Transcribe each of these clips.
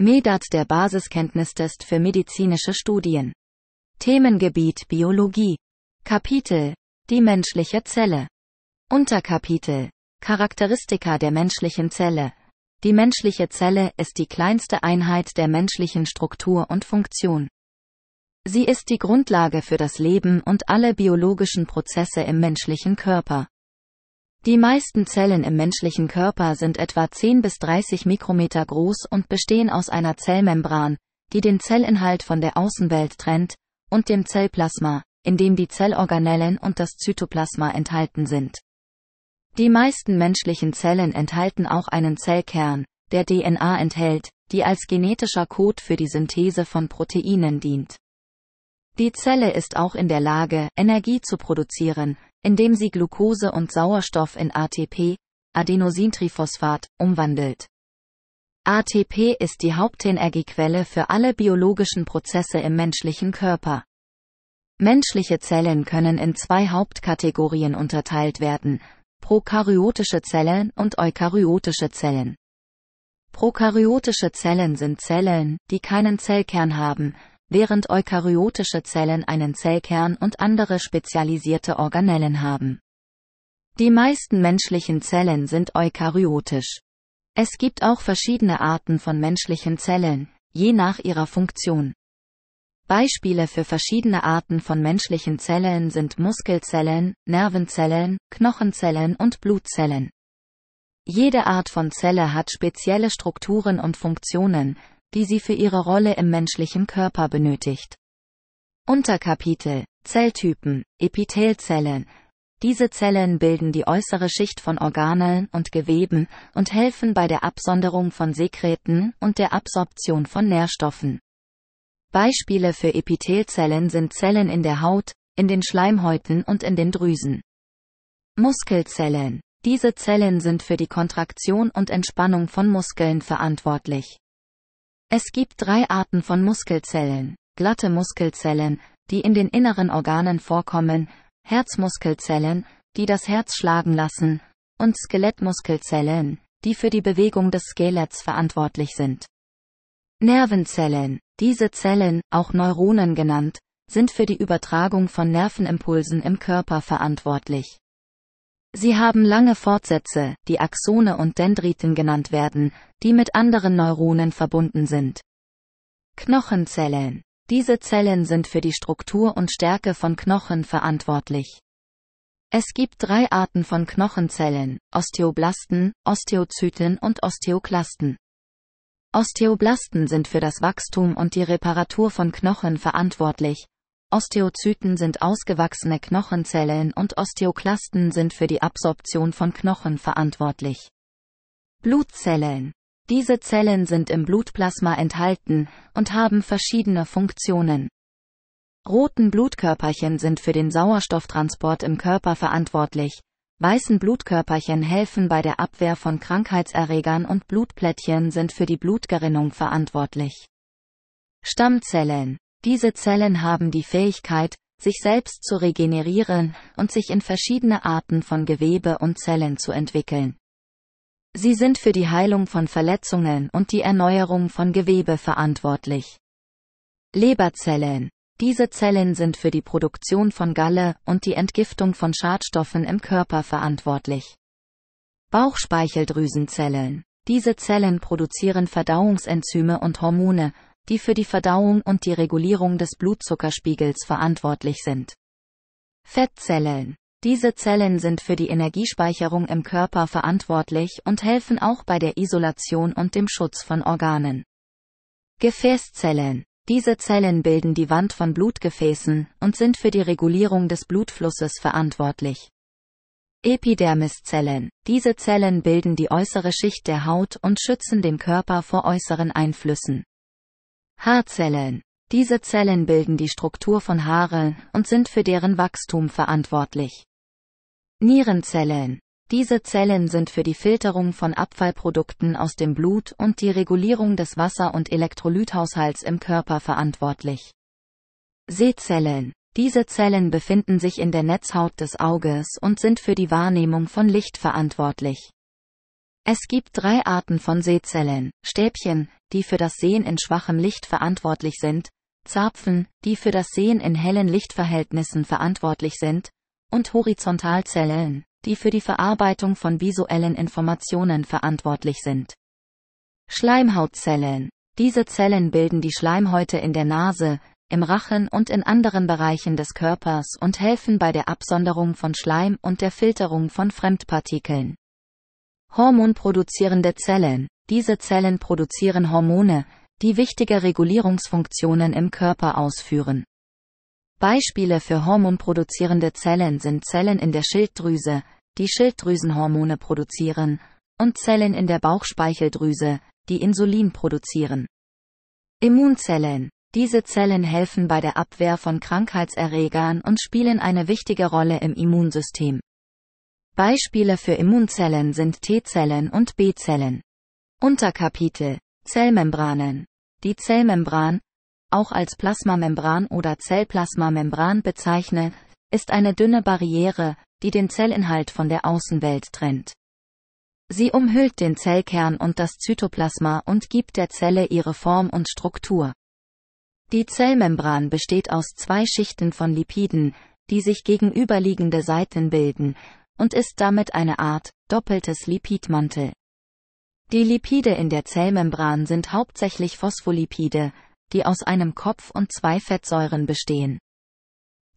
MEDAT der Basiskenntnistest für medizinische Studien. Themengebiet Biologie. Kapitel Die menschliche Zelle. Unterkapitel Charakteristika der menschlichen Zelle. Die menschliche Zelle ist die kleinste Einheit der menschlichen Struktur und Funktion. Sie ist die Grundlage für das Leben und alle biologischen Prozesse im menschlichen Körper. Die meisten Zellen im menschlichen Körper sind etwa 10 bis 30 Mikrometer groß und bestehen aus einer Zellmembran, die den Zellinhalt von der Außenwelt trennt, und dem Zellplasma, in dem die Zellorganellen und das Zytoplasma enthalten sind. Die meisten menschlichen Zellen enthalten auch einen Zellkern, der DNA enthält, die als genetischer Code für die Synthese von Proteinen dient. Die Zelle ist auch in der Lage, Energie zu produzieren, indem sie Glucose und Sauerstoff in ATP, Adenosintriphosphat, umwandelt. ATP ist die Hauptenergiequelle für alle biologischen Prozesse im menschlichen Körper. Menschliche Zellen können in zwei Hauptkategorien unterteilt werden, prokaryotische Zellen und eukaryotische Zellen. Prokaryotische Zellen sind Zellen, die keinen Zellkern haben, während eukaryotische Zellen einen Zellkern und andere spezialisierte Organellen haben. Die meisten menschlichen Zellen sind eukaryotisch. Es gibt auch verschiedene Arten von menschlichen Zellen, je nach ihrer Funktion. Beispiele für verschiedene Arten von menschlichen Zellen sind Muskelzellen, Nervenzellen, Knochenzellen und Blutzellen. Jede Art von Zelle hat spezielle Strukturen und Funktionen, die sie für ihre Rolle im menschlichen Körper benötigt. Unterkapitel Zelltypen Epithelzellen Diese Zellen bilden die äußere Schicht von Organen und Geweben und helfen bei der Absonderung von Sekreten und der Absorption von Nährstoffen. Beispiele für Epithelzellen sind Zellen in der Haut, in den Schleimhäuten und in den Drüsen. Muskelzellen Diese Zellen sind für die Kontraktion und Entspannung von Muskeln verantwortlich. Es gibt drei Arten von Muskelzellen. Glatte Muskelzellen, die in den inneren Organen vorkommen, Herzmuskelzellen, die das Herz schlagen lassen, und Skelettmuskelzellen, die für die Bewegung des Skeletts verantwortlich sind. Nervenzellen, diese Zellen, auch Neuronen genannt, sind für die Übertragung von Nervenimpulsen im Körper verantwortlich. Sie haben lange Fortsätze, die Axone und Dendriten genannt werden, die mit anderen Neuronen verbunden sind. Knochenzellen. Diese Zellen sind für die Struktur und Stärke von Knochen verantwortlich. Es gibt drei Arten von Knochenzellen, Osteoblasten, Osteozyten und Osteoklasten. Osteoblasten sind für das Wachstum und die Reparatur von Knochen verantwortlich, Osteozyten sind ausgewachsene Knochenzellen und Osteoklasten sind für die Absorption von Knochen verantwortlich. Blutzellen. Diese Zellen sind im Blutplasma enthalten und haben verschiedene Funktionen. Roten Blutkörperchen sind für den Sauerstofftransport im Körper verantwortlich, weißen Blutkörperchen helfen bei der Abwehr von Krankheitserregern und Blutplättchen sind für die Blutgerinnung verantwortlich. Stammzellen diese Zellen haben die Fähigkeit, sich selbst zu regenerieren und sich in verschiedene Arten von Gewebe und Zellen zu entwickeln. Sie sind für die Heilung von Verletzungen und die Erneuerung von Gewebe verantwortlich. Leberzellen. Diese Zellen sind für die Produktion von Galle und die Entgiftung von Schadstoffen im Körper verantwortlich. Bauchspeicheldrüsenzellen. Diese Zellen produzieren Verdauungsenzyme und Hormone, die für die Verdauung und die Regulierung des Blutzuckerspiegels verantwortlich sind. Fettzellen. Diese Zellen sind für die Energiespeicherung im Körper verantwortlich und helfen auch bei der Isolation und dem Schutz von Organen. Gefäßzellen. Diese Zellen bilden die Wand von Blutgefäßen und sind für die Regulierung des Blutflusses verantwortlich. Epidermiszellen. Diese Zellen bilden die äußere Schicht der Haut und schützen den Körper vor äußeren Einflüssen. Haarzellen. Diese Zellen bilden die Struktur von Haaren und sind für deren Wachstum verantwortlich. Nierenzellen. Diese Zellen sind für die Filterung von Abfallprodukten aus dem Blut und die Regulierung des Wasser- und Elektrolythaushalts im Körper verantwortlich. Sehzellen. Diese Zellen befinden sich in der Netzhaut des Auges und sind für die Wahrnehmung von Licht verantwortlich. Es gibt drei Arten von Sehzellen, Stäbchen, die für das Sehen in schwachem Licht verantwortlich sind, Zapfen, die für das Sehen in hellen Lichtverhältnissen verantwortlich sind, und Horizontalzellen, die für die Verarbeitung von visuellen Informationen verantwortlich sind. Schleimhautzellen. Diese Zellen bilden die Schleimhäute in der Nase, im Rachen und in anderen Bereichen des Körpers und helfen bei der Absonderung von Schleim und der Filterung von Fremdpartikeln. Hormonproduzierende Zellen. Diese Zellen produzieren Hormone, die wichtige Regulierungsfunktionen im Körper ausführen. Beispiele für hormonproduzierende Zellen sind Zellen in der Schilddrüse, die Schilddrüsenhormone produzieren, und Zellen in der Bauchspeicheldrüse, die Insulin produzieren. Immunzellen. Diese Zellen helfen bei der Abwehr von Krankheitserregern und spielen eine wichtige Rolle im Immunsystem. Beispiele für Immunzellen sind T-Zellen und B-Zellen. Unterkapitel Zellmembranen. Die Zellmembran, auch als Plasmamembran oder Zellplasmamembran bezeichnet, ist eine dünne Barriere, die den Zellinhalt von der Außenwelt trennt. Sie umhüllt den Zellkern und das Zytoplasma und gibt der Zelle ihre Form und Struktur. Die Zellmembran besteht aus zwei Schichten von Lipiden, die sich gegenüberliegende Seiten bilden, und ist damit eine Art doppeltes Lipidmantel. Die Lipide in der Zellmembran sind hauptsächlich Phospholipide, die aus einem Kopf und zwei Fettsäuren bestehen.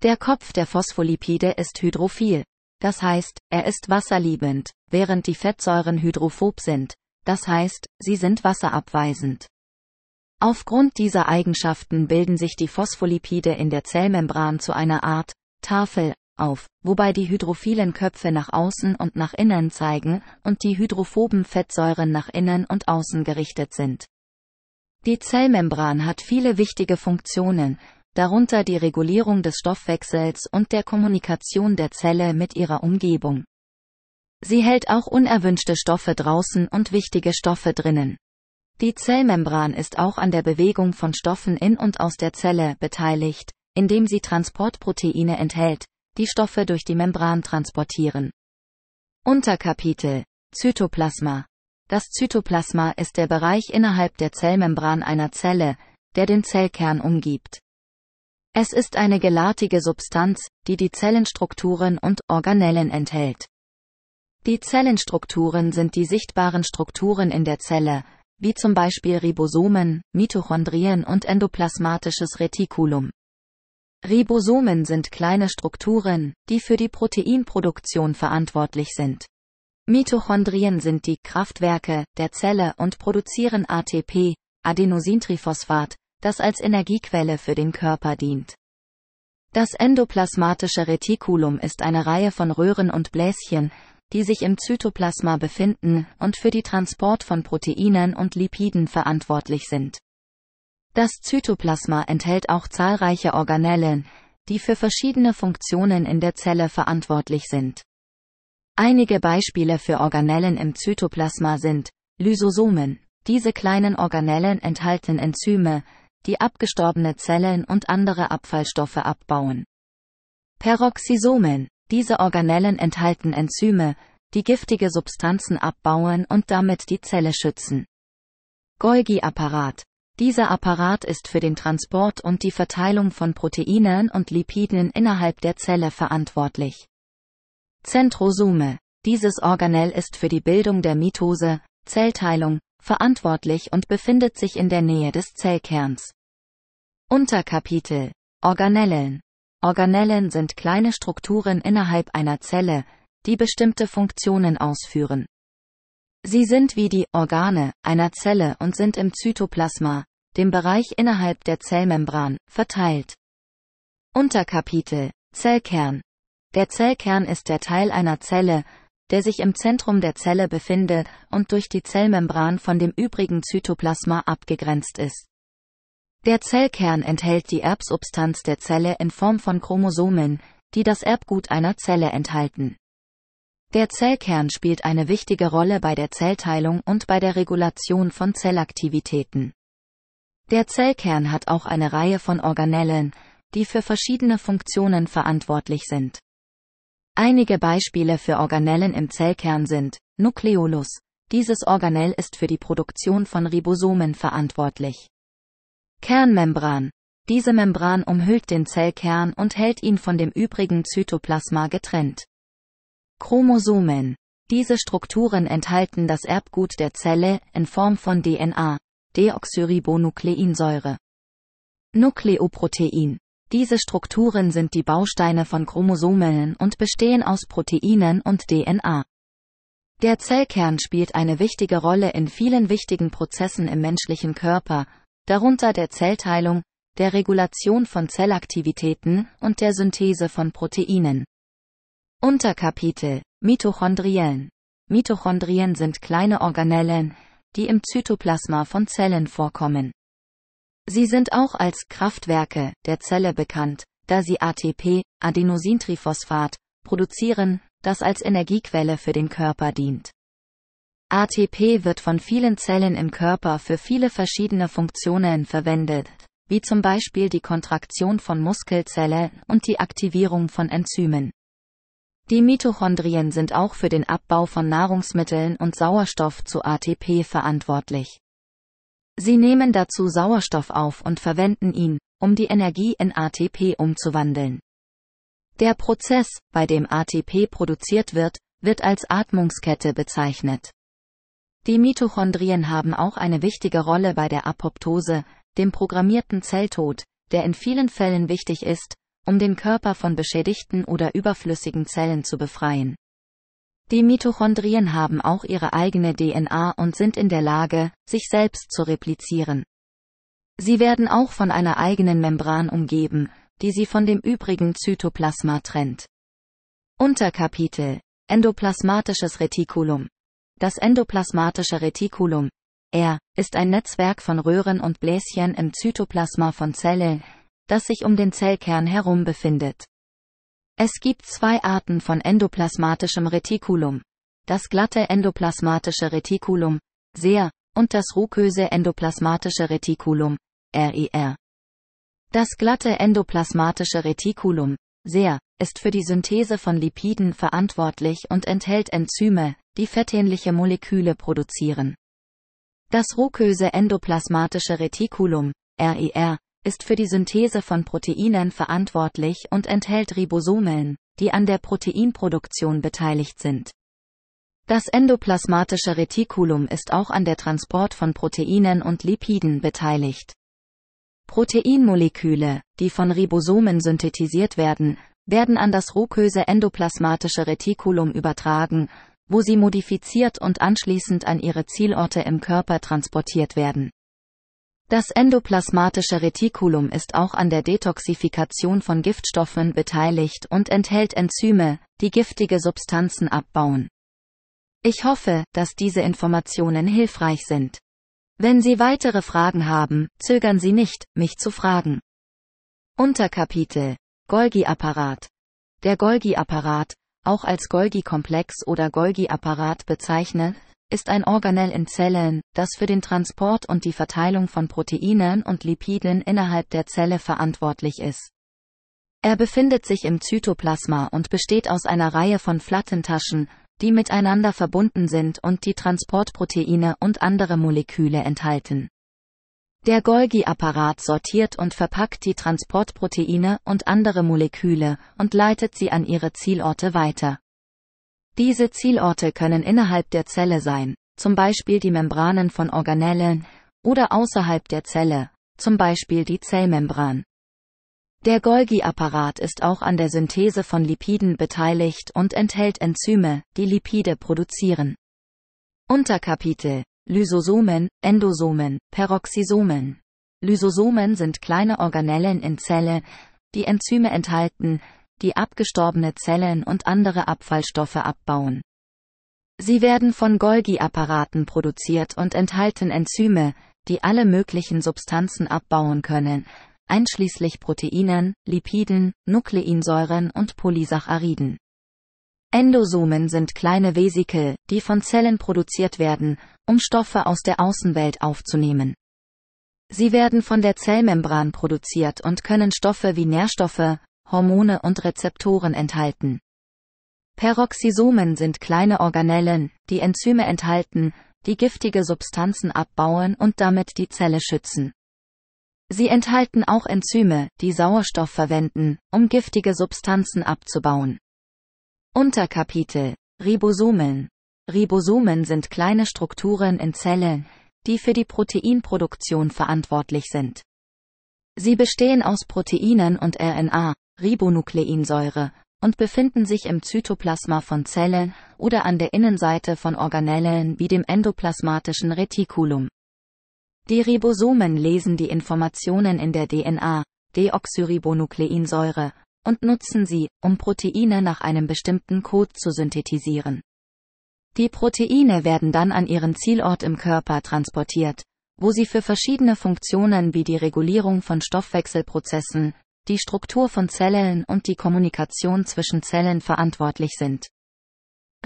Der Kopf der Phospholipide ist hydrophil, das heißt, er ist wasserliebend, während die Fettsäuren hydrophob sind, das heißt, sie sind wasserabweisend. Aufgrund dieser Eigenschaften bilden sich die Phospholipide in der Zellmembran zu einer Art Tafel auf, wobei die hydrophilen Köpfe nach außen und nach innen zeigen und die hydrophoben Fettsäuren nach innen und außen gerichtet sind. Die Zellmembran hat viele wichtige Funktionen, darunter die Regulierung des Stoffwechsels und der Kommunikation der Zelle mit ihrer Umgebung. Sie hält auch unerwünschte Stoffe draußen und wichtige Stoffe drinnen. Die Zellmembran ist auch an der Bewegung von Stoffen in und aus der Zelle beteiligt, indem sie Transportproteine enthält, die Stoffe durch die Membran transportieren. Unterkapitel Zytoplasma Das Zytoplasma ist der Bereich innerhalb der Zellmembran einer Zelle, der den Zellkern umgibt. Es ist eine gelartige Substanz, die die Zellenstrukturen und Organellen enthält. Die Zellenstrukturen sind die sichtbaren Strukturen in der Zelle, wie zum Beispiel Ribosomen, Mitochondrien und endoplasmatisches Retikulum. Ribosomen sind kleine Strukturen, die für die Proteinproduktion verantwortlich sind. Mitochondrien sind die Kraftwerke der Zelle und produzieren ATP, Adenosintriphosphat, das als Energiequelle für den Körper dient. Das endoplasmatische Retikulum ist eine Reihe von Röhren und Bläschen, die sich im Zytoplasma befinden und für die Transport von Proteinen und Lipiden verantwortlich sind. Das Zytoplasma enthält auch zahlreiche Organellen, die für verschiedene Funktionen in der Zelle verantwortlich sind. Einige Beispiele für Organellen im Zytoplasma sind Lysosomen. Diese kleinen Organellen enthalten Enzyme, die abgestorbene Zellen und andere Abfallstoffe abbauen. Peroxisomen. Diese Organellen enthalten Enzyme, die giftige Substanzen abbauen und damit die Zelle schützen. Golgi-Apparat. Dieser Apparat ist für den Transport und die Verteilung von Proteinen und Lipiden innerhalb der Zelle verantwortlich. Zentrosome. Dieses Organell ist für die Bildung der Mitose, Zellteilung, verantwortlich und befindet sich in der Nähe des Zellkerns. Unterkapitel Organellen Organellen sind kleine Strukturen innerhalb einer Zelle, die bestimmte Funktionen ausführen. Sie sind wie die Organe einer Zelle und sind im Zytoplasma, dem Bereich innerhalb der Zellmembran, verteilt. Unterkapitel Zellkern Der Zellkern ist der Teil einer Zelle, der sich im Zentrum der Zelle befindet und durch die Zellmembran von dem übrigen Zytoplasma abgegrenzt ist. Der Zellkern enthält die Erbsubstanz der Zelle in Form von Chromosomen, die das Erbgut einer Zelle enthalten. Der Zellkern spielt eine wichtige Rolle bei der Zellteilung und bei der Regulation von Zellaktivitäten. Der Zellkern hat auch eine Reihe von Organellen, die für verschiedene Funktionen verantwortlich sind. Einige Beispiele für Organellen im Zellkern sind Nukleolus. Dieses Organell ist für die Produktion von Ribosomen verantwortlich. Kernmembran. Diese Membran umhüllt den Zellkern und hält ihn von dem übrigen Zytoplasma getrennt. Chromosomen. Diese Strukturen enthalten das Erbgut der Zelle in Form von DNA, Deoxyribonukleinsäure. Nukleoprotein. Diese Strukturen sind die Bausteine von Chromosomen und bestehen aus Proteinen und DNA. Der Zellkern spielt eine wichtige Rolle in vielen wichtigen Prozessen im menschlichen Körper, darunter der Zellteilung, der Regulation von Zellaktivitäten und der Synthese von Proteinen. Unterkapitel Mitochondrien. Mitochondrien sind kleine Organellen, die im Zytoplasma von Zellen vorkommen. Sie sind auch als Kraftwerke der Zelle bekannt, da sie ATP, Adenosintriphosphat, produzieren, das als Energiequelle für den Körper dient. ATP wird von vielen Zellen im Körper für viele verschiedene Funktionen verwendet, wie zum Beispiel die Kontraktion von Muskelzellen und die Aktivierung von Enzymen. Die Mitochondrien sind auch für den Abbau von Nahrungsmitteln und Sauerstoff zu ATP verantwortlich. Sie nehmen dazu Sauerstoff auf und verwenden ihn, um die Energie in ATP umzuwandeln. Der Prozess, bei dem ATP produziert wird, wird als Atmungskette bezeichnet. Die Mitochondrien haben auch eine wichtige Rolle bei der Apoptose, dem programmierten Zelltod, der in vielen Fällen wichtig ist, um den Körper von beschädigten oder überflüssigen Zellen zu befreien. Die Mitochondrien haben auch ihre eigene DNA und sind in der Lage, sich selbst zu replizieren. Sie werden auch von einer eigenen Membran umgeben, die sie von dem übrigen Zytoplasma trennt. Unterkapitel Endoplasmatisches Retikulum Das endoplasmatische Retikulum R ist ein Netzwerk von Röhren und Bläschen im Zytoplasma von Zellen, das sich um den Zellkern herum befindet. Es gibt zwei Arten von endoplasmatischem Retikulum. Das glatte endoplasmatische Retikulum, SER, und das ruköse endoplasmatische Retikulum, RER. Das glatte endoplasmatische Retikulum, SER, ist für die Synthese von Lipiden verantwortlich und enthält Enzyme, die fettähnliche Moleküle produzieren. Das ruköse endoplasmatische Retikulum, RER, ist für die Synthese von Proteinen verantwortlich und enthält Ribosomen, die an der Proteinproduktion beteiligt sind. Das endoplasmatische Retikulum ist auch an der Transport von Proteinen und Lipiden beteiligt. Proteinmoleküle, die von Ribosomen synthetisiert werden, werden an das ruköse endoplasmatische Retikulum übertragen, wo sie modifiziert und anschließend an ihre Zielorte im Körper transportiert werden. Das endoplasmatische Retikulum ist auch an der Detoxifikation von Giftstoffen beteiligt und enthält Enzyme, die giftige Substanzen abbauen. Ich hoffe, dass diese Informationen hilfreich sind. Wenn Sie weitere Fragen haben, zögern Sie nicht, mich zu fragen. Unterkapitel Golgi-Apparat Der Golgi-Apparat, auch als Golgi-Komplex oder Golgi-Apparat bezeichnet, ist ein Organell in Zellen, das für den Transport und die Verteilung von Proteinen und Lipiden innerhalb der Zelle verantwortlich ist. Er befindet sich im Zytoplasma und besteht aus einer Reihe von Flattentaschen, die miteinander verbunden sind und die Transportproteine und andere Moleküle enthalten. Der Golgi-Apparat sortiert und verpackt die Transportproteine und andere Moleküle und leitet sie an ihre Zielorte weiter. Diese Zielorte können innerhalb der Zelle sein, zum Beispiel die Membranen von Organellen, oder außerhalb der Zelle, zum Beispiel die Zellmembran. Der Golgi-Apparat ist auch an der Synthese von Lipiden beteiligt und enthält Enzyme, die Lipide produzieren. Unterkapitel Lysosomen, Endosomen, Peroxisomen. Lysosomen sind kleine Organellen in Zelle, die Enzyme enthalten, die abgestorbene Zellen und andere Abfallstoffe abbauen. Sie werden von Golgi-Apparaten produziert und enthalten Enzyme, die alle möglichen Substanzen abbauen können, einschließlich Proteinen, Lipiden, Nukleinsäuren und Polysacchariden. Endosomen sind kleine Vesikel, die von Zellen produziert werden, um Stoffe aus der Außenwelt aufzunehmen. Sie werden von der Zellmembran produziert und können Stoffe wie Nährstoffe, Hormone und Rezeptoren enthalten. Peroxisomen sind kleine Organellen, die Enzyme enthalten, die giftige Substanzen abbauen und damit die Zelle schützen. Sie enthalten auch Enzyme, die Sauerstoff verwenden, um giftige Substanzen abzubauen. Unterkapitel Ribosomen Ribosomen sind kleine Strukturen in Zellen, die für die Proteinproduktion verantwortlich sind. Sie bestehen aus Proteinen und RNA, Ribonukleinsäure, und befinden sich im Zytoplasma von Zellen oder an der Innenseite von Organellen wie dem endoplasmatischen Retikulum. Die Ribosomen lesen die Informationen in der DNA, Deoxyribonukleinsäure, und nutzen sie, um Proteine nach einem bestimmten Code zu synthetisieren. Die Proteine werden dann an ihren Zielort im Körper transportiert, wo sie für verschiedene Funktionen wie die Regulierung von Stoffwechselprozessen, die Struktur von Zellen und die Kommunikation zwischen Zellen verantwortlich sind.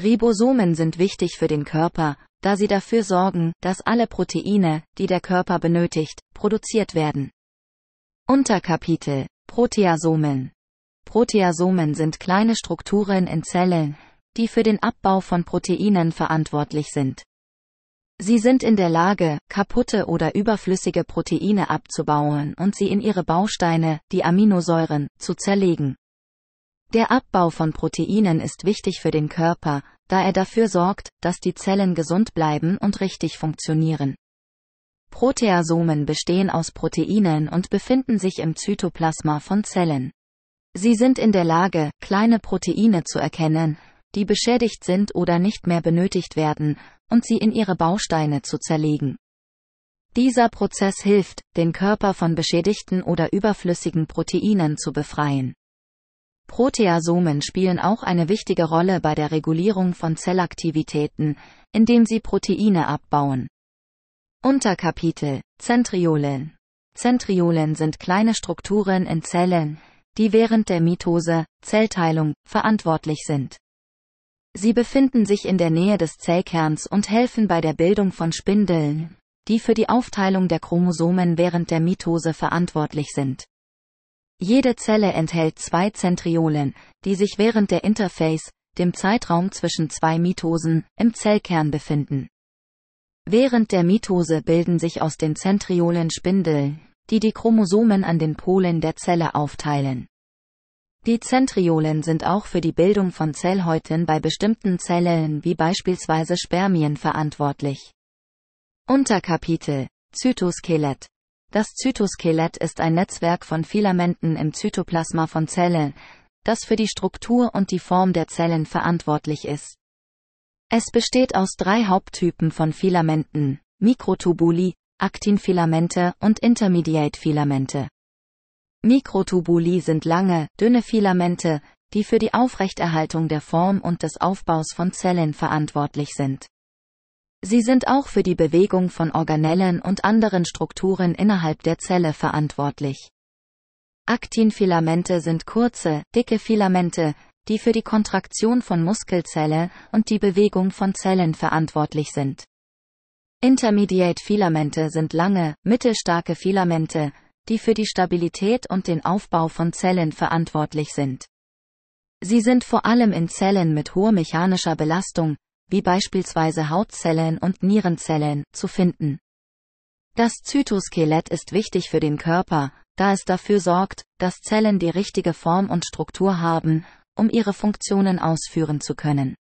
Ribosomen sind wichtig für den Körper, da sie dafür sorgen, dass alle Proteine, die der Körper benötigt, produziert werden. Unterkapitel Proteasomen Proteasomen sind kleine Strukturen in Zellen, die für den Abbau von Proteinen verantwortlich sind. Sie sind in der Lage, kaputte oder überflüssige Proteine abzubauen und sie in ihre Bausteine, die Aminosäuren, zu zerlegen. Der Abbau von Proteinen ist wichtig für den Körper, da er dafür sorgt, dass die Zellen gesund bleiben und richtig funktionieren. Proteasomen bestehen aus Proteinen und befinden sich im Zytoplasma von Zellen. Sie sind in der Lage, kleine Proteine zu erkennen, die beschädigt sind oder nicht mehr benötigt werden, und sie in ihre Bausteine zu zerlegen. Dieser Prozess hilft, den Körper von beschädigten oder überflüssigen Proteinen zu befreien. Proteasomen spielen auch eine wichtige Rolle bei der Regulierung von Zellaktivitäten, indem sie Proteine abbauen. Unterkapitel Zentriolen Zentriolen sind kleine Strukturen in Zellen, die während der Mitose, Zellteilung, verantwortlich sind. Sie befinden sich in der Nähe des Zellkerns und helfen bei der Bildung von Spindeln, die für die Aufteilung der Chromosomen während der Mitose verantwortlich sind. Jede Zelle enthält zwei Zentriolen, die sich während der Interface, dem Zeitraum zwischen zwei Mitosen, im Zellkern befinden. Während der Mitose bilden sich aus den Zentriolen Spindeln, die die Chromosomen an den Polen der Zelle aufteilen. Die Zentriolen sind auch für die Bildung von Zellhäuten bei bestimmten Zellen wie beispielsweise Spermien verantwortlich. Unterkapitel Zytoskelett Das Zytoskelett ist ein Netzwerk von Filamenten im Zytoplasma von Zellen, das für die Struktur und die Form der Zellen verantwortlich ist. Es besteht aus drei Haupttypen von Filamenten, Mikrotubuli, Aktinfilamente und Intermediate-Filamente. Mikrotubuli sind lange, dünne Filamente, die für die Aufrechterhaltung der Form und des Aufbaus von Zellen verantwortlich sind. Sie sind auch für die Bewegung von Organellen und anderen Strukturen innerhalb der Zelle verantwortlich. Aktinfilamente sind kurze, dicke Filamente, die für die Kontraktion von Muskelzelle und die Bewegung von Zellen verantwortlich sind. Intermediate-Filamente sind lange, mittelstarke Filamente, die für die Stabilität und den Aufbau von Zellen verantwortlich sind. Sie sind vor allem in Zellen mit hoher mechanischer Belastung, wie beispielsweise Hautzellen und Nierenzellen, zu finden. Das Zytoskelett ist wichtig für den Körper, da es dafür sorgt, dass Zellen die richtige Form und Struktur haben, um ihre Funktionen ausführen zu können.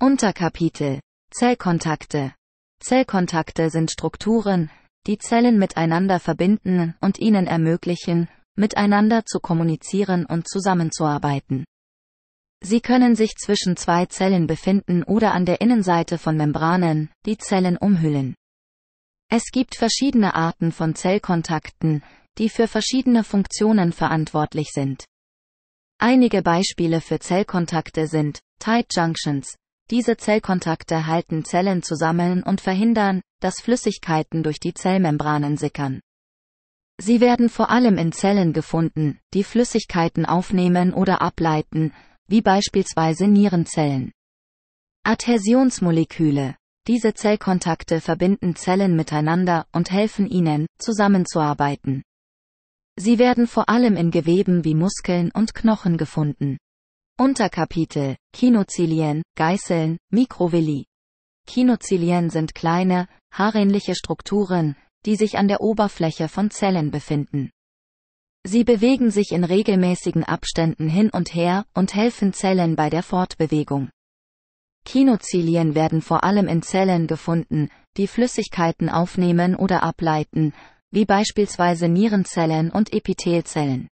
Unterkapitel Zellkontakte Zellkontakte sind Strukturen, die Zellen miteinander verbinden und ihnen ermöglichen, miteinander zu kommunizieren und zusammenzuarbeiten. Sie können sich zwischen zwei Zellen befinden oder an der Innenseite von Membranen, die Zellen umhüllen. Es gibt verschiedene Arten von Zellkontakten, die für verschiedene Funktionen verantwortlich sind. Einige Beispiele für Zellkontakte sind Tight Junctions, diese Zellkontakte halten Zellen zusammen und verhindern, dass Flüssigkeiten durch die Zellmembranen sickern. Sie werden vor allem in Zellen gefunden, die Flüssigkeiten aufnehmen oder ableiten, wie beispielsweise Nierenzellen. Adhäsionsmoleküle. Diese Zellkontakte verbinden Zellen miteinander und helfen ihnen, zusammenzuarbeiten. Sie werden vor allem in Geweben wie Muskeln und Knochen gefunden. Unterkapitel Kinozilien, Geißeln, Mikrovilli. Kinozilien sind kleine, haarähnliche Strukturen, die sich an der Oberfläche von Zellen befinden. Sie bewegen sich in regelmäßigen Abständen hin und her und helfen Zellen bei der Fortbewegung. Kinozilien werden vor allem in Zellen gefunden, die Flüssigkeiten aufnehmen oder ableiten, wie beispielsweise Nierenzellen und Epithelzellen.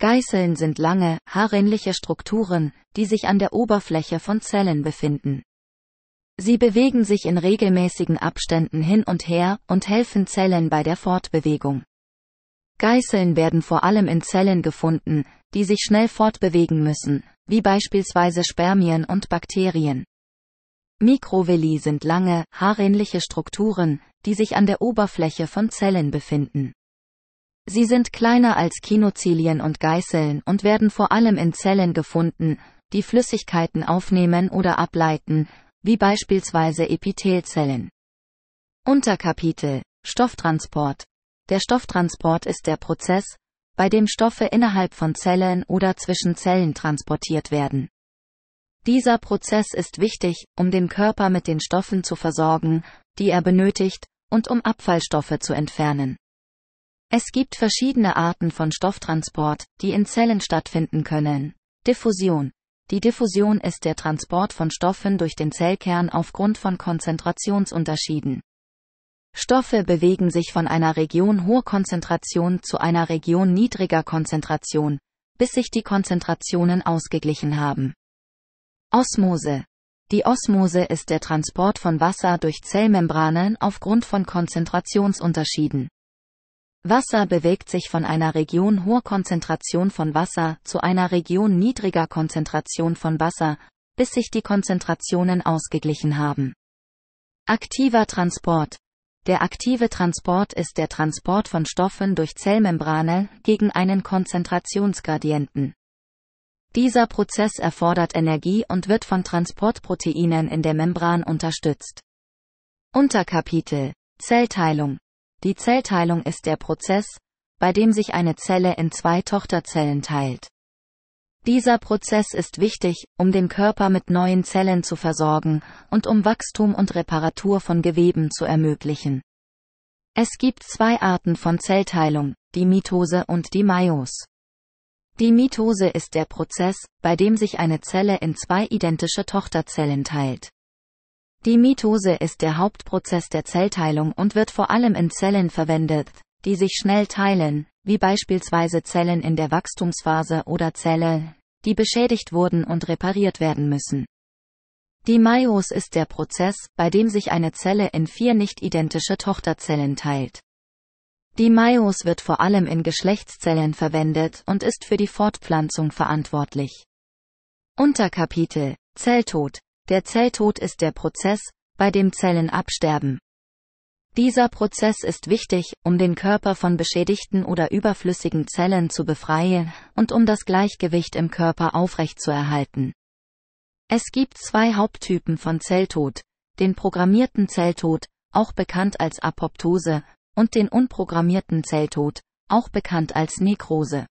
Geißeln sind lange, haarähnliche Strukturen, die sich an der Oberfläche von Zellen befinden. Sie bewegen sich in regelmäßigen Abständen hin und her und helfen Zellen bei der Fortbewegung. Geißeln werden vor allem in Zellen gefunden, die sich schnell fortbewegen müssen, wie beispielsweise Spermien und Bakterien. Mikrovilli sind lange, haarähnliche Strukturen, die sich an der Oberfläche von Zellen befinden. Sie sind kleiner als Kinozilien und Geißeln und werden vor allem in Zellen gefunden, die Flüssigkeiten aufnehmen oder ableiten, wie beispielsweise Epithelzellen. Unterkapitel Stofftransport Der Stofftransport ist der Prozess, bei dem Stoffe innerhalb von Zellen oder zwischen Zellen transportiert werden. Dieser Prozess ist wichtig, um den Körper mit den Stoffen zu versorgen, die er benötigt, und um Abfallstoffe zu entfernen. Es gibt verschiedene Arten von Stofftransport, die in Zellen stattfinden können. Diffusion die Diffusion ist der Transport von Stoffen durch den Zellkern aufgrund von Konzentrationsunterschieden. Stoffe bewegen sich von einer Region hoher Konzentration zu einer Region niedriger Konzentration, bis sich die Konzentrationen ausgeglichen haben. Osmose. Die Osmose ist der Transport von Wasser durch Zellmembranen aufgrund von Konzentrationsunterschieden. Wasser bewegt sich von einer Region hoher Konzentration von Wasser zu einer Region niedriger Konzentration von Wasser, bis sich die Konzentrationen ausgeglichen haben. Aktiver Transport. Der aktive Transport ist der Transport von Stoffen durch Zellmembrane gegen einen Konzentrationsgradienten. Dieser Prozess erfordert Energie und wird von Transportproteinen in der Membran unterstützt. Unterkapitel Zellteilung die Zellteilung ist der Prozess, bei dem sich eine Zelle in zwei Tochterzellen teilt. Dieser Prozess ist wichtig, um den Körper mit neuen Zellen zu versorgen und um Wachstum und Reparatur von Geweben zu ermöglichen. Es gibt zwei Arten von Zellteilung, die Mitose und die Meios. Die Mitose ist der Prozess, bei dem sich eine Zelle in zwei identische Tochterzellen teilt. Die Mitose ist der Hauptprozess der Zellteilung und wird vor allem in Zellen verwendet, die sich schnell teilen, wie beispielsweise Zellen in der Wachstumsphase oder Zelle, die beschädigt wurden und repariert werden müssen. Die Meios ist der Prozess, bei dem sich eine Zelle in vier nicht identische Tochterzellen teilt. Die Meios wird vor allem in Geschlechtszellen verwendet und ist für die Fortpflanzung verantwortlich. Unterkapitel Zelltod der Zelltod ist der Prozess, bei dem Zellen absterben. Dieser Prozess ist wichtig, um den Körper von beschädigten oder überflüssigen Zellen zu befreien und um das Gleichgewicht im Körper aufrechtzuerhalten. Es gibt zwei Haupttypen von Zelltod, den programmierten Zelltod, auch bekannt als Apoptose, und den unprogrammierten Zelltod, auch bekannt als Nekrose.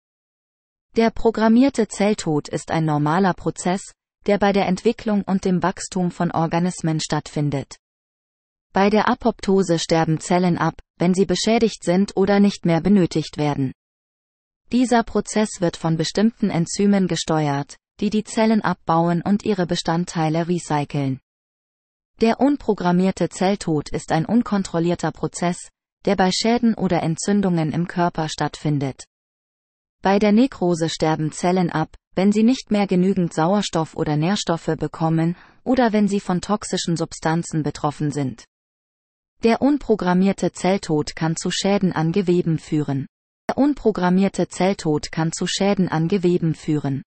Der programmierte Zelltod ist ein normaler Prozess, der bei der Entwicklung und dem Wachstum von Organismen stattfindet. Bei der Apoptose sterben Zellen ab, wenn sie beschädigt sind oder nicht mehr benötigt werden. Dieser Prozess wird von bestimmten Enzymen gesteuert, die die Zellen abbauen und ihre Bestandteile recyceln. Der unprogrammierte Zelltod ist ein unkontrollierter Prozess, der bei Schäden oder Entzündungen im Körper stattfindet. Bei der Nekrose sterben Zellen ab, wenn sie nicht mehr genügend Sauerstoff oder Nährstoffe bekommen, oder wenn sie von toxischen Substanzen betroffen sind. Der unprogrammierte Zelltod kann zu Schäden an Geweben führen. Der unprogrammierte Zelltod kann zu Schäden an Geweben führen.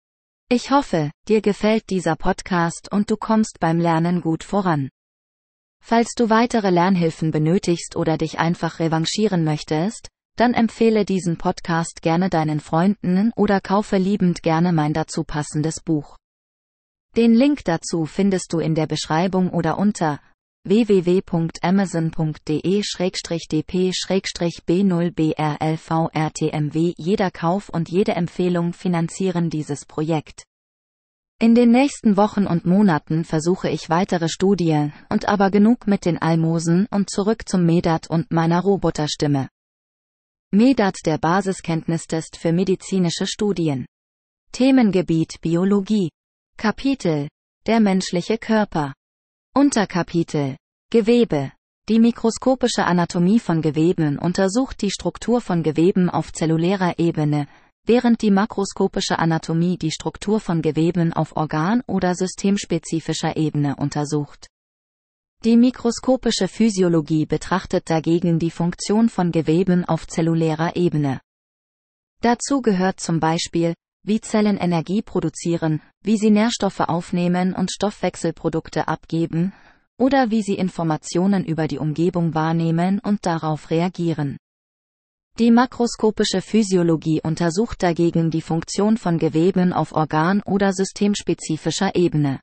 Ich hoffe, dir gefällt dieser Podcast und du kommst beim Lernen gut voran. Falls du weitere Lernhilfen benötigst oder dich einfach revanchieren möchtest, dann empfehle diesen Podcast gerne deinen Freunden oder kaufe liebend gerne mein dazu passendes Buch. Den Link dazu findest du in der Beschreibung oder unter www.amazon.de-dp-b0brlvrtmw. Jeder Kauf und jede Empfehlung finanzieren dieses Projekt. In den nächsten Wochen und Monaten versuche ich weitere Studien und aber genug mit den Almosen und zurück zum Medat und meiner Roboterstimme. Medat der Basiskenntnistest für medizinische Studien. Themengebiet Biologie. Kapitel Der menschliche Körper. Unterkapitel Gewebe. Die mikroskopische Anatomie von Geweben untersucht die Struktur von Geweben auf zellulärer Ebene, während die makroskopische Anatomie die Struktur von Geweben auf Organ- oder systemspezifischer Ebene untersucht. Die mikroskopische Physiologie betrachtet dagegen die Funktion von Geweben auf zellulärer Ebene. Dazu gehört zum Beispiel, wie Zellen Energie produzieren, wie sie Nährstoffe aufnehmen und Stoffwechselprodukte abgeben, oder wie sie Informationen über die Umgebung wahrnehmen und darauf reagieren. Die makroskopische Physiologie untersucht dagegen die Funktion von Geweben auf Organ- oder systemspezifischer Ebene.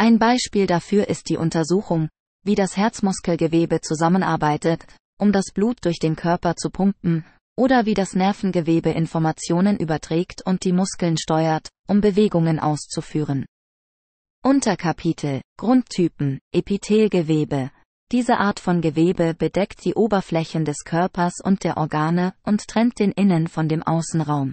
Ein Beispiel dafür ist die Untersuchung, wie das Herzmuskelgewebe zusammenarbeitet, um das Blut durch den Körper zu pumpen, oder wie das Nervengewebe Informationen überträgt und die Muskeln steuert, um Bewegungen auszuführen. Unterkapitel Grundtypen Epithelgewebe diese Art von Gewebe bedeckt die Oberflächen des Körpers und der Organe und trennt den Innen von dem Außenraum.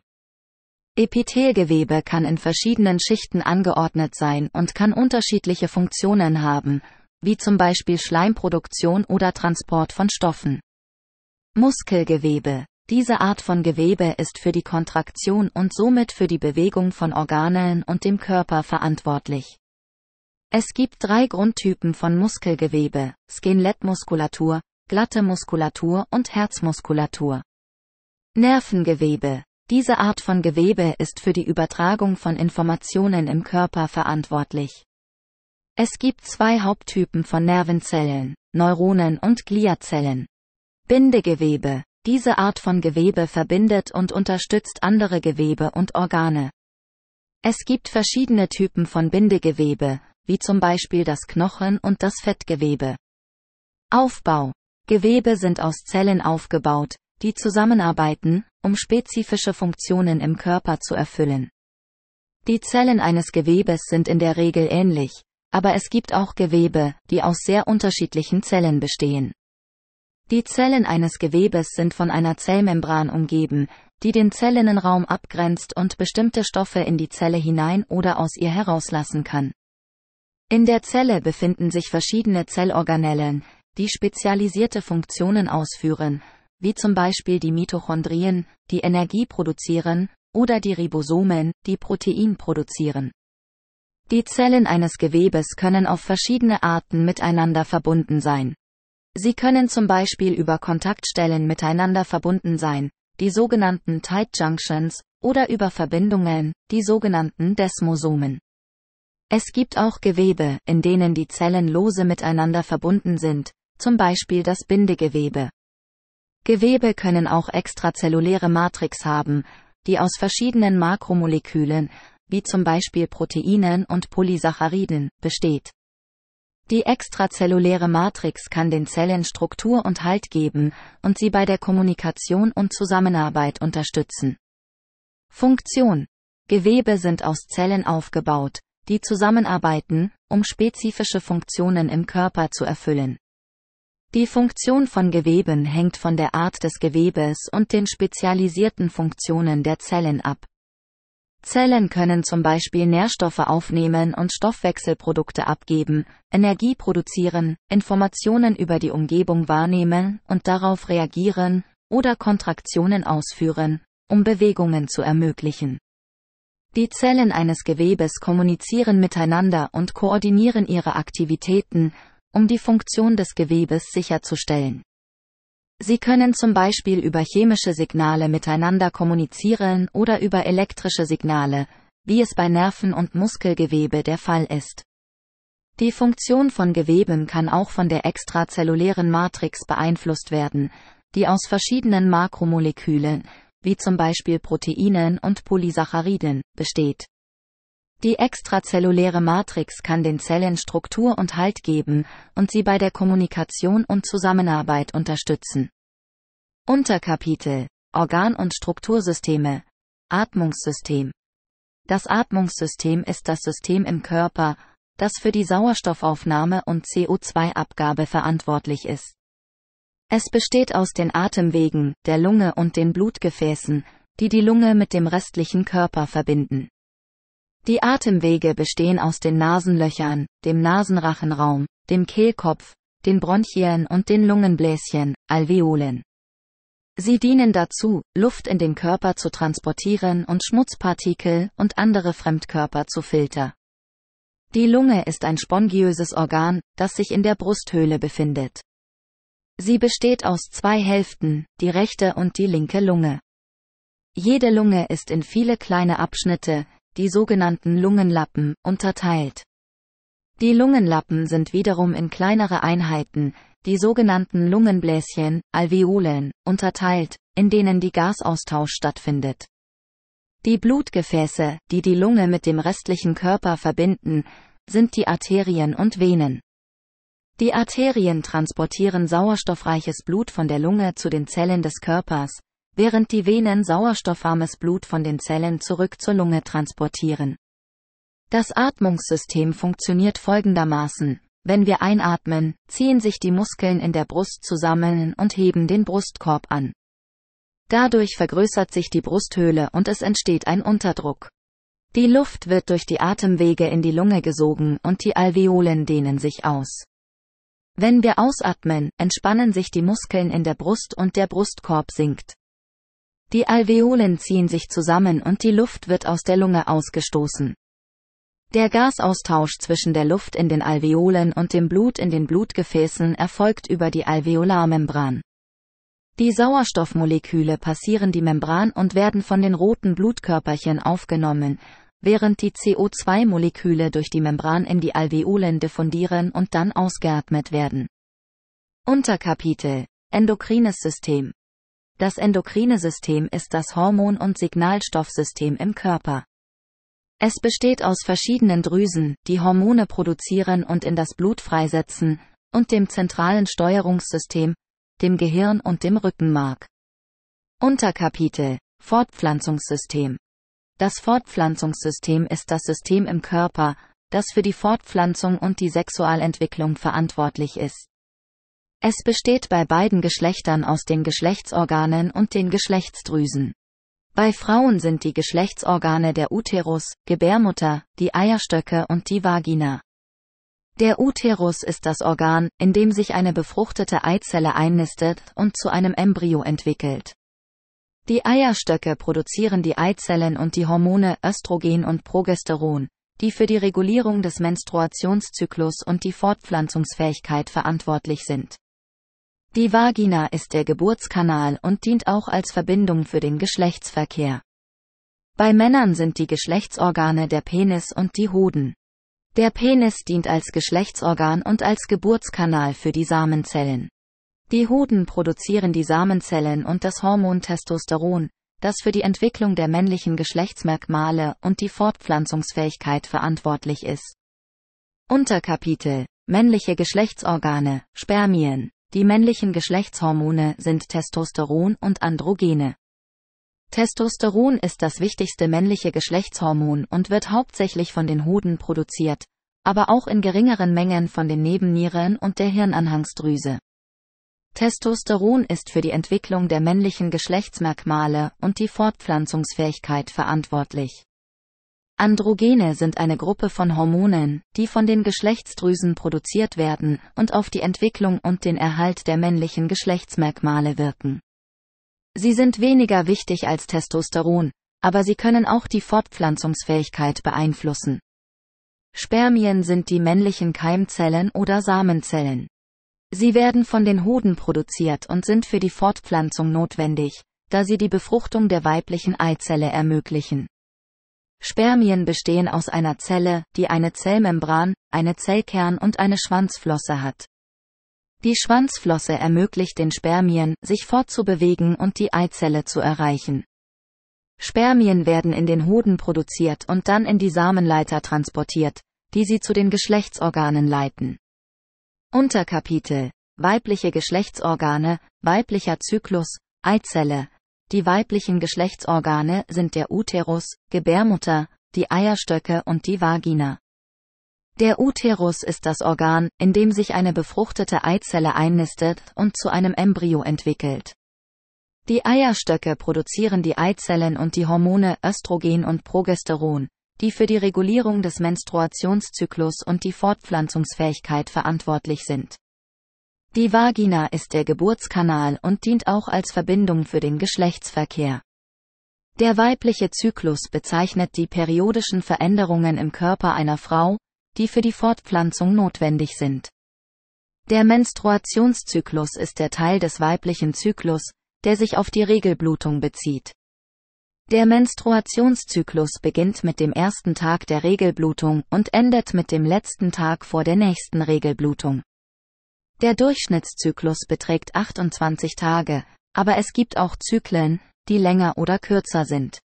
Epithelgewebe kann in verschiedenen Schichten angeordnet sein und kann unterschiedliche Funktionen haben, wie zum Beispiel Schleimproduktion oder Transport von Stoffen. Muskelgewebe. Diese Art von Gewebe ist für die Kontraktion und somit für die Bewegung von Organen und dem Körper verantwortlich. Es gibt drei Grundtypen von Muskelgewebe, Skelettmuskulatur, glatte Muskulatur und Herzmuskulatur. Nervengewebe. Diese Art von Gewebe ist für die Übertragung von Informationen im Körper verantwortlich. Es gibt zwei Haupttypen von Nervenzellen, Neuronen und Gliazellen. Bindegewebe. Diese Art von Gewebe verbindet und unterstützt andere Gewebe und Organe. Es gibt verschiedene Typen von Bindegewebe, wie zum Beispiel das Knochen und das Fettgewebe. Aufbau. Gewebe sind aus Zellen aufgebaut, die zusammenarbeiten, um spezifische Funktionen im Körper zu erfüllen. Die Zellen eines Gewebes sind in der Regel ähnlich, aber es gibt auch Gewebe, die aus sehr unterschiedlichen Zellen bestehen. Die Zellen eines Gewebes sind von einer Zellmembran umgeben, die den Zellinnenraum abgrenzt und bestimmte Stoffe in die Zelle hinein oder aus ihr herauslassen kann. In der Zelle befinden sich verschiedene Zellorganellen, die spezialisierte Funktionen ausführen, wie zum Beispiel die Mitochondrien, die Energie produzieren, oder die Ribosomen, die Protein produzieren. Die Zellen eines Gewebes können auf verschiedene Arten miteinander verbunden sein. Sie können zum Beispiel über Kontaktstellen miteinander verbunden sein, die sogenannten Tight Junctions, oder über Verbindungen, die sogenannten Desmosomen. Es gibt auch Gewebe, in denen die Zellen lose miteinander verbunden sind, zum Beispiel das Bindegewebe. Gewebe können auch extrazelluläre Matrix haben, die aus verschiedenen Makromolekülen, wie zum Beispiel Proteinen und Polysacchariden, besteht. Die extrazelluläre Matrix kann den Zellen Struktur und Halt geben und sie bei der Kommunikation und Zusammenarbeit unterstützen. Funktion. Gewebe sind aus Zellen aufgebaut, die zusammenarbeiten, um spezifische Funktionen im Körper zu erfüllen. Die Funktion von Geweben hängt von der Art des Gewebes und den spezialisierten Funktionen der Zellen ab. Zellen können zum Beispiel Nährstoffe aufnehmen und Stoffwechselprodukte abgeben, Energie produzieren, Informationen über die Umgebung wahrnehmen und darauf reagieren, oder Kontraktionen ausführen, um Bewegungen zu ermöglichen. Die Zellen eines Gewebes kommunizieren miteinander und koordinieren ihre Aktivitäten, um die Funktion des Gewebes sicherzustellen. Sie können zum Beispiel über chemische Signale miteinander kommunizieren oder über elektrische Signale, wie es bei Nerven und Muskelgewebe der Fall ist. Die Funktion von Geweben kann auch von der extrazellulären Matrix beeinflusst werden, die aus verschiedenen Makromolekülen, wie zum Beispiel Proteinen und Polysacchariden, besteht. Die extrazelluläre Matrix kann den Zellen Struktur und Halt geben und sie bei der Kommunikation und Zusammenarbeit unterstützen. Unterkapitel Organ- und Struktursysteme Atmungssystem Das Atmungssystem ist das System im Körper, das für die Sauerstoffaufnahme und CO2-Abgabe verantwortlich ist. Es besteht aus den Atemwegen, der Lunge und den Blutgefäßen, die die Lunge mit dem restlichen Körper verbinden. Die Atemwege bestehen aus den Nasenlöchern, dem Nasenrachenraum, dem Kehlkopf, den Bronchien und den Lungenbläschen, Alveolen. Sie dienen dazu, Luft in den Körper zu transportieren und Schmutzpartikel und andere Fremdkörper zu filtern. Die Lunge ist ein spongiöses Organ, das sich in der Brusthöhle befindet. Sie besteht aus zwei Hälften, die rechte und die linke Lunge. Jede Lunge ist in viele kleine Abschnitte, die sogenannten Lungenlappen, unterteilt. Die Lungenlappen sind wiederum in kleinere Einheiten, die sogenannten Lungenbläschen, Alveolen, unterteilt, in denen die Gasaustausch stattfindet. Die Blutgefäße, die die Lunge mit dem restlichen Körper verbinden, sind die Arterien und Venen. Die Arterien transportieren sauerstoffreiches Blut von der Lunge zu den Zellen des Körpers, während die Venen sauerstoffarmes Blut von den Zellen zurück zur Lunge transportieren. Das Atmungssystem funktioniert folgendermaßen. Wenn wir einatmen, ziehen sich die Muskeln in der Brust zusammen und heben den Brustkorb an. Dadurch vergrößert sich die Brusthöhle und es entsteht ein Unterdruck. Die Luft wird durch die Atemwege in die Lunge gesogen und die Alveolen dehnen sich aus. Wenn wir ausatmen, entspannen sich die Muskeln in der Brust und der Brustkorb sinkt. Die Alveolen ziehen sich zusammen und die Luft wird aus der Lunge ausgestoßen. Der Gasaustausch zwischen der Luft in den Alveolen und dem Blut in den Blutgefäßen erfolgt über die Alveolarmembran. Die Sauerstoffmoleküle passieren die Membran und werden von den roten Blutkörperchen aufgenommen, während die CO2-Moleküle durch die Membran in die Alveolen diffundieren und dann ausgeatmet werden. Unterkapitel Endokrines System Das endokrine System ist das Hormon- und Signalstoffsystem im Körper. Es besteht aus verschiedenen Drüsen, die Hormone produzieren und in das Blut freisetzen, und dem zentralen Steuerungssystem, dem Gehirn und dem Rückenmark. Unterkapitel Fortpflanzungssystem Das Fortpflanzungssystem ist das System im Körper, das für die Fortpflanzung und die Sexualentwicklung verantwortlich ist. Es besteht bei beiden Geschlechtern aus den Geschlechtsorganen und den Geschlechtsdrüsen. Bei Frauen sind die Geschlechtsorgane der Uterus, Gebärmutter, die Eierstöcke und die Vagina. Der Uterus ist das Organ, in dem sich eine befruchtete Eizelle einnistet und zu einem Embryo entwickelt. Die Eierstöcke produzieren die Eizellen und die Hormone Östrogen und Progesteron, die für die Regulierung des Menstruationszyklus und die Fortpflanzungsfähigkeit verantwortlich sind. Die Vagina ist der Geburtskanal und dient auch als Verbindung für den Geschlechtsverkehr. Bei Männern sind die Geschlechtsorgane der Penis und die Hoden. Der Penis dient als Geschlechtsorgan und als Geburtskanal für die Samenzellen. Die Hoden produzieren die Samenzellen und das Hormon Testosteron, das für die Entwicklung der männlichen Geschlechtsmerkmale und die Fortpflanzungsfähigkeit verantwortlich ist. Unterkapitel Männliche Geschlechtsorgane, Spermien die männlichen Geschlechtshormone sind Testosteron und Androgene. Testosteron ist das wichtigste männliche Geschlechtshormon und wird hauptsächlich von den Hoden produziert, aber auch in geringeren Mengen von den Nebennieren und der Hirnanhangsdrüse. Testosteron ist für die Entwicklung der männlichen Geschlechtsmerkmale und die Fortpflanzungsfähigkeit verantwortlich. Androgene sind eine Gruppe von Hormonen, die von den Geschlechtsdrüsen produziert werden und auf die Entwicklung und den Erhalt der männlichen Geschlechtsmerkmale wirken. Sie sind weniger wichtig als Testosteron, aber sie können auch die Fortpflanzungsfähigkeit beeinflussen. Spermien sind die männlichen Keimzellen oder Samenzellen. Sie werden von den Hoden produziert und sind für die Fortpflanzung notwendig, da sie die Befruchtung der weiblichen Eizelle ermöglichen. Spermien bestehen aus einer Zelle, die eine Zellmembran, eine Zellkern und eine Schwanzflosse hat. Die Schwanzflosse ermöglicht den Spermien, sich fortzubewegen und die Eizelle zu erreichen. Spermien werden in den Hoden produziert und dann in die Samenleiter transportiert, die sie zu den Geschlechtsorganen leiten. Unterkapitel Weibliche Geschlechtsorgane, weiblicher Zyklus, Eizelle, die weiblichen Geschlechtsorgane sind der Uterus, Gebärmutter, die Eierstöcke und die Vagina. Der Uterus ist das Organ, in dem sich eine befruchtete Eizelle einnistet und zu einem Embryo entwickelt. Die Eierstöcke produzieren die Eizellen und die Hormone Östrogen und Progesteron, die für die Regulierung des Menstruationszyklus und die Fortpflanzungsfähigkeit verantwortlich sind. Die Vagina ist der Geburtskanal und dient auch als Verbindung für den Geschlechtsverkehr. Der weibliche Zyklus bezeichnet die periodischen Veränderungen im Körper einer Frau, die für die Fortpflanzung notwendig sind. Der Menstruationszyklus ist der Teil des weiblichen Zyklus, der sich auf die Regelblutung bezieht. Der Menstruationszyklus beginnt mit dem ersten Tag der Regelblutung und endet mit dem letzten Tag vor der nächsten Regelblutung. Der Durchschnittszyklus beträgt 28 Tage, aber es gibt auch Zyklen, die länger oder kürzer sind.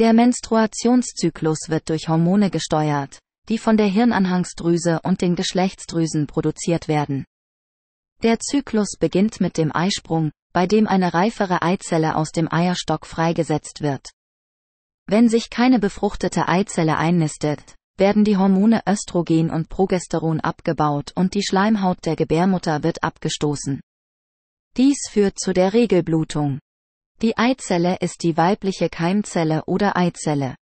Der Menstruationszyklus wird durch Hormone gesteuert, die von der Hirnanhangsdrüse und den Geschlechtsdrüsen produziert werden. Der Zyklus beginnt mit dem Eisprung, bei dem eine reifere Eizelle aus dem Eierstock freigesetzt wird. Wenn sich keine befruchtete Eizelle einnistet, werden die Hormone Östrogen und Progesteron abgebaut und die Schleimhaut der Gebärmutter wird abgestoßen. Dies führt zu der Regelblutung. Die Eizelle ist die weibliche Keimzelle oder Eizelle.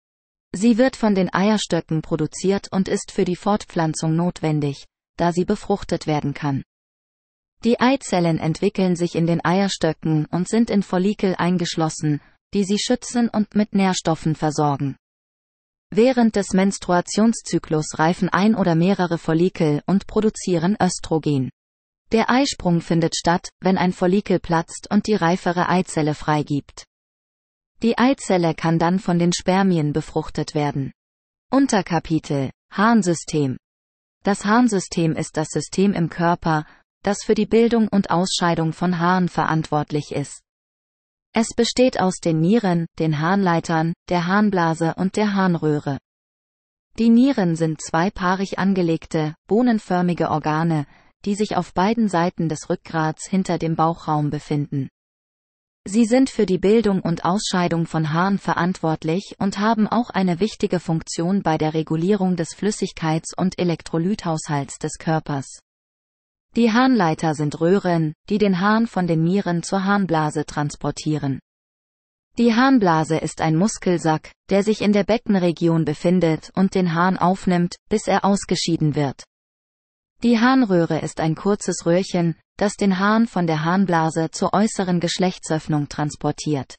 Sie wird von den Eierstöcken produziert und ist für die Fortpflanzung notwendig, da sie befruchtet werden kann. Die Eizellen entwickeln sich in den Eierstöcken und sind in Follikel eingeschlossen, die sie schützen und mit Nährstoffen versorgen. Während des Menstruationszyklus reifen ein oder mehrere Follikel und produzieren Östrogen. Der Eisprung findet statt, wenn ein Follikel platzt und die reifere Eizelle freigibt. Die Eizelle kann dann von den Spermien befruchtet werden. Unterkapitel Harnsystem Das Harnsystem ist das System im Körper, das für die Bildung und Ausscheidung von Haaren verantwortlich ist. Es besteht aus den Nieren, den Harnleitern, der Harnblase und der Harnröhre. Die Nieren sind zweipaarig angelegte, bohnenförmige Organe, die sich auf beiden Seiten des Rückgrats hinter dem Bauchraum befinden. Sie sind für die Bildung und Ausscheidung von Haaren verantwortlich und haben auch eine wichtige Funktion bei der Regulierung des Flüssigkeits- und Elektrolythaushalts des Körpers. Die Harnleiter sind Röhren, die den Harn von den Nieren zur Harnblase transportieren. Die Harnblase ist ein Muskelsack, der sich in der Beckenregion befindet und den Harn aufnimmt, bis er ausgeschieden wird. Die Harnröhre ist ein kurzes Röhrchen, das den Hahn von der Harnblase zur äußeren Geschlechtsöffnung transportiert.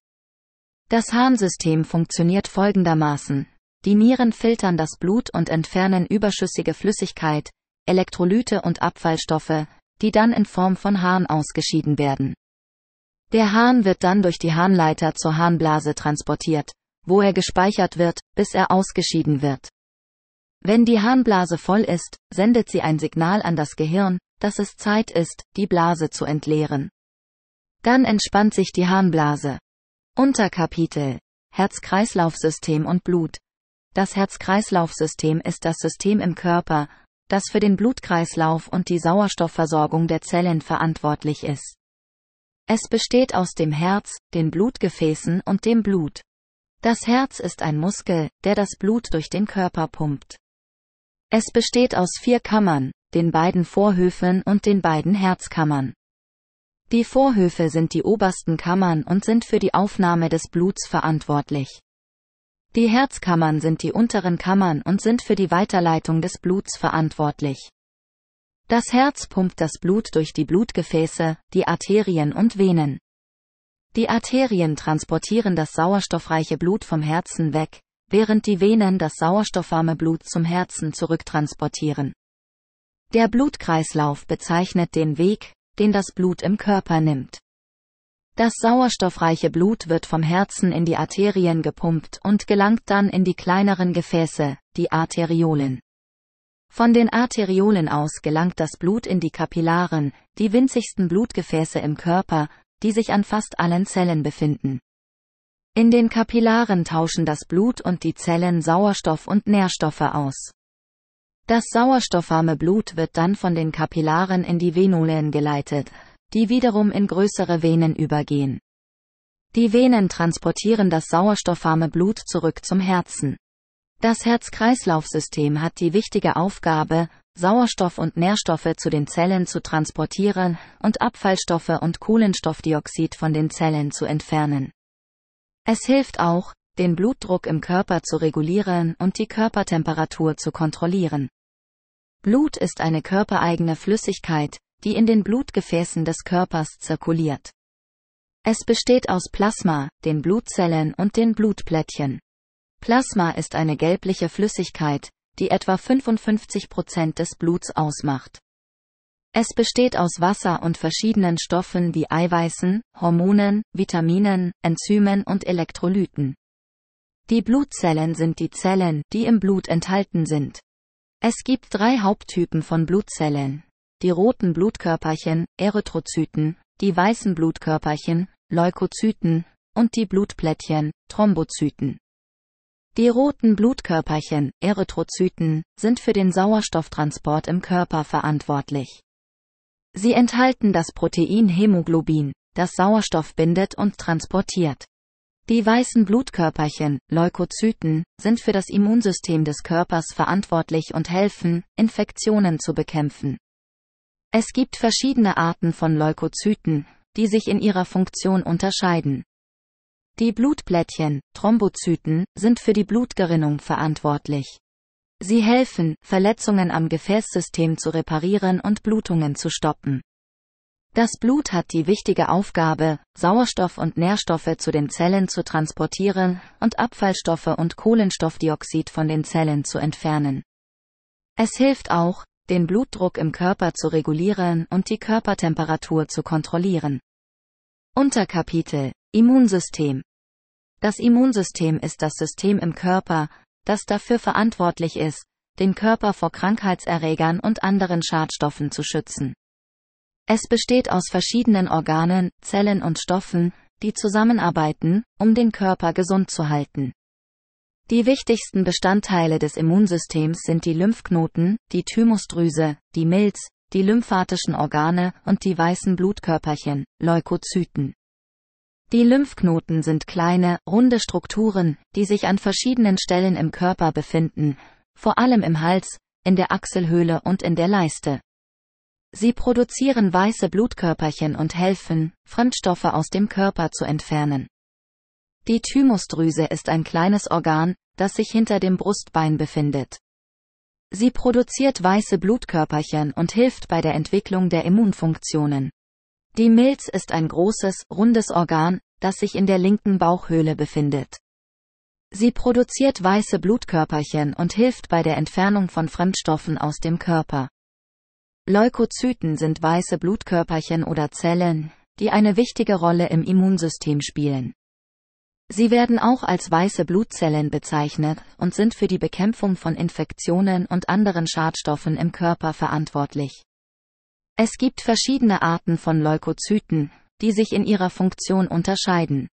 Das Harnsystem funktioniert folgendermaßen. Die Nieren filtern das Blut und entfernen überschüssige Flüssigkeit, Elektrolyte und Abfallstoffe, die dann in Form von Harn ausgeschieden werden. Der Hahn wird dann durch die Harnleiter zur Harnblase transportiert, wo er gespeichert wird, bis er ausgeschieden wird. Wenn die Harnblase voll ist, sendet sie ein Signal an das Gehirn, dass es Zeit ist, die Blase zu entleeren. Dann entspannt sich die Harnblase. Unterkapitel Herz-Kreislauf-System und Blut. Das Herz-Kreislauf-System ist das System im Körper, das für den Blutkreislauf und die Sauerstoffversorgung der Zellen verantwortlich ist. Es besteht aus dem Herz, den Blutgefäßen und dem Blut. Das Herz ist ein Muskel, der das Blut durch den Körper pumpt. Es besteht aus vier Kammern, den beiden Vorhöfen und den beiden Herzkammern. Die Vorhöfe sind die obersten Kammern und sind für die Aufnahme des Bluts verantwortlich. Die Herzkammern sind die unteren Kammern und sind für die Weiterleitung des Bluts verantwortlich. Das Herz pumpt das Blut durch die Blutgefäße, die Arterien und Venen. Die Arterien transportieren das sauerstoffreiche Blut vom Herzen weg, während die Venen das sauerstoffarme Blut zum Herzen zurücktransportieren. Der Blutkreislauf bezeichnet den Weg, den das Blut im Körper nimmt. Das sauerstoffreiche Blut wird vom Herzen in die Arterien gepumpt und gelangt dann in die kleineren Gefäße, die Arteriolen. Von den Arteriolen aus gelangt das Blut in die Kapillaren, die winzigsten Blutgefäße im Körper, die sich an fast allen Zellen befinden. In den Kapillaren tauschen das Blut und die Zellen Sauerstoff und Nährstoffe aus. Das sauerstoffarme Blut wird dann von den Kapillaren in die Venolen geleitet, die wiederum in größere Venen übergehen. Die Venen transportieren das sauerstoffarme Blut zurück zum Herzen. Das Herz-Kreislauf-System hat die wichtige Aufgabe, Sauerstoff und Nährstoffe zu den Zellen zu transportieren und Abfallstoffe und Kohlenstoffdioxid von den Zellen zu entfernen. Es hilft auch, den Blutdruck im Körper zu regulieren und die Körpertemperatur zu kontrollieren. Blut ist eine körpereigene Flüssigkeit, die in den Blutgefäßen des Körpers zirkuliert. Es besteht aus Plasma, den Blutzellen und den Blutplättchen. Plasma ist eine gelbliche Flüssigkeit, die etwa 55 Prozent des Bluts ausmacht. Es besteht aus Wasser und verschiedenen Stoffen wie Eiweißen, Hormonen, Vitaminen, Enzymen und Elektrolyten. Die Blutzellen sind die Zellen, die im Blut enthalten sind. Es gibt drei Haupttypen von Blutzellen. Die roten Blutkörperchen, Erythrozyten, die weißen Blutkörperchen, Leukozyten, und die Blutplättchen, Thrombozyten. Die roten Blutkörperchen, Erythrozyten, sind für den Sauerstofftransport im Körper verantwortlich. Sie enthalten das Protein Hämoglobin, das Sauerstoff bindet und transportiert. Die weißen Blutkörperchen, Leukozyten, sind für das Immunsystem des Körpers verantwortlich und helfen, Infektionen zu bekämpfen. Es gibt verschiedene Arten von Leukozyten, die sich in ihrer Funktion unterscheiden. Die Blutplättchen, Thrombozyten, sind für die Blutgerinnung verantwortlich. Sie helfen, Verletzungen am Gefäßsystem zu reparieren und Blutungen zu stoppen. Das Blut hat die wichtige Aufgabe, Sauerstoff und Nährstoffe zu den Zellen zu transportieren und Abfallstoffe und Kohlenstoffdioxid von den Zellen zu entfernen. Es hilft auch, den Blutdruck im Körper zu regulieren und die Körpertemperatur zu kontrollieren. Unterkapitel Immunsystem Das Immunsystem ist das System im Körper, das dafür verantwortlich ist, den Körper vor Krankheitserregern und anderen Schadstoffen zu schützen. Es besteht aus verschiedenen Organen, Zellen und Stoffen, die zusammenarbeiten, um den Körper gesund zu halten. Die wichtigsten Bestandteile des Immunsystems sind die Lymphknoten, die Thymusdrüse, die Milz, die lymphatischen Organe und die weißen Blutkörperchen, Leukozyten. Die Lymphknoten sind kleine, runde Strukturen, die sich an verschiedenen Stellen im Körper befinden, vor allem im Hals, in der Achselhöhle und in der Leiste. Sie produzieren weiße Blutkörperchen und helfen, Fremdstoffe aus dem Körper zu entfernen. Die Thymusdrüse ist ein kleines Organ, das sich hinter dem Brustbein befindet. Sie produziert weiße Blutkörperchen und hilft bei der Entwicklung der Immunfunktionen. Die Milz ist ein großes, rundes Organ, das sich in der linken Bauchhöhle befindet. Sie produziert weiße Blutkörperchen und hilft bei der Entfernung von Fremdstoffen aus dem Körper. Leukozyten sind weiße Blutkörperchen oder Zellen, die eine wichtige Rolle im Immunsystem spielen. Sie werden auch als weiße Blutzellen bezeichnet und sind für die Bekämpfung von Infektionen und anderen Schadstoffen im Körper verantwortlich. Es gibt verschiedene Arten von Leukozyten, die sich in ihrer Funktion unterscheiden.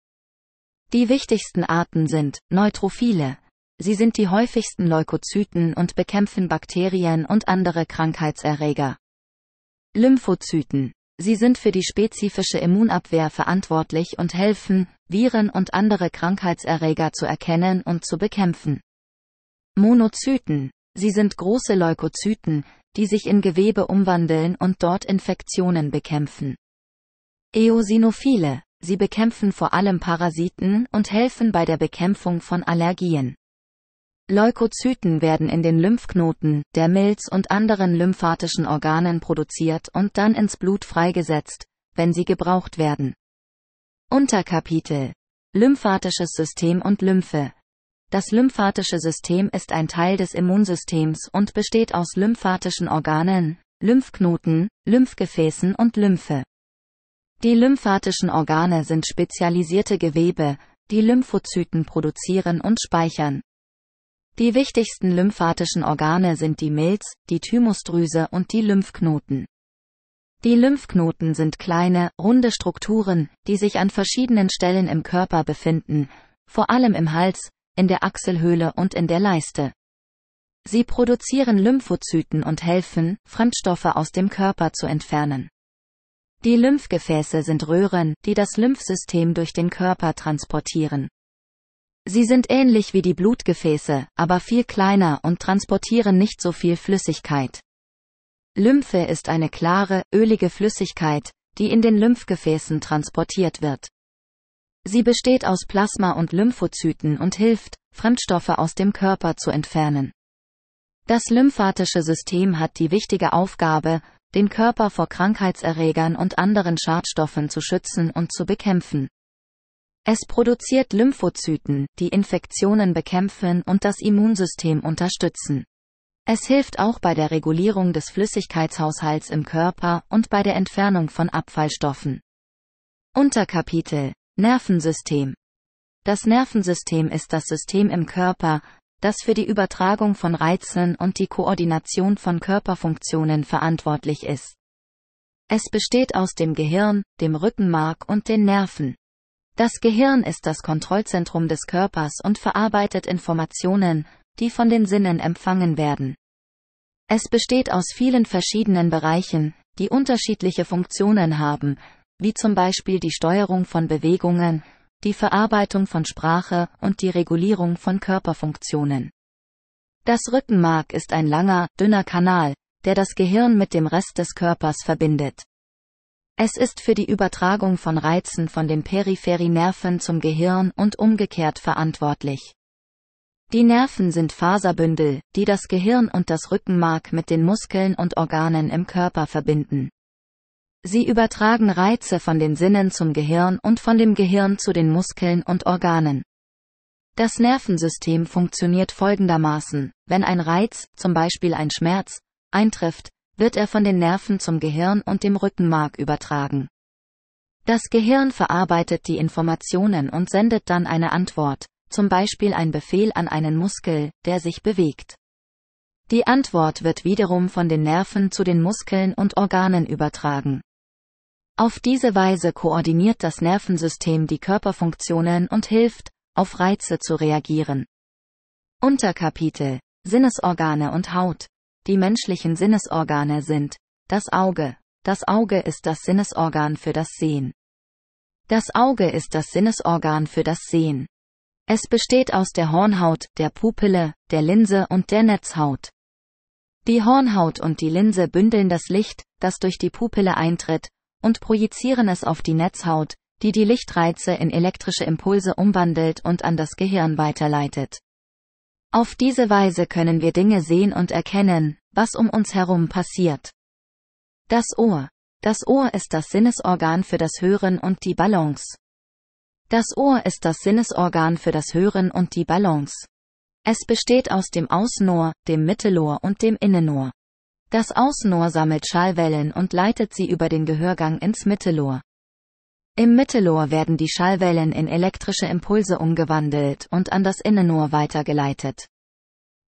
Die wichtigsten Arten sind Neutrophile. Sie sind die häufigsten Leukozyten und bekämpfen Bakterien und andere Krankheitserreger. Lymphozyten. Sie sind für die spezifische Immunabwehr verantwortlich und helfen, Viren und andere Krankheitserreger zu erkennen und zu bekämpfen. Monozyten. Sie sind große Leukozyten, die sich in Gewebe umwandeln und dort Infektionen bekämpfen. Eosinophile. Sie bekämpfen vor allem Parasiten und helfen bei der Bekämpfung von Allergien. Leukozyten werden in den Lymphknoten, der Milz und anderen lymphatischen Organen produziert und dann ins Blut freigesetzt, wenn sie gebraucht werden. Unterkapitel Lymphatisches System und Lymphe Das lymphatische System ist ein Teil des Immunsystems und besteht aus lymphatischen Organen, Lymphknoten, Lymphgefäßen und Lymphe. Die lymphatischen Organe sind spezialisierte Gewebe, die Lymphozyten produzieren und speichern. Die wichtigsten lymphatischen Organe sind die Milz, die Thymusdrüse und die Lymphknoten. Die Lymphknoten sind kleine, runde Strukturen, die sich an verschiedenen Stellen im Körper befinden, vor allem im Hals, in der Achselhöhle und in der Leiste. Sie produzieren Lymphozyten und helfen, Fremdstoffe aus dem Körper zu entfernen. Die Lymphgefäße sind Röhren, die das Lymphsystem durch den Körper transportieren. Sie sind ähnlich wie die Blutgefäße, aber viel kleiner und transportieren nicht so viel Flüssigkeit. Lymphe ist eine klare, ölige Flüssigkeit, die in den Lymphgefäßen transportiert wird. Sie besteht aus Plasma und Lymphozyten und hilft, Fremdstoffe aus dem Körper zu entfernen. Das lymphatische System hat die wichtige Aufgabe, den Körper vor Krankheitserregern und anderen Schadstoffen zu schützen und zu bekämpfen. Es produziert Lymphozyten, die Infektionen bekämpfen und das Immunsystem unterstützen. Es hilft auch bei der Regulierung des Flüssigkeitshaushalts im Körper und bei der Entfernung von Abfallstoffen. Unterkapitel Nervensystem Das Nervensystem ist das System im Körper, das für die Übertragung von Reizen und die Koordination von Körperfunktionen verantwortlich ist. Es besteht aus dem Gehirn, dem Rückenmark und den Nerven. Das Gehirn ist das Kontrollzentrum des Körpers und verarbeitet Informationen, die von den Sinnen empfangen werden. Es besteht aus vielen verschiedenen Bereichen, die unterschiedliche Funktionen haben, wie zum Beispiel die Steuerung von Bewegungen, die Verarbeitung von Sprache und die Regulierung von Körperfunktionen. Das Rückenmark ist ein langer, dünner Kanal, der das Gehirn mit dem Rest des Körpers verbindet. Es ist für die Übertragung von Reizen von den Peripherinerven zum Gehirn und umgekehrt verantwortlich. Die Nerven sind Faserbündel, die das Gehirn und das Rückenmark mit den Muskeln und Organen im Körper verbinden. Sie übertragen Reize von den Sinnen zum Gehirn und von dem Gehirn zu den Muskeln und Organen. Das Nervensystem funktioniert folgendermaßen, wenn ein Reiz, zum Beispiel ein Schmerz, eintrifft, wird er von den Nerven zum Gehirn und dem Rückenmark übertragen. Das Gehirn verarbeitet die Informationen und sendet dann eine Antwort, zum Beispiel ein Befehl an einen Muskel, der sich bewegt. Die Antwort wird wiederum von den Nerven zu den Muskeln und Organen übertragen. Auf diese Weise koordiniert das Nervensystem die Körperfunktionen und hilft, auf Reize zu reagieren. Unterkapitel Sinnesorgane und Haut die menschlichen Sinnesorgane sind das Auge. Das Auge ist das Sinnesorgan für das Sehen. Das Auge ist das Sinnesorgan für das Sehen. Es besteht aus der Hornhaut, der Pupille, der Linse und der Netzhaut. Die Hornhaut und die Linse bündeln das Licht, das durch die Pupille eintritt, und projizieren es auf die Netzhaut, die die Lichtreize in elektrische Impulse umwandelt und an das Gehirn weiterleitet. Auf diese Weise können wir Dinge sehen und erkennen, was um uns herum passiert. Das Ohr. Das Ohr ist das Sinnesorgan für das Hören und die Balance. Das Ohr ist das Sinnesorgan für das Hören und die Balance. Es besteht aus dem Außenohr, dem Mittelohr und dem Innenohr. Das Außenohr sammelt Schallwellen und leitet sie über den Gehörgang ins Mittelohr. Im Mittelohr werden die Schallwellen in elektrische Impulse umgewandelt und an das Innenohr weitergeleitet.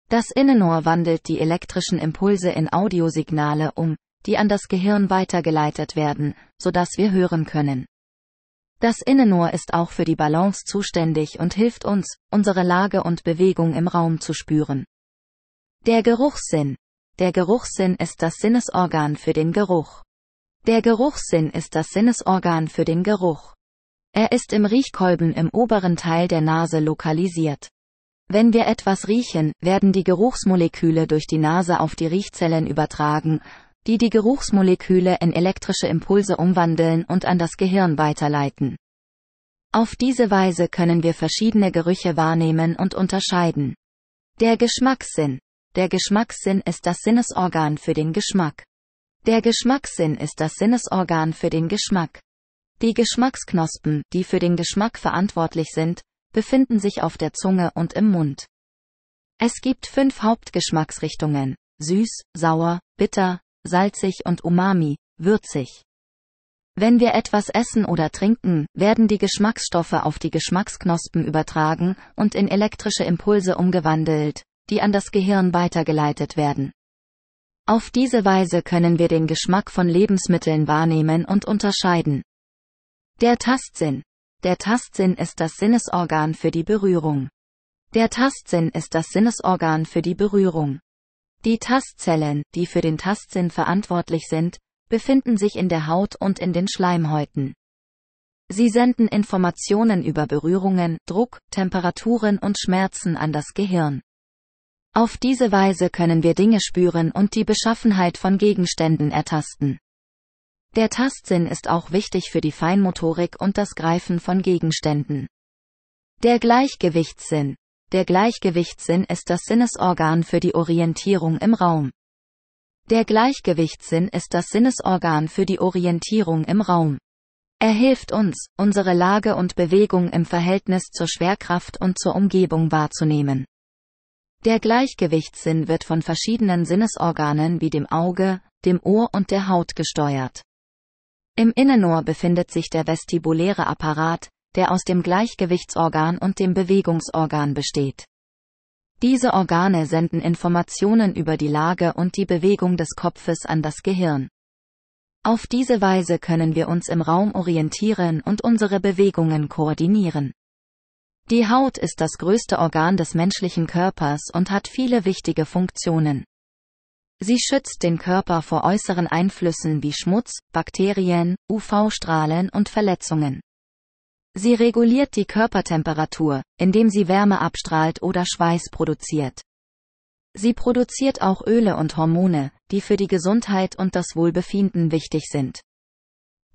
Das Innenohr wandelt die elektrischen Impulse in Audiosignale um, die an das Gehirn weitergeleitet werden, sodass wir hören können. Das Innenohr ist auch für die Balance zuständig und hilft uns, unsere Lage und Bewegung im Raum zu spüren. Der Geruchssinn. Der Geruchssinn ist das Sinnesorgan für den Geruch. Der Geruchssinn ist das Sinnesorgan für den Geruch. Er ist im Riechkolben im oberen Teil der Nase lokalisiert. Wenn wir etwas riechen, werden die Geruchsmoleküle durch die Nase auf die Riechzellen übertragen, die die Geruchsmoleküle in elektrische Impulse umwandeln und an das Gehirn weiterleiten. Auf diese Weise können wir verschiedene Gerüche wahrnehmen und unterscheiden. Der Geschmackssinn. Der Geschmackssinn ist das Sinnesorgan für den Geschmack. Der Geschmackssinn ist das Sinnesorgan für den Geschmack. Die Geschmacksknospen, die für den Geschmack verantwortlich sind, befinden sich auf der Zunge und im Mund. Es gibt fünf Hauptgeschmacksrichtungen. Süß, sauer, bitter, salzig und umami, würzig. Wenn wir etwas essen oder trinken, werden die Geschmacksstoffe auf die Geschmacksknospen übertragen und in elektrische Impulse umgewandelt, die an das Gehirn weitergeleitet werden. Auf diese Weise können wir den Geschmack von Lebensmitteln wahrnehmen und unterscheiden. Der Tastsinn. Der Tastsinn ist das Sinnesorgan für die Berührung. Der Tastsinn ist das Sinnesorgan für die Berührung. Die Tastzellen, die für den Tastsinn verantwortlich sind, befinden sich in der Haut und in den Schleimhäuten. Sie senden Informationen über Berührungen, Druck, Temperaturen und Schmerzen an das Gehirn. Auf diese Weise können wir Dinge spüren und die Beschaffenheit von Gegenständen ertasten. Der Tastsinn ist auch wichtig für die Feinmotorik und das Greifen von Gegenständen. Der Gleichgewichtssinn. Der Gleichgewichtssinn ist das Sinnesorgan für die Orientierung im Raum. Der Gleichgewichtssinn ist das Sinnesorgan für die Orientierung im Raum. Er hilft uns, unsere Lage und Bewegung im Verhältnis zur Schwerkraft und zur Umgebung wahrzunehmen. Der Gleichgewichtssinn wird von verschiedenen Sinnesorganen wie dem Auge, dem Ohr und der Haut gesteuert. Im Innenohr befindet sich der vestibuläre Apparat, der aus dem Gleichgewichtsorgan und dem Bewegungsorgan besteht. Diese Organe senden Informationen über die Lage und die Bewegung des Kopfes an das Gehirn. Auf diese Weise können wir uns im Raum orientieren und unsere Bewegungen koordinieren. Die Haut ist das größte Organ des menschlichen Körpers und hat viele wichtige Funktionen. Sie schützt den Körper vor äußeren Einflüssen wie Schmutz, Bakterien, UV-Strahlen und Verletzungen. Sie reguliert die Körpertemperatur, indem sie Wärme abstrahlt oder Schweiß produziert. Sie produziert auch Öle und Hormone, die für die Gesundheit und das Wohlbefinden wichtig sind.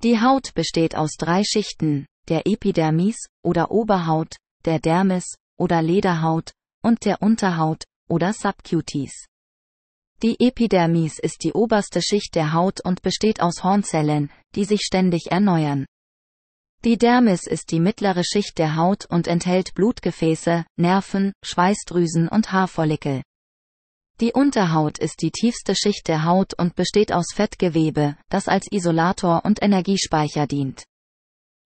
Die Haut besteht aus drei Schichten, der Epidermis, oder Oberhaut, der Dermis, oder Lederhaut, und der Unterhaut, oder Subcutis. Die Epidermis ist die oberste Schicht der Haut und besteht aus Hornzellen, die sich ständig erneuern. Die Dermis ist die mittlere Schicht der Haut und enthält Blutgefäße, Nerven, Schweißdrüsen und Haarfollikel. Die Unterhaut ist die tiefste Schicht der Haut und besteht aus Fettgewebe, das als Isolator und Energiespeicher dient.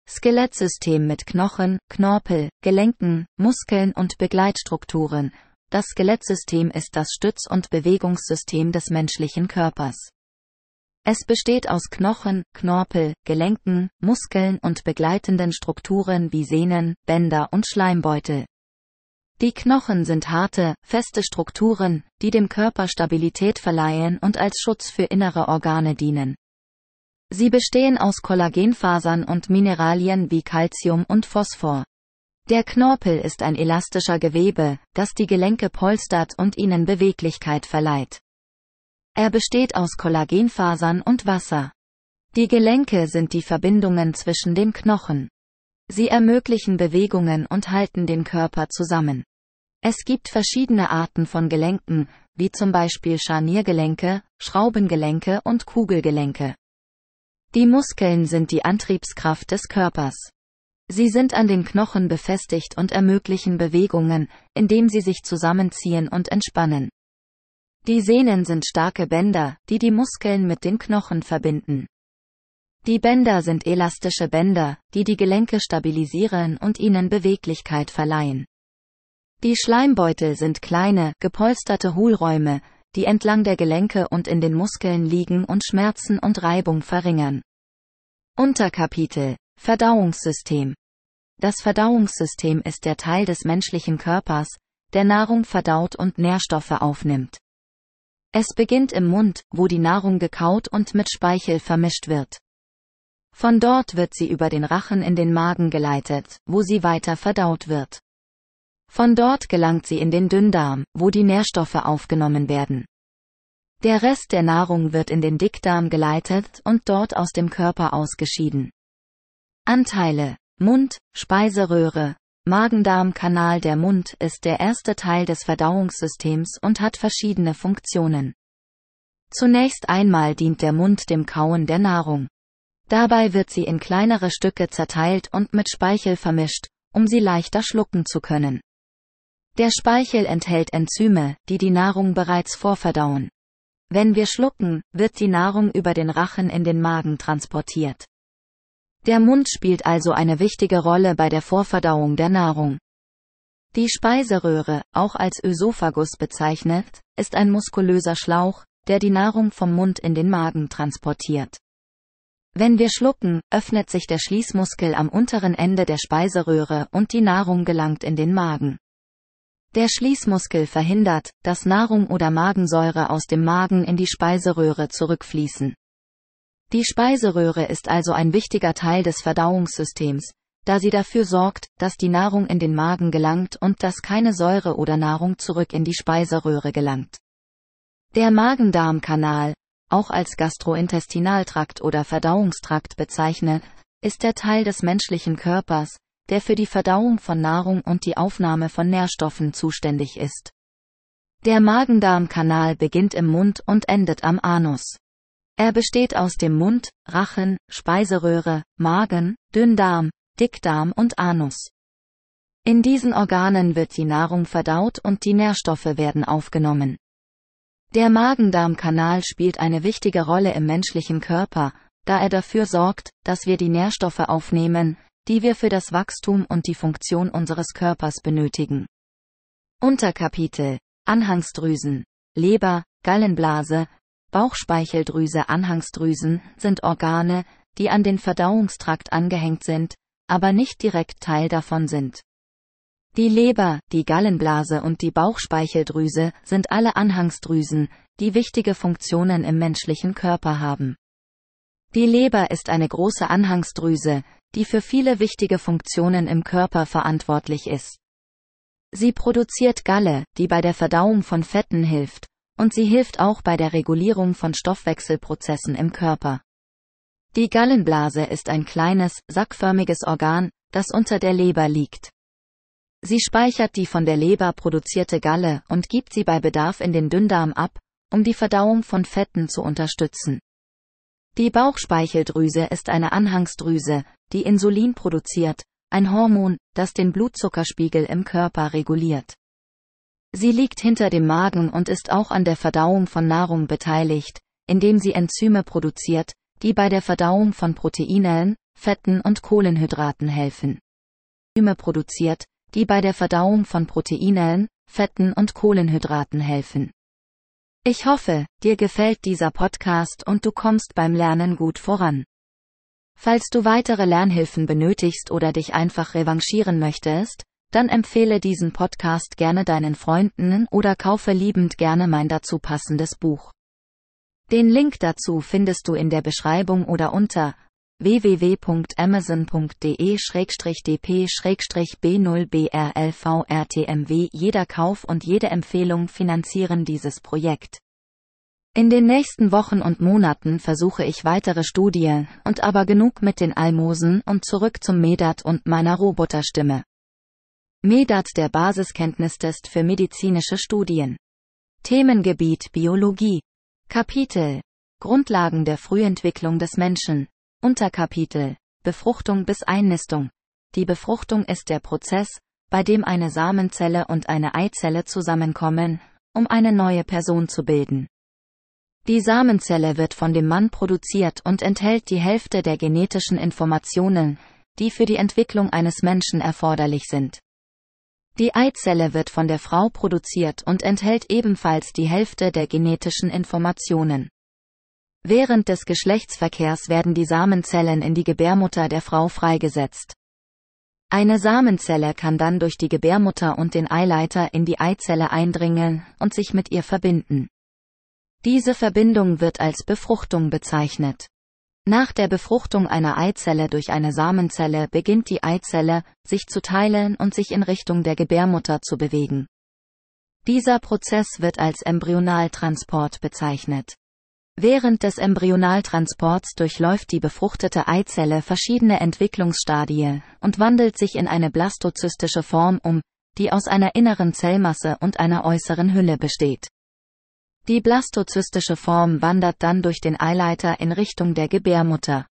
Skelettsystem mit Knochen, Knorpel, Gelenken, Muskeln und Begleitstrukturen. Das Skelettsystem ist das Stütz- und Bewegungssystem des menschlichen Körpers. Es besteht aus Knochen, Knorpel, Gelenken, Muskeln und begleitenden Strukturen wie Sehnen, Bänder und Schleimbeutel. Die Knochen sind harte, feste Strukturen, die dem Körper Stabilität verleihen und als Schutz für innere Organe dienen. Sie bestehen aus Kollagenfasern und Mineralien wie Calcium und Phosphor. Der Knorpel ist ein elastischer Gewebe, das die Gelenke polstert und ihnen Beweglichkeit verleiht. Er besteht aus Kollagenfasern und Wasser. Die Gelenke sind die Verbindungen zwischen den Knochen. Sie ermöglichen Bewegungen und halten den Körper zusammen. Es gibt verschiedene Arten von Gelenken, wie zum Beispiel Scharniergelenke, Schraubengelenke und Kugelgelenke. Die Muskeln sind die Antriebskraft des Körpers. Sie sind an den Knochen befestigt und ermöglichen Bewegungen, indem sie sich zusammenziehen und entspannen. Die Sehnen sind starke Bänder, die die Muskeln mit den Knochen verbinden. Die Bänder sind elastische Bänder, die die Gelenke stabilisieren und ihnen Beweglichkeit verleihen. Die Schleimbeutel sind kleine, gepolsterte Hohlräume, die entlang der Gelenke und in den Muskeln liegen und Schmerzen und Reibung verringern. Unterkapitel Verdauungssystem Das Verdauungssystem ist der Teil des menschlichen Körpers, der Nahrung verdaut und Nährstoffe aufnimmt. Es beginnt im Mund, wo die Nahrung gekaut und mit Speichel vermischt wird. Von dort wird sie über den Rachen in den Magen geleitet, wo sie weiter verdaut wird. Von dort gelangt sie in den Dünndarm, wo die Nährstoffe aufgenommen werden. Der Rest der Nahrung wird in den Dickdarm geleitet und dort aus dem Körper ausgeschieden. Anteile Mund, Speiseröhre, Magendarmkanal Der Mund ist der erste Teil des Verdauungssystems und hat verschiedene Funktionen. Zunächst einmal dient der Mund dem Kauen der Nahrung. Dabei wird sie in kleinere Stücke zerteilt und mit Speichel vermischt, um sie leichter schlucken zu können. Der Speichel enthält Enzyme, die die Nahrung bereits vorverdauen. Wenn wir schlucken, wird die Nahrung über den Rachen in den Magen transportiert. Der Mund spielt also eine wichtige Rolle bei der Vorverdauung der Nahrung. Die Speiseröhre, auch als Ösophagus bezeichnet, ist ein muskulöser Schlauch, der die Nahrung vom Mund in den Magen transportiert. Wenn wir schlucken, öffnet sich der Schließmuskel am unteren Ende der Speiseröhre und die Nahrung gelangt in den Magen. Der Schließmuskel verhindert, dass Nahrung oder Magensäure aus dem Magen in die Speiseröhre zurückfließen. Die Speiseröhre ist also ein wichtiger Teil des Verdauungssystems, da sie dafür sorgt, dass die Nahrung in den Magen gelangt und dass keine Säure oder Nahrung zurück in die Speiseröhre gelangt. Der Magen-Darm-Kanal, auch als Gastrointestinaltrakt oder Verdauungstrakt bezeichnet, ist der Teil des menschlichen Körpers, der für die Verdauung von Nahrung und die Aufnahme von Nährstoffen zuständig ist. Der Magen-Darm-Kanal beginnt im Mund und endet am Anus. Er besteht aus dem Mund, Rachen, Speiseröhre, Magen, Dünndarm, Dickdarm und Anus. In diesen Organen wird die Nahrung verdaut und die Nährstoffe werden aufgenommen. Der Magen-Darm-Kanal spielt eine wichtige Rolle im menschlichen Körper, da er dafür sorgt, dass wir die Nährstoffe aufnehmen, die wir für das Wachstum und die Funktion unseres Körpers benötigen. Unterkapitel Anhangsdrüsen, Leber, Gallenblase, Bauchspeicheldrüse Anhangsdrüsen sind Organe, die an den Verdauungstrakt angehängt sind, aber nicht direkt Teil davon sind. Die Leber, die Gallenblase und die Bauchspeicheldrüse sind alle Anhangsdrüsen, die wichtige Funktionen im menschlichen Körper haben. Die Leber ist eine große Anhangsdrüse, die für viele wichtige Funktionen im Körper verantwortlich ist. Sie produziert Galle, die bei der Verdauung von Fetten hilft, und sie hilft auch bei der Regulierung von Stoffwechselprozessen im Körper. Die Gallenblase ist ein kleines, sackförmiges Organ, das unter der Leber liegt. Sie speichert die von der Leber produzierte Galle und gibt sie bei Bedarf in den Dünndarm ab, um die Verdauung von Fetten zu unterstützen. Die Bauchspeicheldrüse ist eine Anhangsdrüse, die Insulin produziert, ein Hormon, das den Blutzuckerspiegel im Körper reguliert. Sie liegt hinter dem Magen und ist auch an der Verdauung von Nahrung beteiligt, indem sie Enzyme produziert, die bei der Verdauung von Proteinen, Fetten und Kohlenhydraten helfen. Enzyme produziert, die bei der Verdauung von Proteinen, Fetten und Kohlenhydraten helfen. Ich hoffe, dir gefällt dieser Podcast und du kommst beim Lernen gut voran. Falls du weitere Lernhilfen benötigst oder dich einfach revanchieren möchtest, dann empfehle diesen Podcast gerne deinen Freunden oder kaufe liebend gerne mein dazu passendes Buch. Den Link dazu findest du in der Beschreibung oder unter www.amazon.de-dp-b0brlvrtmw Jeder Kauf und jede Empfehlung finanzieren dieses Projekt. In den nächsten Wochen und Monaten versuche ich weitere Studien, und aber genug mit den Almosen und zurück zum Medat und meiner Roboterstimme. Medat der Basiskenntnistest für medizinische Studien. Themengebiet Biologie. Kapitel. Grundlagen der Frühentwicklung des Menschen. Unterkapitel. Befruchtung bis Einnistung. Die Befruchtung ist der Prozess, bei dem eine Samenzelle und eine Eizelle zusammenkommen, um eine neue Person zu bilden. Die Samenzelle wird von dem Mann produziert und enthält die Hälfte der genetischen Informationen, die für die Entwicklung eines Menschen erforderlich sind. Die Eizelle wird von der Frau produziert und enthält ebenfalls die Hälfte der genetischen Informationen. Während des Geschlechtsverkehrs werden die Samenzellen in die Gebärmutter der Frau freigesetzt. Eine Samenzelle kann dann durch die Gebärmutter und den Eileiter in die Eizelle eindringen und sich mit ihr verbinden. Diese Verbindung wird als Befruchtung bezeichnet. Nach der Befruchtung einer Eizelle durch eine Samenzelle beginnt die Eizelle, sich zu teilen und sich in Richtung der Gebärmutter zu bewegen. Dieser Prozess wird als Embryonaltransport bezeichnet. Während des Embryonaltransports durchläuft die befruchtete Eizelle verschiedene Entwicklungsstadien und wandelt sich in eine blastozystische Form um, die aus einer inneren Zellmasse und einer äußeren Hülle besteht. Die blastozystische Form wandert dann durch den Eileiter in Richtung der Gebärmutter.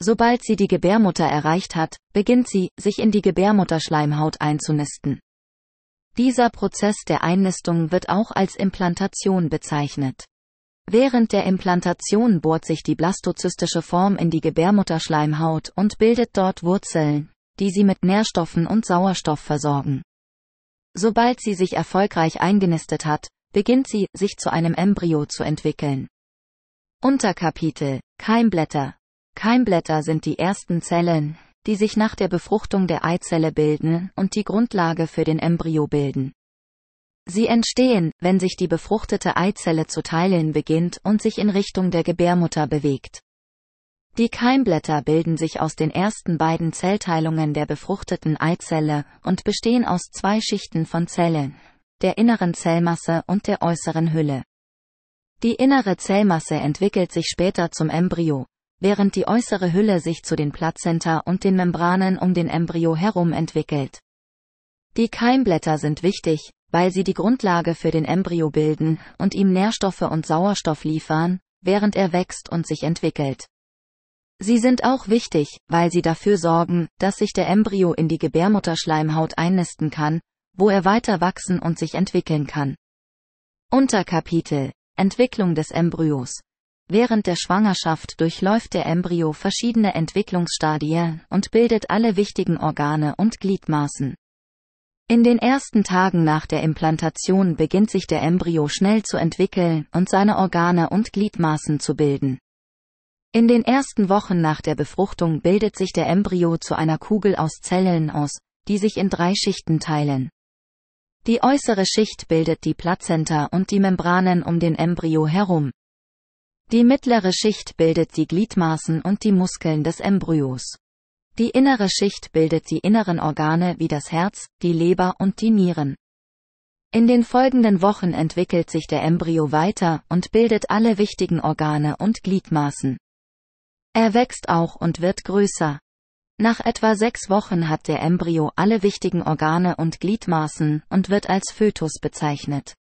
Sobald sie die Gebärmutter erreicht hat, beginnt sie, sich in die Gebärmutterschleimhaut einzunisten. Dieser Prozess der Einnistung wird auch als Implantation bezeichnet. Während der Implantation bohrt sich die blastozystische Form in die Gebärmutterschleimhaut und bildet dort Wurzeln, die sie mit Nährstoffen und Sauerstoff versorgen. Sobald sie sich erfolgreich eingenistet hat, beginnt sie, sich zu einem Embryo zu entwickeln. Unterkapitel Keimblätter Keimblätter sind die ersten Zellen, die sich nach der Befruchtung der Eizelle bilden und die Grundlage für den Embryo bilden. Sie entstehen, wenn sich die befruchtete Eizelle zu teilen beginnt und sich in Richtung der Gebärmutter bewegt. Die Keimblätter bilden sich aus den ersten beiden Zellteilungen der befruchteten Eizelle und bestehen aus zwei Schichten von Zellen, der inneren Zellmasse und der äußeren Hülle. Die innere Zellmasse entwickelt sich später zum Embryo, während die äußere Hülle sich zu den Plazenta und den Membranen um den Embryo herum entwickelt. Die Keimblätter sind wichtig, weil sie die Grundlage für den Embryo bilden und ihm Nährstoffe und Sauerstoff liefern, während er wächst und sich entwickelt. Sie sind auch wichtig, weil sie dafür sorgen, dass sich der Embryo in die Gebärmutterschleimhaut einnisten kann, wo er weiter wachsen und sich entwickeln kann. Unterkapitel Entwicklung des Embryos Während der Schwangerschaft durchläuft der Embryo verschiedene Entwicklungsstadien und bildet alle wichtigen Organe und Gliedmaßen. In den ersten Tagen nach der Implantation beginnt sich der Embryo schnell zu entwickeln und seine Organe und Gliedmaßen zu bilden. In den ersten Wochen nach der Befruchtung bildet sich der Embryo zu einer Kugel aus Zellen aus, die sich in drei Schichten teilen. Die äußere Schicht bildet die Plazenta und die Membranen um den Embryo herum. Die mittlere Schicht bildet die Gliedmaßen und die Muskeln des Embryos. Die innere Schicht bildet die inneren Organe wie das Herz, die Leber und die Nieren. In den folgenden Wochen entwickelt sich der Embryo weiter und bildet alle wichtigen Organe und Gliedmaßen. Er wächst auch und wird größer. Nach etwa sechs Wochen hat der Embryo alle wichtigen Organe und Gliedmaßen und wird als Fötus bezeichnet.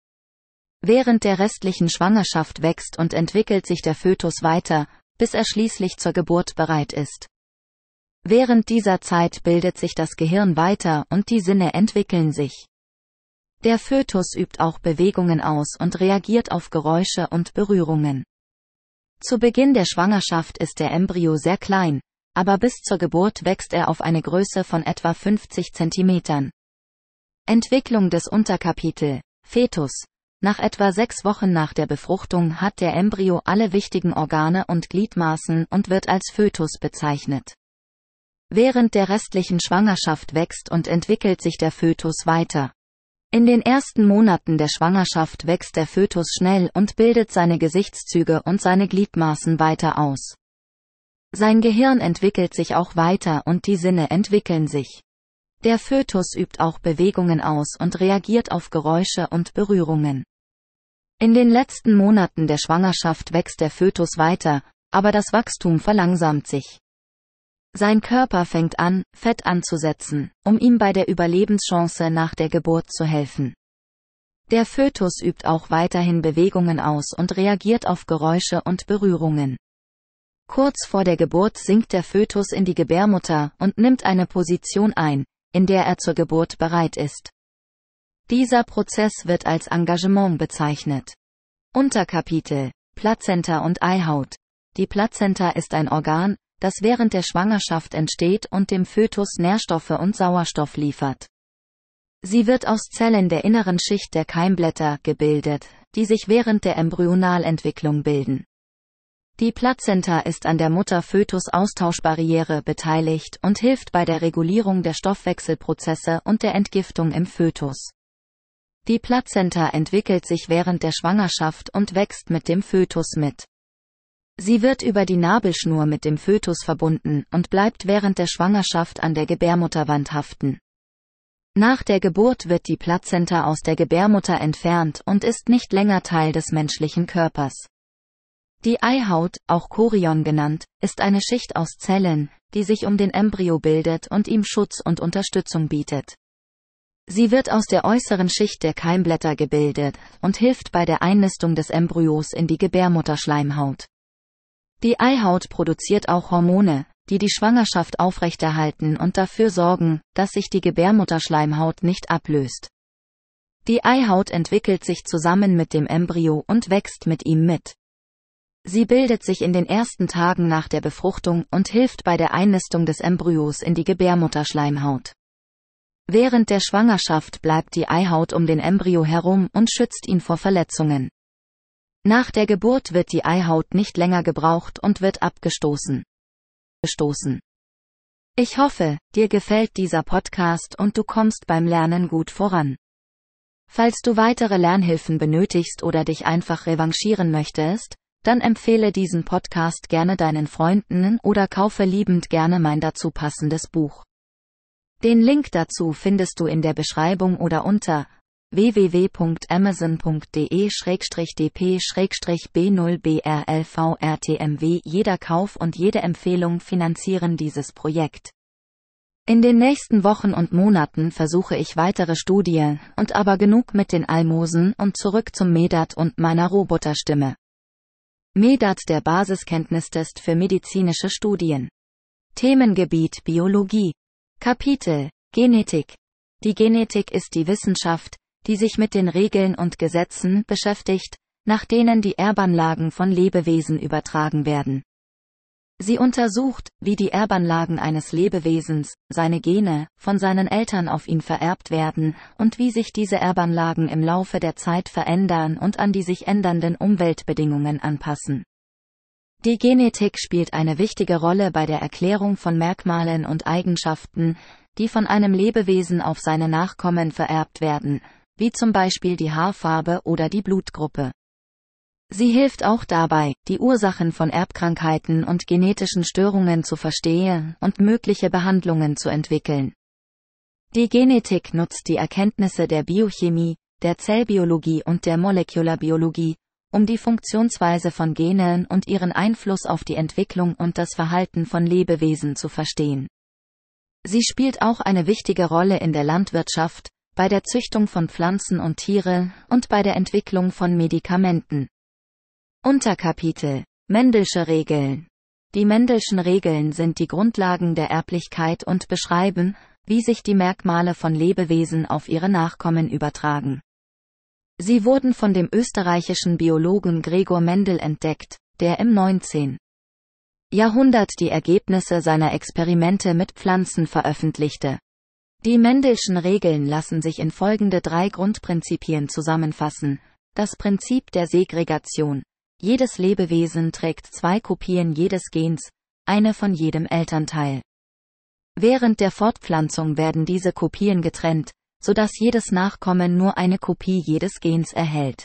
Während der restlichen Schwangerschaft wächst und entwickelt sich der Fötus weiter, bis er schließlich zur Geburt bereit ist. Während dieser Zeit bildet sich das Gehirn weiter und die Sinne entwickeln sich. Der Fötus übt auch Bewegungen aus und reagiert auf Geräusche und Berührungen. Zu Beginn der Schwangerschaft ist der Embryo sehr klein, aber bis zur Geburt wächst er auf eine Größe von etwa 50 cm. Entwicklung des Unterkapitel Fetus Nach etwa sechs Wochen nach der Befruchtung hat der Embryo alle wichtigen Organe und Gliedmaßen und wird als Fötus bezeichnet. Während der restlichen Schwangerschaft wächst und entwickelt sich der Fötus weiter. In den ersten Monaten der Schwangerschaft wächst der Fötus schnell und bildet seine Gesichtszüge und seine Gliedmaßen weiter aus. Sein Gehirn entwickelt sich auch weiter und die Sinne entwickeln sich. Der Fötus übt auch Bewegungen aus und reagiert auf Geräusche und Berührungen. In den letzten Monaten der Schwangerschaft wächst der Fötus weiter, aber das Wachstum verlangsamt sich. Sein Körper fängt an, Fett anzusetzen, um ihm bei der Überlebenschance nach der Geburt zu helfen. Der Fötus übt auch weiterhin Bewegungen aus und reagiert auf Geräusche und Berührungen. Kurz vor der Geburt sinkt der Fötus in die Gebärmutter und nimmt eine Position ein, in der er zur Geburt bereit ist. Dieser Prozess wird als Engagement bezeichnet. Unterkapitel Plazenta und Eihaut. Die Plazenta ist ein Organ, das während der Schwangerschaft entsteht und dem Fötus Nährstoffe und Sauerstoff liefert. Sie wird aus Zellen der inneren Schicht der Keimblätter gebildet, die sich während der Embryonalentwicklung bilden. Die Plazenta ist an der Mutter-Fötus-Austauschbarriere beteiligt und hilft bei der Regulierung der Stoffwechselprozesse und der Entgiftung im Fötus. Die Plazenta entwickelt sich während der Schwangerschaft und wächst mit dem Fötus mit. Sie wird über die Nabelschnur mit dem Fötus verbunden und bleibt während der Schwangerschaft an der Gebärmutterwand haften. Nach der Geburt wird die Plazenta aus der Gebärmutter entfernt und ist nicht länger Teil des menschlichen Körpers. Die Eihaut, auch Chorion genannt, ist eine Schicht aus Zellen, die sich um den Embryo bildet und ihm Schutz und Unterstützung bietet. Sie wird aus der äußeren Schicht der Keimblätter gebildet und hilft bei der Einnistung des Embryos in die Gebärmutterschleimhaut. Die Eihaut produziert auch Hormone, die die Schwangerschaft aufrechterhalten und dafür sorgen, dass sich die Gebärmutterschleimhaut nicht ablöst. Die Eihaut entwickelt sich zusammen mit dem Embryo und wächst mit ihm mit. Sie bildet sich in den ersten Tagen nach der Befruchtung und hilft bei der Einnistung des Embryos in die Gebärmutterschleimhaut. Während der Schwangerschaft bleibt die Eihaut um den Embryo herum und schützt ihn vor Verletzungen. Nach der Geburt wird die Eihaut nicht länger gebraucht und wird abgestoßen. Gestoßen. Ich hoffe, dir gefällt dieser Podcast und du kommst beim Lernen gut voran. Falls du weitere Lernhilfen benötigst oder dich einfach revanchieren möchtest, Dann empfehle diesen Podcast gerne deinen Freunden oder kaufe liebend gerne mein dazu passendes Buch. Den Link dazu findest du in der Beschreibung oder unter www.amazon.de-dp-b0brlvrtmw Jeder Kauf und jede Empfehlung finanzieren dieses Projekt. In den nächsten Wochen und Monaten versuche ich weitere Studien, und aber genug mit den Almosen und zurück zum Medat und meiner Roboterstimme. Medat der Basiskenntnistest für medizinische Studien. Themengebiet Biologie. Kapitel Genetik. Die Genetik ist die Wissenschaft, die sich mit den Regeln und Gesetzen beschäftigt, nach denen die Erbanlagen von Lebewesen übertragen werden. Sie untersucht, wie die Erbanlagen eines Lebewesens, seine Gene, von seinen Eltern auf ihn vererbt werden und wie sich diese Erbanlagen im Laufe der Zeit verändern und an die sich ändernden Umweltbedingungen anpassen. Die Genetik spielt eine wichtige Rolle bei der Erklärung von Merkmalen und Eigenschaften, die von einem Lebewesen auf seine Nachkommen vererbt werden, wie zum Beispiel die Haarfarbe oder die Blutgruppe. Sie hilft auch dabei, die Ursachen von Erbkrankheiten und genetischen Störungen zu verstehen und mögliche Behandlungen zu entwickeln. Die Genetik nutzt die Erkenntnisse der Biochemie, der Zellbiologie und der Molekularbiologie, um die Funktionsweise von Genen und ihren Einfluss auf die Entwicklung und das Verhalten von Lebewesen zu verstehen. Sie spielt auch eine wichtige Rolle in der Landwirtschaft, bei der Züchtung von Pflanzen und Tiere und bei der Entwicklung von Medikamenten. Unterkapitel Mendelsche Regeln Die Mendelschen Regeln sind die Grundlagen der Erblichkeit und beschreiben, wie sich die Merkmale von Lebewesen auf ihre Nachkommen übertragen. Sie wurden von dem österreichischen Biologen Gregor Mendel entdeckt, der im 19. Jahrhundert die Ergebnisse seiner Experimente mit Pflanzen veröffentlichte. Die Mendelschen Regeln lassen sich in folgende drei Grundprinzipien zusammenfassen. Das Prinzip der Segregation, jedes Lebewesen trägt zwei Kopien jedes Gens, eine von jedem Elternteil. Während der Fortpflanzung werden diese Kopien getrennt, so dass jedes Nachkommen nur eine Kopie jedes Gens erhält.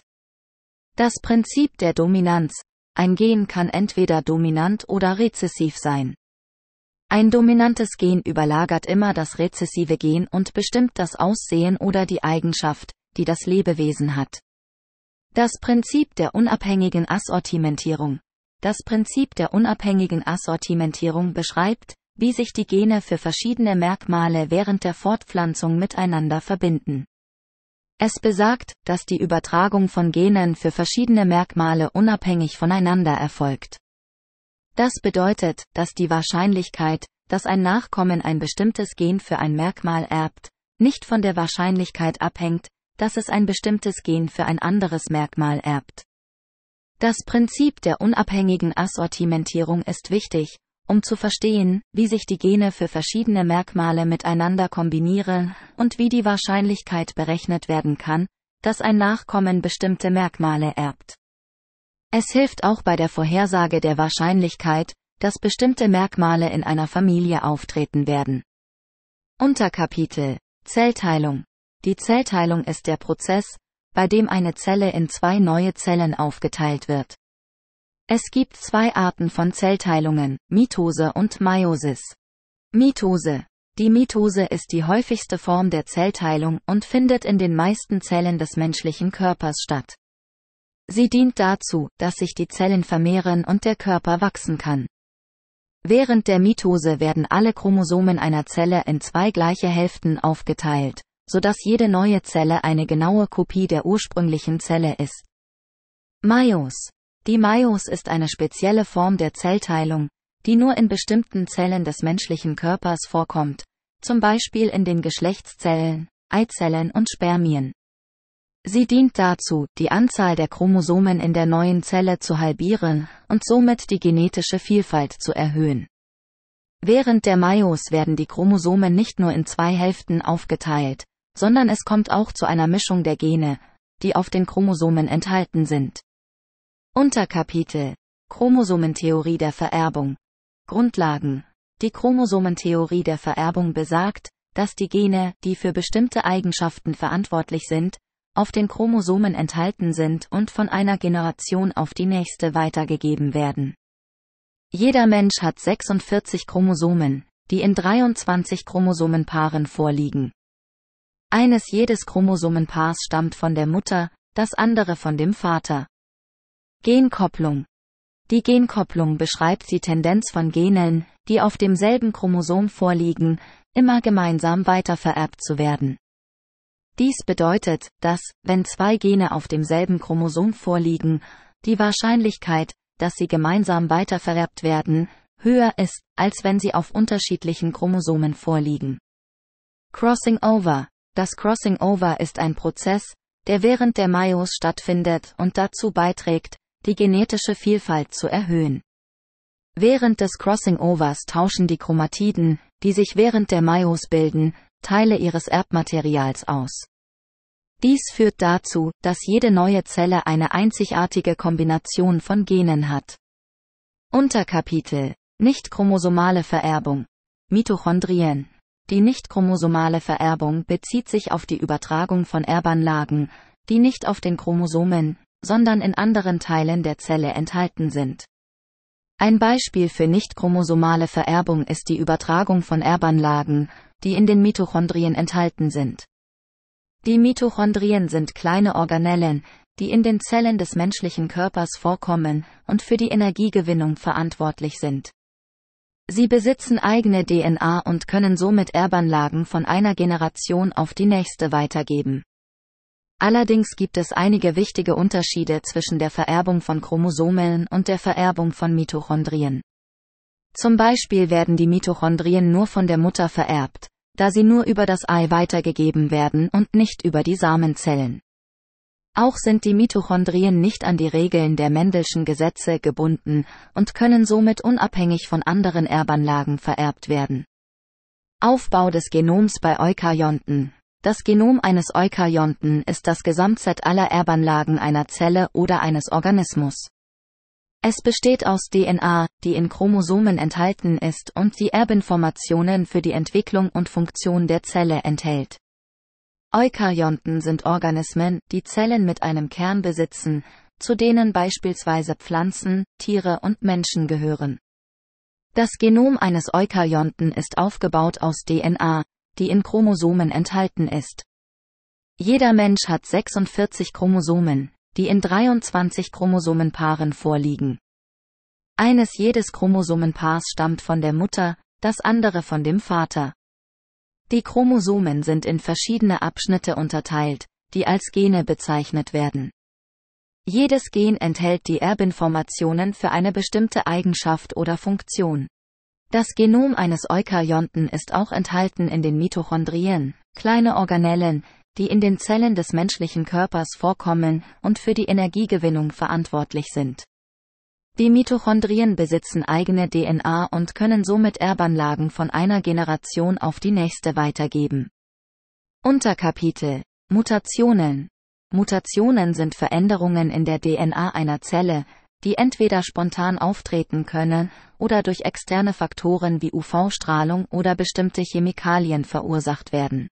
Das Prinzip der Dominanz. Ein Gen kann entweder dominant oder rezessiv sein. Ein dominantes Gen überlagert immer das rezessive Gen und bestimmt das Aussehen oder die Eigenschaft, die das Lebewesen hat. Das Prinzip der unabhängigen Assortimentierung. Das Prinzip der unabhängigen Assortimentierung beschreibt, wie sich die Gene für verschiedene Merkmale während der Fortpflanzung miteinander verbinden. Es besagt, dass die Übertragung von Genen für verschiedene Merkmale unabhängig voneinander erfolgt. Das bedeutet, dass die Wahrscheinlichkeit, dass ein Nachkommen ein bestimmtes Gen für ein Merkmal erbt, nicht von der Wahrscheinlichkeit abhängt, dass es ein bestimmtes Gen für ein anderes Merkmal erbt. Das Prinzip der unabhängigen Assortimentierung ist wichtig, um zu verstehen, wie sich die Gene für verschiedene Merkmale miteinander kombinieren und wie die Wahrscheinlichkeit berechnet werden kann, dass ein Nachkommen bestimmte Merkmale erbt. Es hilft auch bei der Vorhersage der Wahrscheinlichkeit, dass bestimmte Merkmale in einer Familie auftreten werden. Unterkapitel Zellteilung die Zellteilung ist der Prozess, bei dem eine Zelle in zwei neue Zellen aufgeteilt wird. Es gibt zwei Arten von Zellteilungen, Mitose und Meiosis. Mitose. Die Mitose ist die häufigste Form der Zellteilung und findet in den meisten Zellen des menschlichen Körpers statt. Sie dient dazu, dass sich die Zellen vermehren und der Körper wachsen kann. Während der Mitose werden alle Chromosomen einer Zelle in zwei gleiche Hälften aufgeteilt so dass jede neue Zelle eine genaue Kopie der ursprünglichen Zelle ist. Meios. Die Meios ist eine spezielle Form der Zellteilung, die nur in bestimmten Zellen des menschlichen Körpers vorkommt, zum Beispiel in den Geschlechtszellen, Eizellen und Spermien. Sie dient dazu, die Anzahl der Chromosomen in der neuen Zelle zu halbieren und somit die genetische Vielfalt zu erhöhen. Während der Meios werden die Chromosomen nicht nur in zwei Hälften aufgeteilt, sondern es kommt auch zu einer Mischung der Gene, die auf den Chromosomen enthalten sind. Unterkapitel Chromosomentheorie der Vererbung Grundlagen Die Chromosomentheorie der Vererbung besagt, dass die Gene, die für bestimmte Eigenschaften verantwortlich sind, auf den Chromosomen enthalten sind und von einer Generation auf die nächste weitergegeben werden. Jeder Mensch hat 46 Chromosomen, die in 23 Chromosomenpaaren vorliegen. Eines jedes Chromosomenpaars stammt von der Mutter, das andere von dem Vater. Genkopplung. Die Genkopplung beschreibt die Tendenz von Genen, die auf demselben Chromosom vorliegen, immer gemeinsam weitervererbt zu werden. Dies bedeutet, dass, wenn zwei Gene auf demselben Chromosom vorliegen, die Wahrscheinlichkeit, dass sie gemeinsam weitervererbt werden, höher ist, als wenn sie auf unterschiedlichen Chromosomen vorliegen. Crossing Over. Das Crossing Over ist ein Prozess, der während der Meios stattfindet und dazu beiträgt, die genetische Vielfalt zu erhöhen. Während des Crossing Overs tauschen die Chromatiden, die sich während der Meios bilden, Teile ihres Erbmaterials aus. Dies führt dazu, dass jede neue Zelle eine einzigartige Kombination von Genen hat. Unterkapitel Nicht-chromosomale Vererbung Mitochondrien Die nicht-chromosomale Vererbung bezieht sich auf die Übertragung von Erbanlagen, die nicht auf den Chromosomen, sondern in anderen Teilen der Zelle enthalten sind. Ein Beispiel für nicht-chromosomale Vererbung ist die Übertragung von Erbanlagen, die in den Mitochondrien enthalten sind. Die Mitochondrien sind kleine Organellen, die in den Zellen des menschlichen Körpers vorkommen und für die Energiegewinnung verantwortlich sind. Sie besitzen eigene DNA und können somit Erbanlagen von einer Generation auf die nächste weitergeben. Allerdings gibt es einige wichtige Unterschiede zwischen der Vererbung von Chromosomen und der Vererbung von Mitochondrien. Zum Beispiel werden die Mitochondrien nur von der Mutter vererbt, da sie nur über das Ei weitergegeben werden und nicht über die Samenzellen. Auch sind die Mitochondrien nicht an die Regeln der Mendelschen Gesetze gebunden und können somit unabhängig von anderen Erbanlagen vererbt werden. Aufbau des Genoms bei Eukaryonten. Das Genom eines Eukaryonten ist das Gesamtset aller Erbanlagen einer Zelle oder eines Organismus. Es besteht aus DNA, die in Chromosomen enthalten ist und die Erbinformationen für die Entwicklung und Funktion der Zelle enthält. Eukaryonten sind Organismen, die Zellen mit einem Kern besitzen, zu denen beispielsweise Pflanzen, Tiere und Menschen gehören. Das Genom eines Eukaryonten ist aufgebaut aus DNA, die in Chromosomen enthalten ist. Jeder Mensch hat 46 Chromosomen, die in 23 Chromosomenpaaren vorliegen. Eines jedes Chromosomenpaars stammt von der Mutter, das andere von dem Vater. Die Chromosomen sind in verschiedene Abschnitte unterteilt, die als Gene bezeichnet werden. Jedes Gen enthält die Erbinformationen für eine bestimmte Eigenschaft oder Funktion. Das Genom eines Eukaryonten ist auch enthalten in den Mitochondrien, kleine Organellen, die in den Zellen des menschlichen Körpers vorkommen und für die Energiegewinnung verantwortlich sind. Die Mitochondrien besitzen eigene DNA und können somit Erbanlagen von einer Generation auf die nächste weitergeben. Unterkapitel Mutationen Mutationen sind Veränderungen in der DNA einer Zelle, die entweder spontan auftreten können oder durch externe Faktoren wie UV-Strahlung oder bestimmte Chemikalien verursacht werden.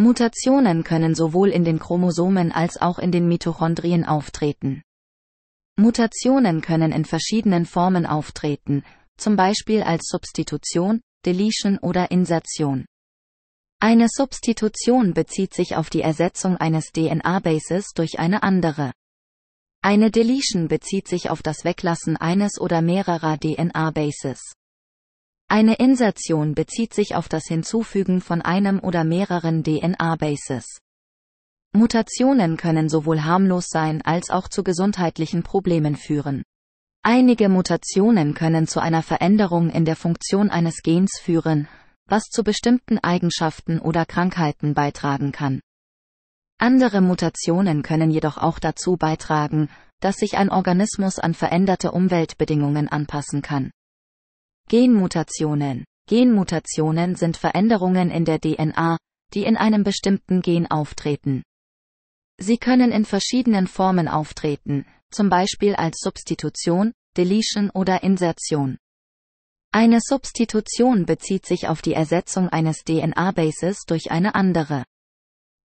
Mutationen können sowohl in den Chromosomen als auch in den Mitochondrien auftreten. Mutationen können in verschiedenen Formen auftreten, zum Beispiel als Substitution, Deletion oder Insertion. Eine Substitution bezieht sich auf die Ersetzung eines DNA-Bases durch eine andere. Eine Deletion bezieht sich auf das Weglassen eines oder mehrerer DNA-Bases. Eine Insertion bezieht sich auf das Hinzufügen von einem oder mehreren DNA-Bases. Mutationen können sowohl harmlos sein als auch zu gesundheitlichen Problemen führen. Einige Mutationen können zu einer Veränderung in der Funktion eines Gens führen, was zu bestimmten Eigenschaften oder Krankheiten beitragen kann. Andere Mutationen können jedoch auch dazu beitragen, dass sich ein Organismus an veränderte Umweltbedingungen anpassen kann. Genmutationen. Genmutationen sind Veränderungen in der DNA, die in einem bestimmten Gen auftreten. Sie können in verschiedenen Formen auftreten, zum Beispiel als Substitution, Deletion oder Insertion. Eine Substitution bezieht sich auf die Ersetzung eines DNA-Bases durch eine andere.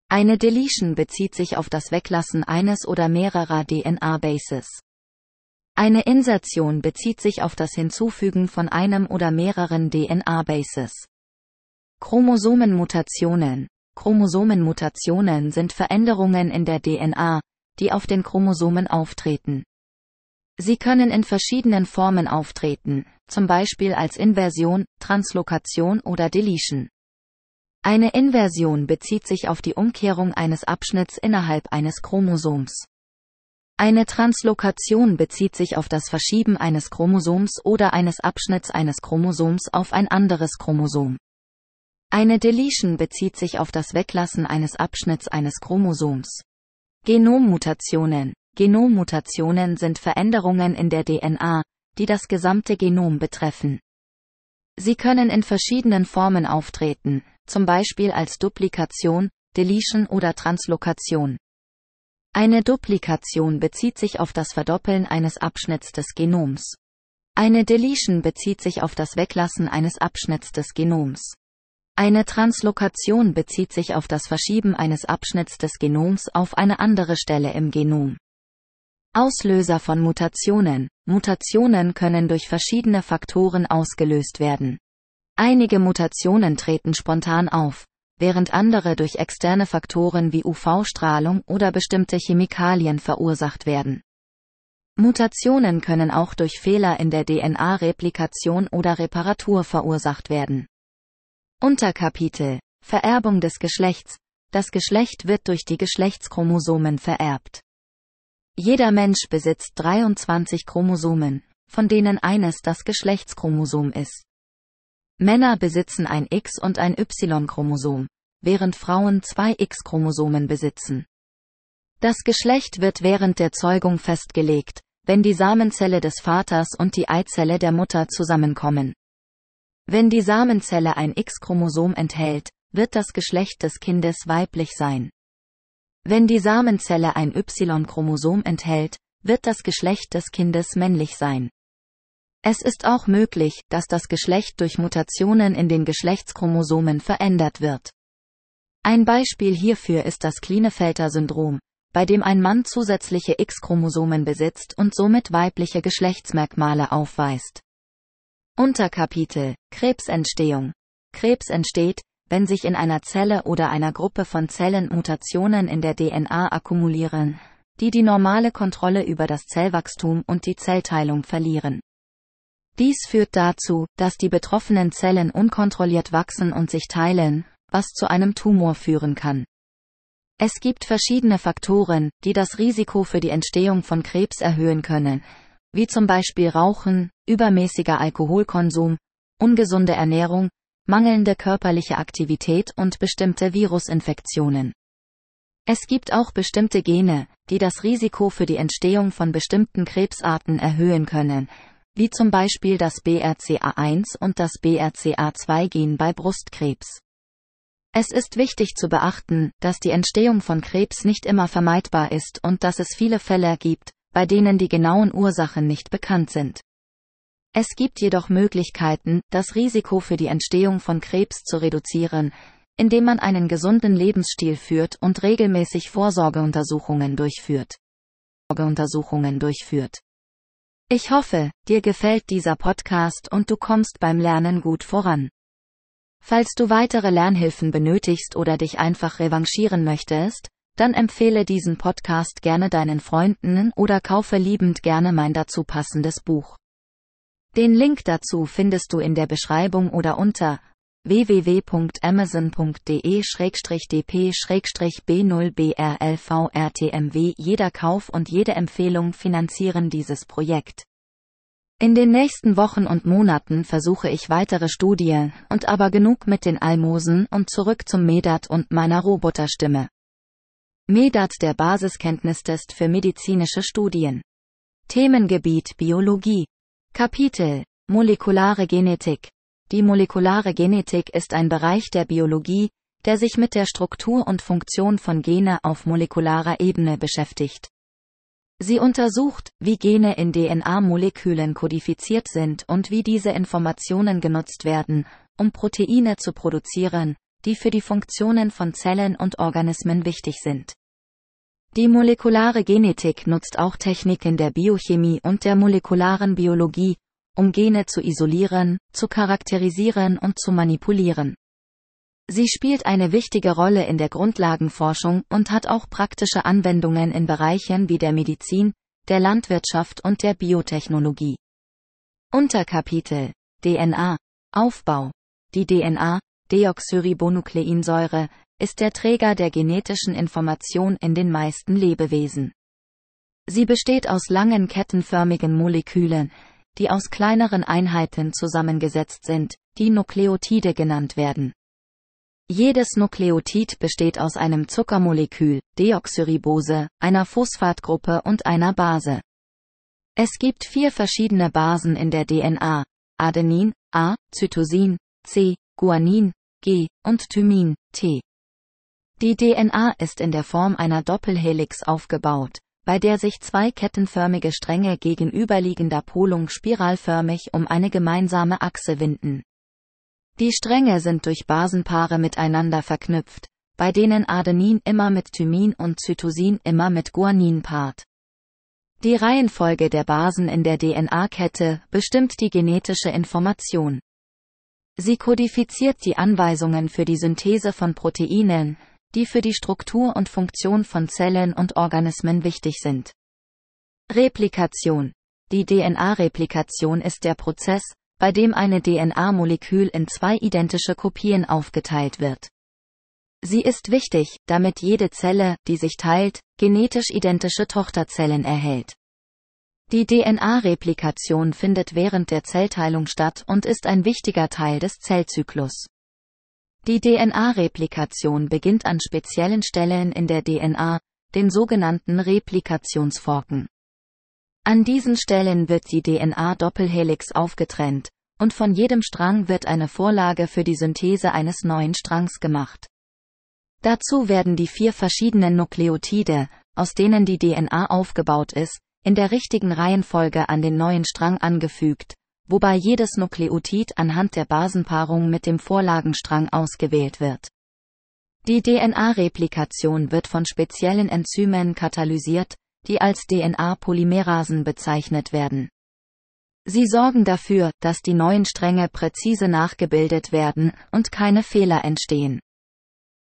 Eine Deletion bezieht sich auf das Weglassen eines oder mehrerer DNA-Bases. Eine Insertion bezieht sich auf das Hinzufügen von einem oder mehreren DNA-Bases. Chromosomenmutationen. Chromosomenmutationen sind Veränderungen in der DNA, die auf den Chromosomen auftreten. Sie können in verschiedenen Formen auftreten, zum Beispiel als Inversion, Translokation oder Deletion. Eine Inversion bezieht sich auf die Umkehrung eines Abschnitts innerhalb eines Chromosoms. Eine Translokation bezieht sich auf das Verschieben eines Chromosoms oder eines Abschnitts eines Chromosoms auf ein anderes Chromosom. Eine Deletion bezieht sich auf das Weglassen eines Abschnitts eines Chromosoms. Genommutationen Genommutationen sind Veränderungen in der DNA, die das gesamte Genom betreffen. Sie können in verschiedenen Formen auftreten, zum Beispiel als Duplikation, Deletion oder Translokation. Eine Duplikation bezieht sich auf das Verdoppeln eines Abschnitts des Genoms. Eine Deletion bezieht sich auf das Weglassen eines Abschnitts des Genoms. Eine Translokation bezieht sich auf das Verschieben eines Abschnitts des Genoms auf eine andere Stelle im Genom. Auslöser von Mutationen. Mutationen können durch verschiedene Faktoren ausgelöst werden. Einige Mutationen treten spontan auf, während andere durch externe Faktoren wie UV-Strahlung oder bestimmte Chemikalien verursacht werden. Mutationen können auch durch Fehler in der DNA-Replikation oder Reparatur verursacht werden. Unterkapitel Vererbung des Geschlechts. Das Geschlecht wird durch die Geschlechtschromosomen vererbt. Jeder Mensch besitzt 23 Chromosomen, von denen eines das Geschlechtschromosom ist. Männer besitzen ein X- und ein Y-Chromosom, während Frauen zwei X-Chromosomen besitzen. Das Geschlecht wird während der Zeugung festgelegt, wenn die Samenzelle des Vaters und die Eizelle der Mutter zusammenkommen. Wenn die Samenzelle ein X-Chromosom enthält, wird das Geschlecht des Kindes weiblich sein. Wenn die Samenzelle ein Y-Chromosom enthält, wird das Geschlecht des Kindes männlich sein. Es ist auch möglich, dass das Geschlecht durch Mutationen in den Geschlechtschromosomen verändert wird. Ein Beispiel hierfür ist das Klinefelter-Syndrom, bei dem ein Mann zusätzliche X-Chromosomen besitzt und somit weibliche Geschlechtsmerkmale aufweist. Unterkapitel Krebsentstehung Krebs entsteht, wenn sich in einer Zelle oder einer Gruppe von Zellen Mutationen in der DNA akkumulieren, die die normale Kontrolle über das Zellwachstum und die Zellteilung verlieren. Dies führt dazu, dass die betroffenen Zellen unkontrolliert wachsen und sich teilen, was zu einem Tumor führen kann. Es gibt verschiedene Faktoren, die das Risiko für die Entstehung von Krebs erhöhen können, wie zum Beispiel Rauchen, übermäßiger Alkoholkonsum, ungesunde Ernährung, mangelnde körperliche Aktivität und bestimmte Virusinfektionen. Es gibt auch bestimmte Gene, die das Risiko für die Entstehung von bestimmten Krebsarten erhöhen können, wie zum Beispiel das BRCA1 und das BRCA2-Gen bei Brustkrebs. Es ist wichtig zu beachten, dass die Entstehung von Krebs nicht immer vermeidbar ist und dass es viele Fälle gibt, bei denen die genauen Ursachen nicht bekannt sind. Es gibt jedoch Möglichkeiten, das Risiko für die Entstehung von Krebs zu reduzieren, indem man einen gesunden Lebensstil führt und regelmäßig Vorsorgeuntersuchungen durchführt. Vorsorgeuntersuchungen durchführt. Ich hoffe, dir gefällt dieser Podcast und du kommst beim Lernen gut voran. Falls du weitere Lernhilfen benötigst oder dich einfach revanchieren möchtest, dann empfehle diesen Podcast gerne deinen Freunden oder kaufe liebend gerne mein dazu passendes Buch. Den Link dazu findest du in der Beschreibung oder unter www.amazon.de-dp-b0brlvrtmw. Jeder Kauf und jede Empfehlung finanzieren dieses Projekt. In den nächsten Wochen und Monaten versuche ich weitere Studien, und aber genug mit den Almosen und zurück zum Medat und meiner Roboterstimme. Medat der Basiskenntnistest für medizinische Studien. Themengebiet Biologie. Kapitel Molekulare Genetik Die molekulare Genetik ist ein Bereich der Biologie, der sich mit der Struktur und Funktion von Gene auf molekularer Ebene beschäftigt. Sie untersucht, wie Gene in DNA-Molekülen kodifiziert sind und wie diese Informationen genutzt werden, um Proteine zu produzieren, die für die Funktionen von Zellen und Organismen wichtig sind. Die molekulare Genetik nutzt auch Techniken der Biochemie und der molekularen Biologie, um Gene zu isolieren, zu charakterisieren und zu manipulieren. Sie spielt eine wichtige Rolle in der Grundlagenforschung und hat auch praktische Anwendungen in Bereichen wie der Medizin, der Landwirtschaft und der Biotechnologie. Unterkapitel DNA Aufbau Die DNA, Deoxyribonukleinsäure, ist der Träger der genetischen Information in den meisten Lebewesen. Sie besteht aus langen kettenförmigen Molekülen, die aus kleineren Einheiten zusammengesetzt sind, die Nukleotide genannt werden. Jedes Nukleotid besteht aus einem Zuckermolekül, Deoxyribose, einer Phosphatgruppe und einer Base. Es gibt vier verschiedene Basen in der DNA, Adenin, A, Cytosin, C, Guanin, G, und Thymin, T. Die DNA ist in der Form einer Doppelhelix aufgebaut, bei der sich zwei kettenförmige Stränge gegenüberliegender Polung spiralförmig um eine gemeinsame Achse winden. Die Stränge sind durch Basenpaare miteinander verknüpft, bei denen Adenin immer mit Thymin und Cytosin immer mit Guanin paart. Die Reihenfolge der Basen in der DNA-Kette bestimmt die genetische Information. Sie kodifiziert die Anweisungen für die Synthese von Proteinen, die für die Struktur und Funktion von Zellen und Organismen wichtig sind. Replikation. Die DNA-Replikation ist der Prozess, bei dem eine DNA-Molekül in zwei identische Kopien aufgeteilt wird. Sie ist wichtig, damit jede Zelle, die sich teilt, genetisch identische Tochterzellen erhält. Die DNA-Replikation findet während der Zellteilung statt und ist ein wichtiger Teil des Zellzyklus. Die DNA-Replikation beginnt an speziellen Stellen in der DNA, den sogenannten Replikationsforken. An diesen Stellen wird die DNA-Doppelhelix aufgetrennt, und von jedem Strang wird eine Vorlage für die Synthese eines neuen Strangs gemacht. Dazu werden die vier verschiedenen Nukleotide, aus denen die DNA aufgebaut ist, in der richtigen Reihenfolge an den neuen Strang angefügt, wobei jedes Nukleotid anhand der Basenpaarung mit dem Vorlagenstrang ausgewählt wird. Die DNA-Replikation wird von speziellen Enzymen katalysiert, die als DNA-Polymerasen bezeichnet werden. Sie sorgen dafür, dass die neuen Stränge präzise nachgebildet werden und keine Fehler entstehen.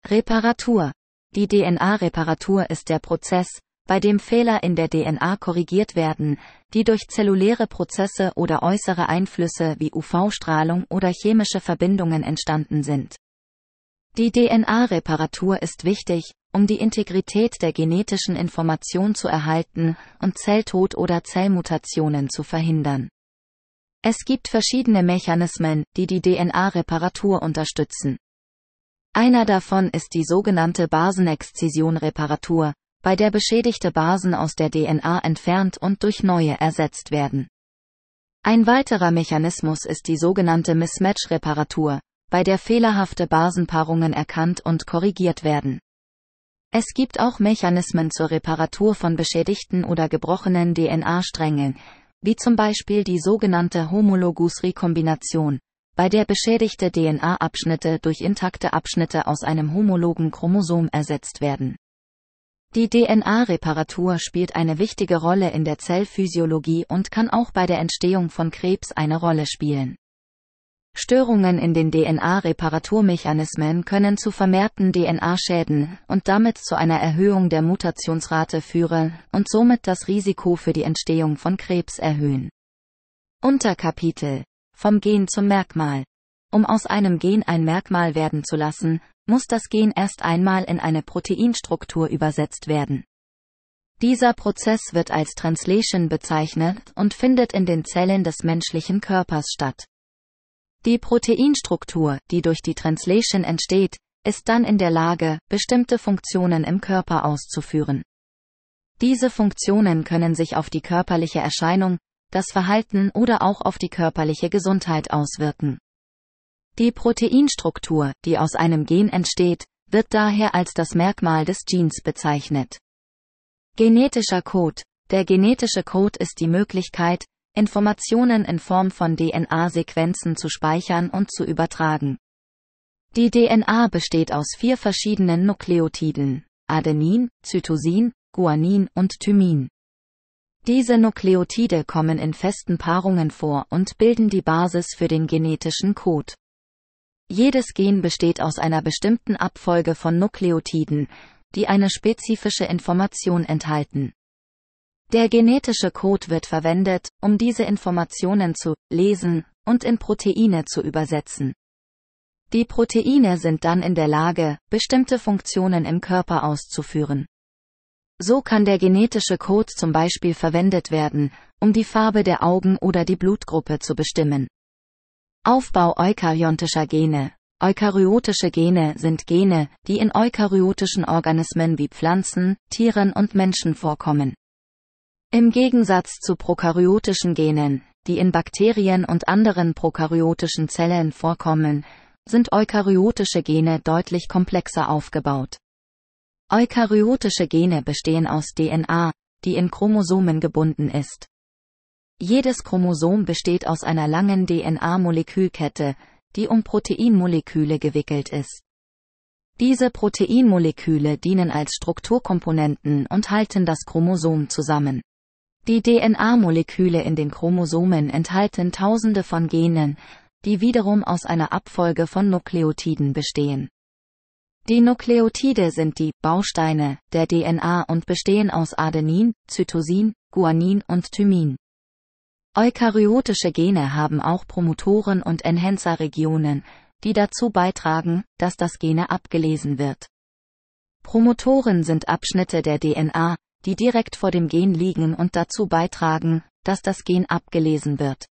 Reparatur. Die DNA-Reparatur ist der Prozess, bei dem Fehler in der DNA korrigiert werden, die durch zelluläre Prozesse oder äußere Einflüsse wie UV-Strahlung oder chemische Verbindungen entstanden sind. Die DNA-Reparatur ist wichtig, um die Integrität der genetischen Information zu erhalten und Zelltod oder Zellmutationen zu verhindern. Es gibt verschiedene Mechanismen, die die DNA-Reparatur unterstützen. Einer davon ist die sogenannte Basenexzision-Reparatur, bei der beschädigte Basen aus der DNA entfernt und durch neue ersetzt werden. Ein weiterer Mechanismus ist die sogenannte Mismatch-Reparatur, bei der fehlerhafte Basenpaarungen erkannt und korrigiert werden. Es gibt auch Mechanismen zur Reparatur von beschädigten oder gebrochenen DNA-Strängen, wie zum Beispiel die sogenannte Homologus-Rekombination, bei der beschädigte DNA-Abschnitte durch intakte Abschnitte aus einem homologen Chromosom ersetzt werden. Die DNA-Reparatur spielt eine wichtige Rolle in der Zellphysiologie und kann auch bei der Entstehung von Krebs eine Rolle spielen. Störungen in den DNA-Reparaturmechanismen können zu vermehrten DNA-Schäden und damit zu einer Erhöhung der Mutationsrate führen und somit das Risiko für die Entstehung von Krebs erhöhen. Unterkapitel Vom Gen zum Merkmal um aus einem Gen ein Merkmal werden zu lassen, muss das Gen erst einmal in eine Proteinstruktur übersetzt werden. Dieser Prozess wird als Translation bezeichnet und findet in den Zellen des menschlichen Körpers statt. Die Proteinstruktur, die durch die Translation entsteht, ist dann in der Lage, bestimmte Funktionen im Körper auszuführen. Diese Funktionen können sich auf die körperliche Erscheinung, das Verhalten oder auch auf die körperliche Gesundheit auswirken. Die Proteinstruktur, die aus einem Gen entsteht, wird daher als das Merkmal des Gens bezeichnet. Genetischer Code. Der genetische Code ist die Möglichkeit, Informationen in Form von DNA-Sequenzen zu speichern und zu übertragen. Die DNA besteht aus vier verschiedenen Nukleotiden, Adenin, Cytosin, Guanin und Thymin. Diese Nukleotide kommen in festen Paarungen vor und bilden die Basis für den genetischen Code. Jedes Gen besteht aus einer bestimmten Abfolge von Nukleotiden, die eine spezifische Information enthalten. Der genetische Code wird verwendet, um diese Informationen zu lesen und in Proteine zu übersetzen. Die Proteine sind dann in der Lage, bestimmte Funktionen im Körper auszuführen. So kann der genetische Code zum Beispiel verwendet werden, um die Farbe der Augen oder die Blutgruppe zu bestimmen. Aufbau eukaryontischer Gene. Eukaryotische Gene sind Gene, die in eukaryotischen Organismen wie Pflanzen, Tieren und Menschen vorkommen. Im Gegensatz zu prokaryotischen Genen, die in Bakterien und anderen prokaryotischen Zellen vorkommen, sind eukaryotische Gene deutlich komplexer aufgebaut. Eukaryotische Gene bestehen aus DNA, die in Chromosomen gebunden ist. Jedes Chromosom besteht aus einer langen DNA-Molekülkette, die um Proteinmoleküle gewickelt ist. Diese Proteinmoleküle dienen als Strukturkomponenten und halten das Chromosom zusammen. Die DNA-Moleküle in den Chromosomen enthalten tausende von Genen, die wiederum aus einer Abfolge von Nukleotiden bestehen. Die Nukleotide sind die Bausteine der DNA und bestehen aus Adenin, Cytosin, Guanin und Thymin. Eukaryotische Gene haben auch Promotoren und Enhancer-Regionen, die dazu beitragen, dass das Gene abgelesen wird. Promotoren sind Abschnitte der DNA, die direkt vor dem Gen liegen und dazu beitragen, dass das Gen abgelesen wird.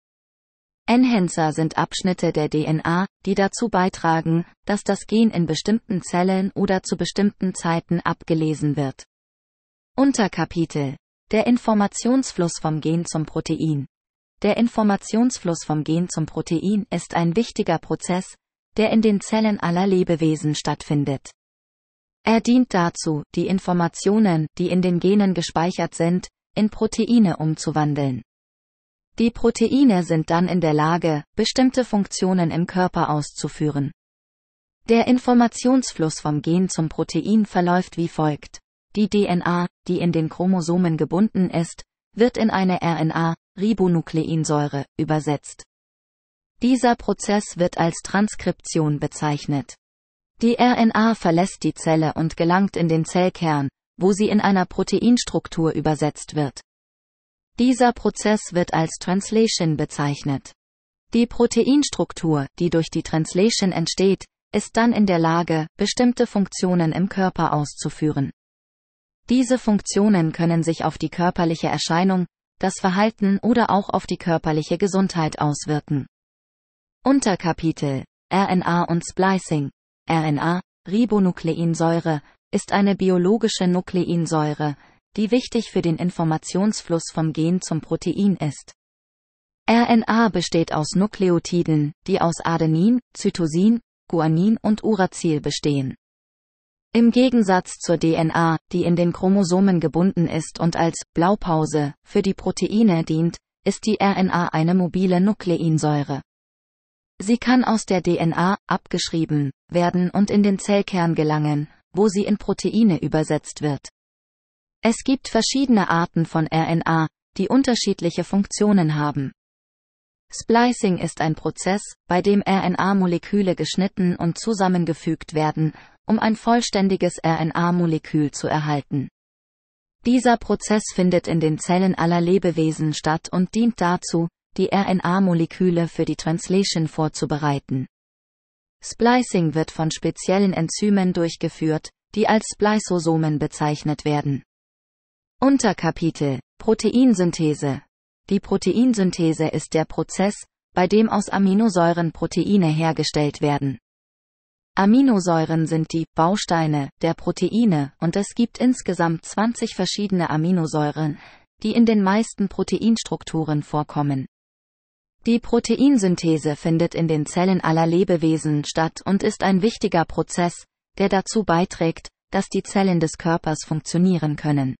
Enhancer sind Abschnitte der DNA, die dazu beitragen, dass das Gen in bestimmten Zellen oder zu bestimmten Zeiten abgelesen wird. Unterkapitel Der Informationsfluss vom Gen zum Protein. Der Informationsfluss vom Gen zum Protein ist ein wichtiger Prozess, der in den Zellen aller Lebewesen stattfindet. Er dient dazu, die Informationen, die in den Genen gespeichert sind, in Proteine umzuwandeln. Die Proteine sind dann in der Lage, bestimmte Funktionen im Körper auszuführen. Der Informationsfluss vom Gen zum Protein verläuft wie folgt. Die DNA, die in den Chromosomen gebunden ist, wird in eine RNA, Ribonukleinsäure, übersetzt. Dieser Prozess wird als Transkription bezeichnet. Die RNA verlässt die Zelle und gelangt in den Zellkern, wo sie in einer Proteinstruktur übersetzt wird. Dieser Prozess wird als Translation bezeichnet. Die Proteinstruktur, die durch die Translation entsteht, ist dann in der Lage, bestimmte Funktionen im Körper auszuführen. Diese Funktionen können sich auf die körperliche Erscheinung, das Verhalten oder auch auf die körperliche Gesundheit auswirken. Unterkapitel RNA und Splicing RNA, Ribonukleinsäure, ist eine biologische Nukleinsäure, die wichtig für den Informationsfluss vom Gen zum Protein ist. RNA besteht aus Nukleotiden, die aus Adenin, Cytosin, Guanin und Uracil bestehen. Im Gegensatz zur DNA, die in den Chromosomen gebunden ist und als Blaupause für die Proteine dient, ist die RNA eine mobile Nukleinsäure. Sie kann aus der DNA abgeschrieben werden und in den Zellkern gelangen, wo sie in Proteine übersetzt wird. Es gibt verschiedene Arten von RNA, die unterschiedliche Funktionen haben. Splicing ist ein Prozess, bei dem RNA-Moleküle geschnitten und zusammengefügt werden, um ein vollständiges RNA-Molekül zu erhalten. Dieser Prozess findet in den Zellen aller Lebewesen statt und dient dazu, die RNA-Moleküle für die Translation vorzubereiten. Splicing wird von speziellen Enzymen durchgeführt, die als Spliceosomen bezeichnet werden. Unterkapitel Proteinsynthese Die Proteinsynthese ist der Prozess, bei dem aus Aminosäuren Proteine hergestellt werden. Aminosäuren sind die Bausteine der Proteine und es gibt insgesamt 20 verschiedene Aminosäuren, die in den meisten Proteinstrukturen vorkommen. Die Proteinsynthese findet in den Zellen aller Lebewesen statt und ist ein wichtiger Prozess, der dazu beiträgt, dass die Zellen des Körpers funktionieren können.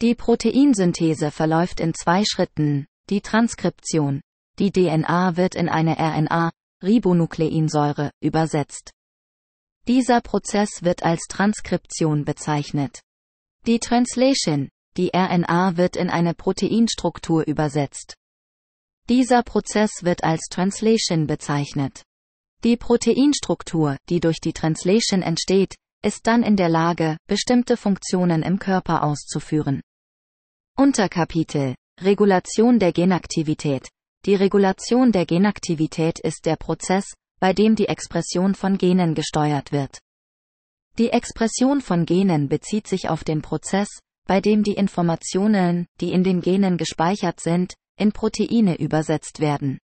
Die Proteinsynthese verläuft in zwei Schritten. Die Transkription. Die DNA wird in eine RNA, Ribonukleinsäure, übersetzt. Dieser Prozess wird als Transkription bezeichnet. Die Translation, die RNA wird in eine Proteinstruktur übersetzt. Dieser Prozess wird als Translation bezeichnet. Die Proteinstruktur, die durch die Translation entsteht, ist dann in der Lage, bestimmte Funktionen im Körper auszuführen. Unterkapitel Regulation der Genaktivität. Die Regulation der Genaktivität ist der Prozess, bei dem die Expression von Genen gesteuert wird. Die Expression von Genen bezieht sich auf den Prozess, bei dem die Informationen, die in den Genen gespeichert sind, in Proteine übersetzt werden.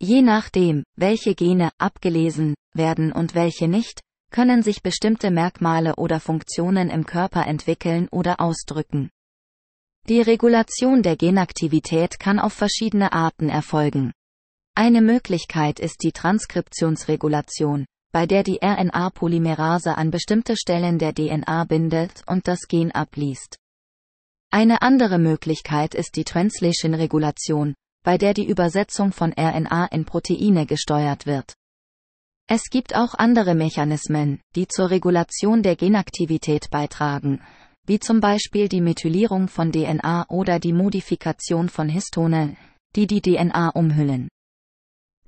Je nachdem, welche Gene abgelesen werden und welche nicht, können sich bestimmte Merkmale oder Funktionen im Körper entwickeln oder ausdrücken. Die Regulation der Genaktivität kann auf verschiedene Arten erfolgen. Eine Möglichkeit ist die Transkriptionsregulation, bei der die RNA-Polymerase an bestimmte Stellen der DNA bindet und das Gen abliest. Eine andere Möglichkeit ist die Translation-Regulation, bei der die Übersetzung von RNA in Proteine gesteuert wird. Es gibt auch andere Mechanismen, die zur Regulation der Genaktivität beitragen, wie zum Beispiel die Methylierung von DNA oder die Modifikation von Histone, die die DNA umhüllen.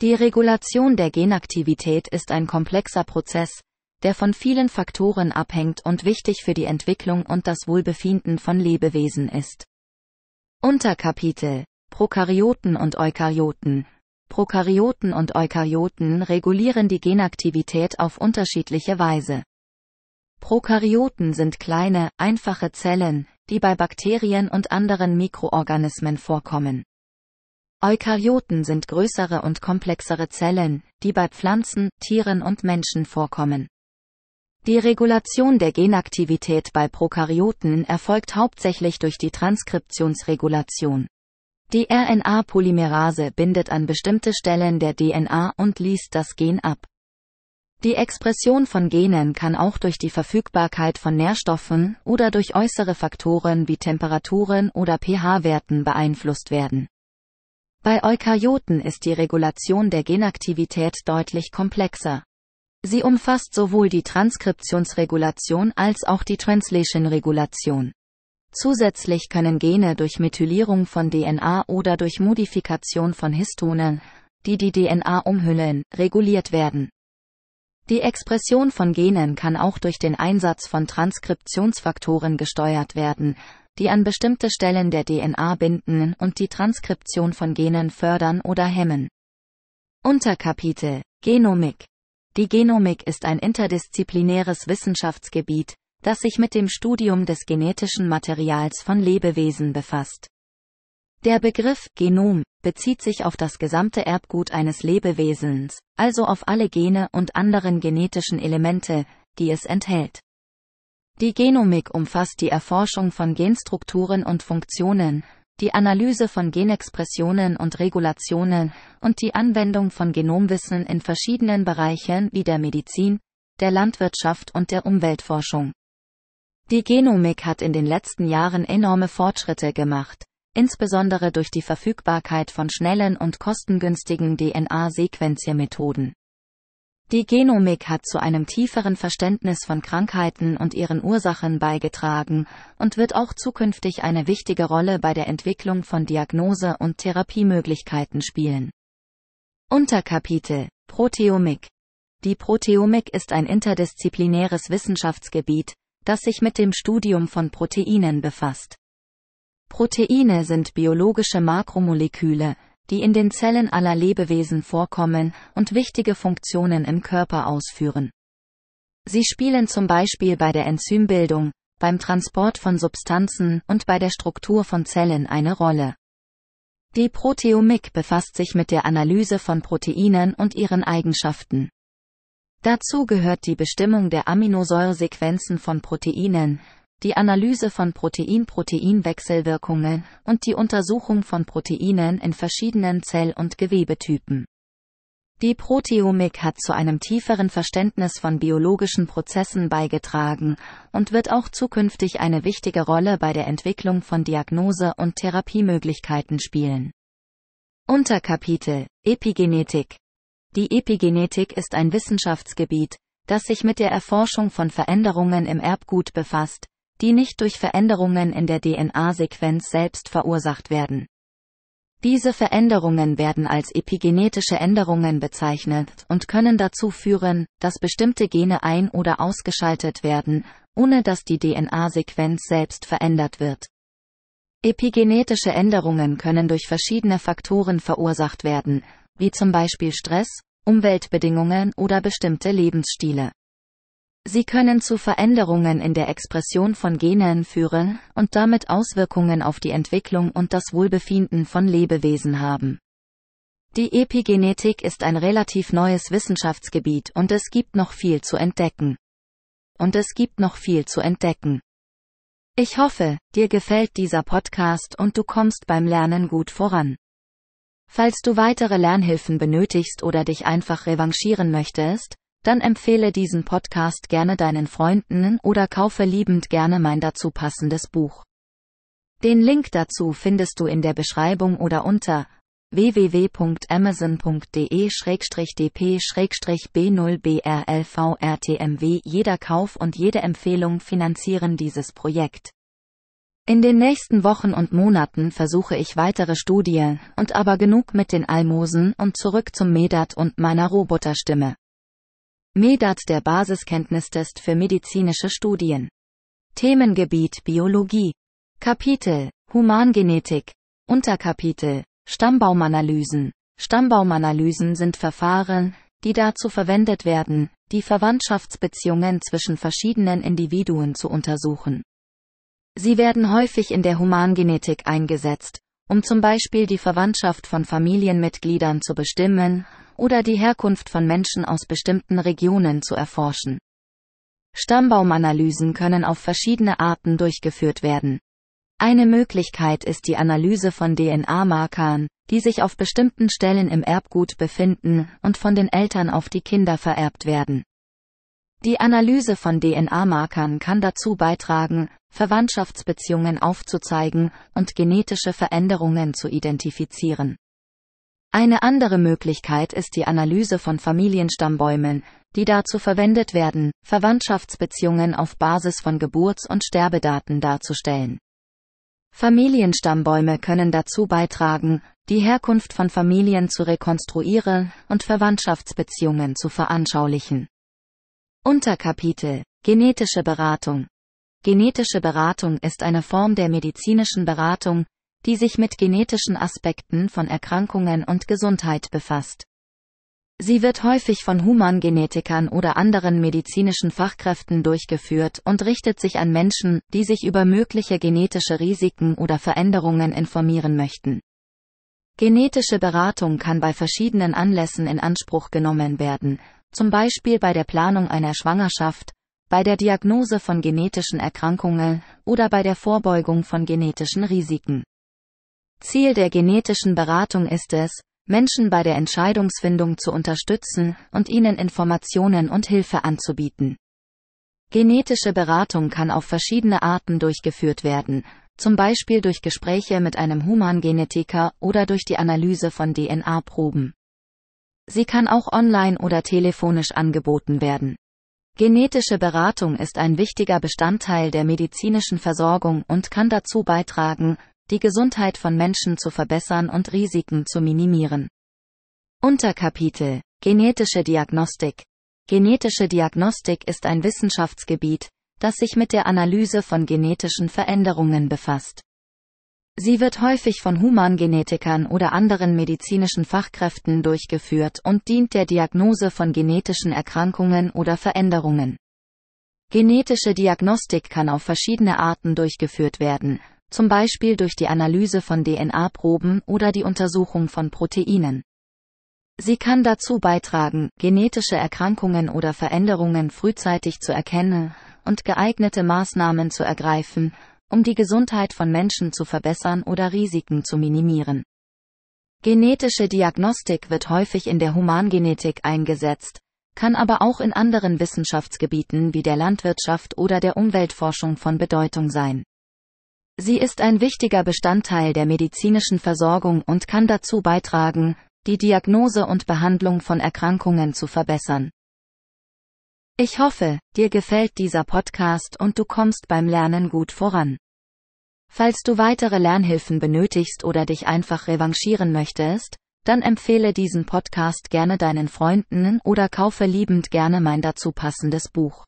Die Regulation der Genaktivität ist ein komplexer Prozess, der von vielen Faktoren abhängt und wichtig für die Entwicklung und das Wohlbefinden von Lebewesen ist. Unterkapitel Prokaryoten und Eukaryoten Prokaryoten und Eukaryoten regulieren die Genaktivität auf unterschiedliche Weise. Prokaryoten sind kleine, einfache Zellen, die bei Bakterien und anderen Mikroorganismen vorkommen. Eukaryoten sind größere und komplexere Zellen, die bei Pflanzen, Tieren und Menschen vorkommen. Die Regulation der Genaktivität bei Prokaryoten erfolgt hauptsächlich durch die Transkriptionsregulation. Die RNA-Polymerase bindet an bestimmte Stellen der DNA und liest das Gen ab. Die Expression von Genen kann auch durch die Verfügbarkeit von Nährstoffen oder durch äußere Faktoren wie Temperaturen oder pH-Werten beeinflusst werden. Bei Eukaryoten ist die Regulation der Genaktivität deutlich komplexer. Sie umfasst sowohl die Transkriptionsregulation als auch die Translation-Regulation. Zusätzlich können Gene durch Methylierung von DNA oder durch Modifikation von Histonen, die die DNA umhüllen, reguliert werden. Die Expression von Genen kann auch durch den Einsatz von Transkriptionsfaktoren gesteuert werden, die an bestimmte Stellen der DNA binden und die Transkription von Genen fördern oder hemmen. Unterkapitel Genomik Die Genomik ist ein interdisziplinäres Wissenschaftsgebiet, das sich mit dem Studium des genetischen Materials von Lebewesen befasst. Der Begriff Genom bezieht sich auf das gesamte Erbgut eines Lebewesens, also auf alle Gene und anderen genetischen Elemente, die es enthält. Die Genomik umfasst die Erforschung von Genstrukturen und Funktionen, die Analyse von Genexpressionen und Regulationen und die Anwendung von Genomwissen in verschiedenen Bereichen wie der Medizin, der Landwirtschaft und der Umweltforschung. Die Genomik hat in den letzten Jahren enorme Fortschritte gemacht, insbesondere durch die Verfügbarkeit von schnellen und kostengünstigen DNA-Sequenziermethoden. Die Genomik hat zu einem tieferen Verständnis von Krankheiten und ihren Ursachen beigetragen und wird auch zukünftig eine wichtige Rolle bei der Entwicklung von Diagnose- und Therapiemöglichkeiten spielen. Unterkapitel Proteomik Die Proteomik ist ein interdisziplinäres Wissenschaftsgebiet, das sich mit dem Studium von Proteinen befasst. Proteine sind biologische Makromoleküle, die in den Zellen aller Lebewesen vorkommen und wichtige Funktionen im Körper ausführen. Sie spielen zum Beispiel bei der Enzymbildung, beim Transport von Substanzen und bei der Struktur von Zellen eine Rolle. Die Proteomik befasst sich mit der Analyse von Proteinen und ihren Eigenschaften. Dazu gehört die Bestimmung der Aminosäuresequenzen von Proteinen, die Analyse von Protein-Protein-Wechselwirkungen und die Untersuchung von Proteinen in verschiedenen Zell- und Gewebetypen. Die Proteomik hat zu einem tieferen Verständnis von biologischen Prozessen beigetragen und wird auch zukünftig eine wichtige Rolle bei der Entwicklung von Diagnose- und Therapiemöglichkeiten spielen. Unterkapitel Epigenetik Die Epigenetik ist ein Wissenschaftsgebiet, das sich mit der Erforschung von Veränderungen im Erbgut befasst, die nicht durch Veränderungen in der DNA-Sequenz selbst verursacht werden. Diese Veränderungen werden als epigenetische Änderungen bezeichnet und können dazu führen, dass bestimmte Gene ein- oder ausgeschaltet werden, ohne dass die DNA-Sequenz selbst verändert wird. Epigenetische Änderungen können durch verschiedene Faktoren verursacht werden, wie zum Beispiel Stress, Umweltbedingungen oder bestimmte Lebensstile. Sie können zu Veränderungen in der Expression von Genen führen und damit Auswirkungen auf die Entwicklung und das Wohlbefinden von Lebewesen haben. Die Epigenetik ist ein relativ neues Wissenschaftsgebiet und es gibt noch viel zu entdecken. Und es gibt noch viel zu entdecken. Ich hoffe, dir gefällt dieser Podcast und du kommst beim Lernen gut voran. Falls du weitere Lernhilfen benötigst oder dich einfach revanchieren möchtest, dann empfehle diesen Podcast gerne deinen Freunden oder kaufe liebend gerne mein dazu passendes Buch. Den Link dazu findest du in der Beschreibung oder unter www.amazon.de-dp-b0brlvrtmw Jeder Kauf und jede Empfehlung finanzieren dieses Projekt. In den nächsten Wochen und Monaten versuche ich weitere Studien und aber genug mit den Almosen und zurück zum Medat und meiner Roboterstimme. MEDAT der Basiskenntnistest für medizinische Studien. Themengebiet Biologie. Kapitel Humangenetik. Unterkapitel Stammbaumanalysen. Stammbaumanalysen sind Verfahren, die dazu verwendet werden, die Verwandtschaftsbeziehungen zwischen verschiedenen Individuen zu untersuchen. Sie werden häufig in der Humangenetik eingesetzt, um zum Beispiel die Verwandtschaft von Familienmitgliedern zu bestimmen oder die Herkunft von Menschen aus bestimmten Regionen zu erforschen. Stammbaumanalysen können auf verschiedene Arten durchgeführt werden. Eine Möglichkeit ist die Analyse von DNA-Markern, die sich auf bestimmten Stellen im Erbgut befinden und von den Eltern auf die Kinder vererbt werden. Die Analyse von DNA-Markern kann dazu beitragen, Verwandtschaftsbeziehungen aufzuzeigen und genetische Veränderungen zu identifizieren. Eine andere Möglichkeit ist die Analyse von Familienstammbäumen, die dazu verwendet werden, Verwandtschaftsbeziehungen auf Basis von Geburts- und Sterbedaten darzustellen. Familienstammbäume können dazu beitragen, die Herkunft von Familien zu rekonstruieren und Verwandtschaftsbeziehungen zu veranschaulichen. Unterkapitel Genetische Beratung Genetische Beratung ist eine Form der medizinischen Beratung, die sich mit genetischen Aspekten von Erkrankungen und Gesundheit befasst. Sie wird häufig von Humangenetikern oder anderen medizinischen Fachkräften durchgeführt und richtet sich an Menschen, die sich über mögliche genetische Risiken oder Veränderungen informieren möchten. Genetische Beratung kann bei verschiedenen Anlässen in Anspruch genommen werden, zum Beispiel bei der Planung einer Schwangerschaft, bei der Diagnose von genetischen Erkrankungen oder bei der Vorbeugung von genetischen Risiken. Ziel der genetischen Beratung ist es, Menschen bei der Entscheidungsfindung zu unterstützen und ihnen Informationen und Hilfe anzubieten. Genetische Beratung kann auf verschiedene Arten durchgeführt werden, zum Beispiel durch Gespräche mit einem Humangenetiker oder durch die Analyse von DNA-Proben. Sie kann auch online oder telefonisch angeboten werden. Genetische Beratung ist ein wichtiger Bestandteil der medizinischen Versorgung und kann dazu beitragen, die Gesundheit von Menschen zu verbessern und Risiken zu minimieren. Unterkapitel Genetische Diagnostik Genetische Diagnostik ist ein Wissenschaftsgebiet, das sich mit der Analyse von genetischen Veränderungen befasst. Sie wird häufig von Humangenetikern oder anderen medizinischen Fachkräften durchgeführt und dient der Diagnose von genetischen Erkrankungen oder Veränderungen. Genetische Diagnostik kann auf verschiedene Arten durchgeführt werden, zum Beispiel durch die Analyse von DNA-Proben oder die Untersuchung von Proteinen. Sie kann dazu beitragen, genetische Erkrankungen oder Veränderungen frühzeitig zu erkennen und geeignete Maßnahmen zu ergreifen, um die Gesundheit von Menschen zu verbessern oder Risiken zu minimieren. Genetische Diagnostik wird häufig in der Humangenetik eingesetzt, kann aber auch in anderen Wissenschaftsgebieten wie der Landwirtschaft oder der Umweltforschung von Bedeutung sein. Sie ist ein wichtiger Bestandteil der medizinischen Versorgung und kann dazu beitragen, die Diagnose und Behandlung von Erkrankungen zu verbessern. Ich hoffe, dir gefällt dieser Podcast und du kommst beim Lernen gut voran. Falls du weitere Lernhilfen benötigst oder dich einfach revanchieren möchtest, dann empfehle diesen Podcast gerne deinen Freunden oder kaufe liebend gerne mein dazu passendes Buch.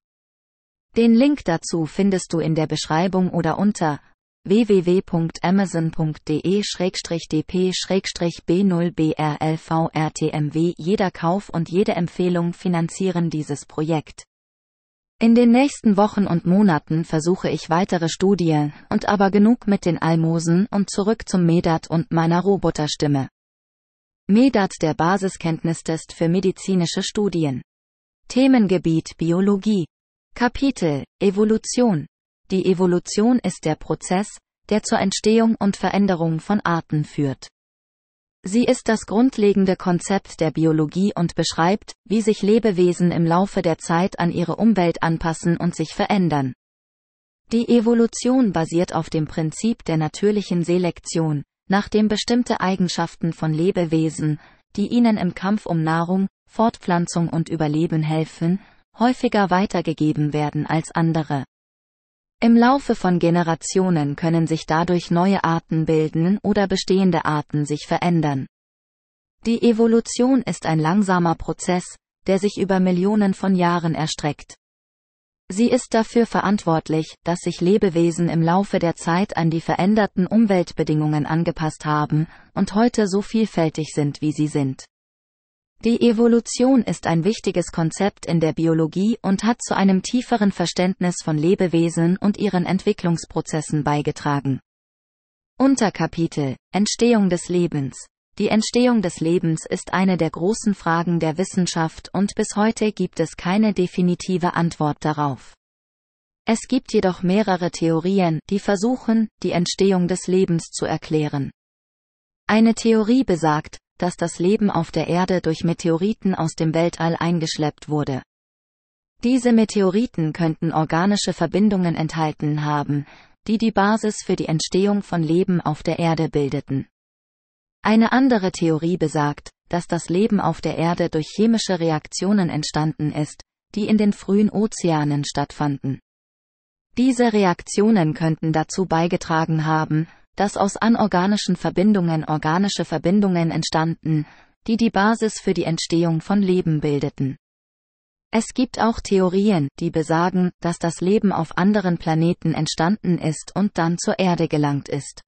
Den Link dazu findest du in der Beschreibung oder unter www.amazon.de-dp-b0brlvrtmw Jeder Kauf und jede Empfehlung finanzieren dieses Projekt. In den nächsten Wochen und Monaten versuche ich weitere Studien und aber genug mit den Almosen und zurück zum Medat und meiner Roboterstimme. MEDAT der Basiskenntnistest für medizinische Studien. Themengebiet Biologie. Kapitel Evolution. Die Evolution ist der Prozess, der zur Entstehung und Veränderung von Arten führt. Sie ist das grundlegende Konzept der Biologie und beschreibt, wie sich Lebewesen im Laufe der Zeit an ihre Umwelt anpassen und sich verändern. Die Evolution basiert auf dem Prinzip der natürlichen Selektion, nachdem bestimmte Eigenschaften von Lebewesen, die ihnen im Kampf um Nahrung, Fortpflanzung und Überleben helfen, häufiger weitergegeben werden als andere. Im Laufe von Generationen können sich dadurch neue Arten bilden oder bestehende Arten sich verändern. Die Evolution ist ein langsamer Prozess, der sich über Millionen von Jahren erstreckt. Sie ist dafür verantwortlich, dass sich Lebewesen im Laufe der Zeit an die veränderten Umweltbedingungen angepasst haben und heute so vielfältig sind, wie sie sind. Die Evolution ist ein wichtiges Konzept in der Biologie und hat zu einem tieferen Verständnis von Lebewesen und ihren Entwicklungsprozessen beigetragen. Unterkapitel Entstehung des Lebens die Entstehung des Lebens ist eine der großen Fragen der Wissenschaft und bis heute gibt es keine definitive Antwort darauf. Es gibt jedoch mehrere Theorien, die versuchen, die Entstehung des Lebens zu erklären. Eine Theorie besagt, dass das Leben auf der Erde durch Meteoriten aus dem Weltall eingeschleppt wurde. Diese Meteoriten könnten organische Verbindungen enthalten haben, die die Basis für die Entstehung von Leben auf der Erde bildeten. Eine andere Theorie besagt, dass das Leben auf der Erde durch chemische Reaktionen entstanden ist, die in den frühen Ozeanen stattfanden. Diese Reaktionen könnten dazu beigetragen haben, dass aus anorganischen Verbindungen organische Verbindungen entstanden, die die Basis für die Entstehung von Leben bildeten. Es gibt auch Theorien, die besagen, dass das Leben auf anderen Planeten entstanden ist und dann zur Erde gelangt ist.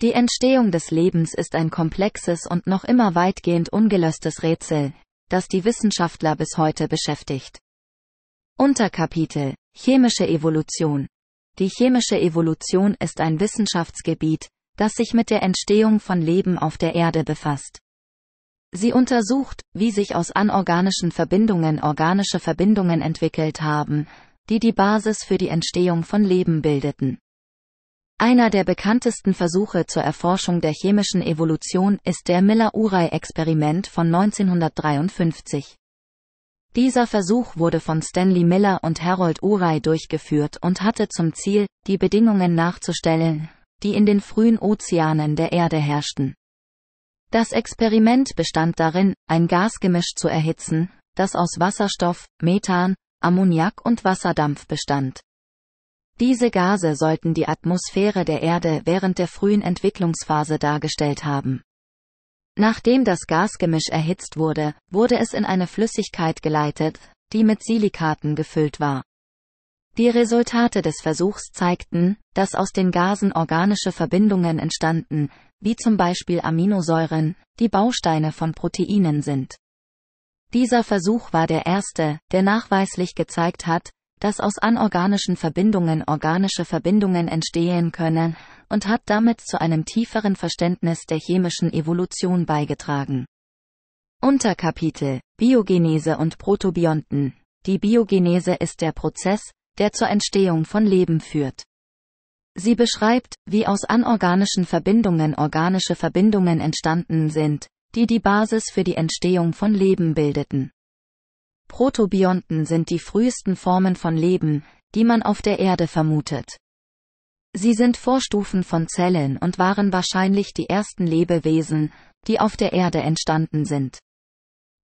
Die Entstehung des Lebens ist ein komplexes und noch immer weitgehend ungelöstes Rätsel, das die Wissenschaftler bis heute beschäftigt. Unterkapitel Chemische Evolution Die chemische Evolution ist ein Wissenschaftsgebiet, das sich mit der Entstehung von Leben auf der Erde befasst. Sie untersucht, wie sich aus anorganischen Verbindungen organische Verbindungen entwickelt haben, die die Basis für die Entstehung von Leben bildeten. Einer der bekanntesten Versuche zur Erforschung der chemischen Evolution ist der Miller-Urey-Experiment von 1953. Dieser Versuch wurde von Stanley Miller und Harold Urey durchgeführt und hatte zum Ziel, die Bedingungen nachzustellen, die in den frühen Ozeanen der Erde herrschten. Das Experiment bestand darin, ein Gasgemisch zu erhitzen, das aus Wasserstoff, Methan, Ammoniak und Wasserdampf bestand. Diese Gase sollten die Atmosphäre der Erde während der frühen Entwicklungsphase dargestellt haben. Nachdem das Gasgemisch erhitzt wurde, wurde es in eine Flüssigkeit geleitet, die mit Silikaten gefüllt war. Die Resultate des Versuchs zeigten, dass aus den Gasen organische Verbindungen entstanden, wie zum Beispiel Aminosäuren, die Bausteine von Proteinen sind. Dieser Versuch war der erste, der nachweislich gezeigt hat, dass aus anorganischen Verbindungen organische Verbindungen entstehen können, und hat damit zu einem tieferen Verständnis der chemischen Evolution beigetragen. Unterkapitel Biogenese und Protobionten Die Biogenese ist der Prozess, der zur Entstehung von Leben führt. Sie beschreibt, wie aus anorganischen Verbindungen organische Verbindungen entstanden sind, die die Basis für die Entstehung von Leben bildeten. Protobionten sind die frühesten Formen von Leben, die man auf der Erde vermutet. Sie sind Vorstufen von Zellen und waren wahrscheinlich die ersten Lebewesen, die auf der Erde entstanden sind.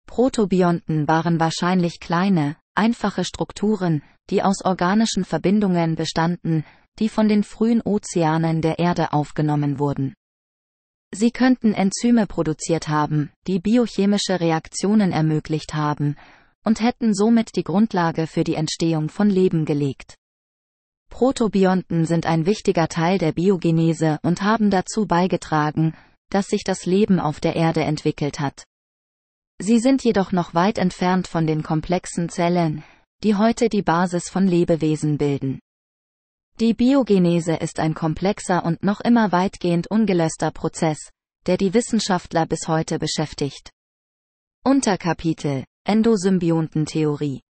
Protobionten waren wahrscheinlich kleine, einfache Strukturen, die aus organischen Verbindungen bestanden, die von den frühen Ozeanen der Erde aufgenommen wurden. Sie könnten Enzyme produziert haben, die biochemische Reaktionen ermöglicht haben, und hätten somit die Grundlage für die Entstehung von Leben gelegt. Protobionten sind ein wichtiger Teil der Biogenese und haben dazu beigetragen, dass sich das Leben auf der Erde entwickelt hat. Sie sind jedoch noch weit entfernt von den komplexen Zellen, die heute die Basis von Lebewesen bilden. Die Biogenese ist ein komplexer und noch immer weitgehend ungelöster Prozess, der die Wissenschaftler bis heute beschäftigt. Unterkapitel Endosymbiontentheorie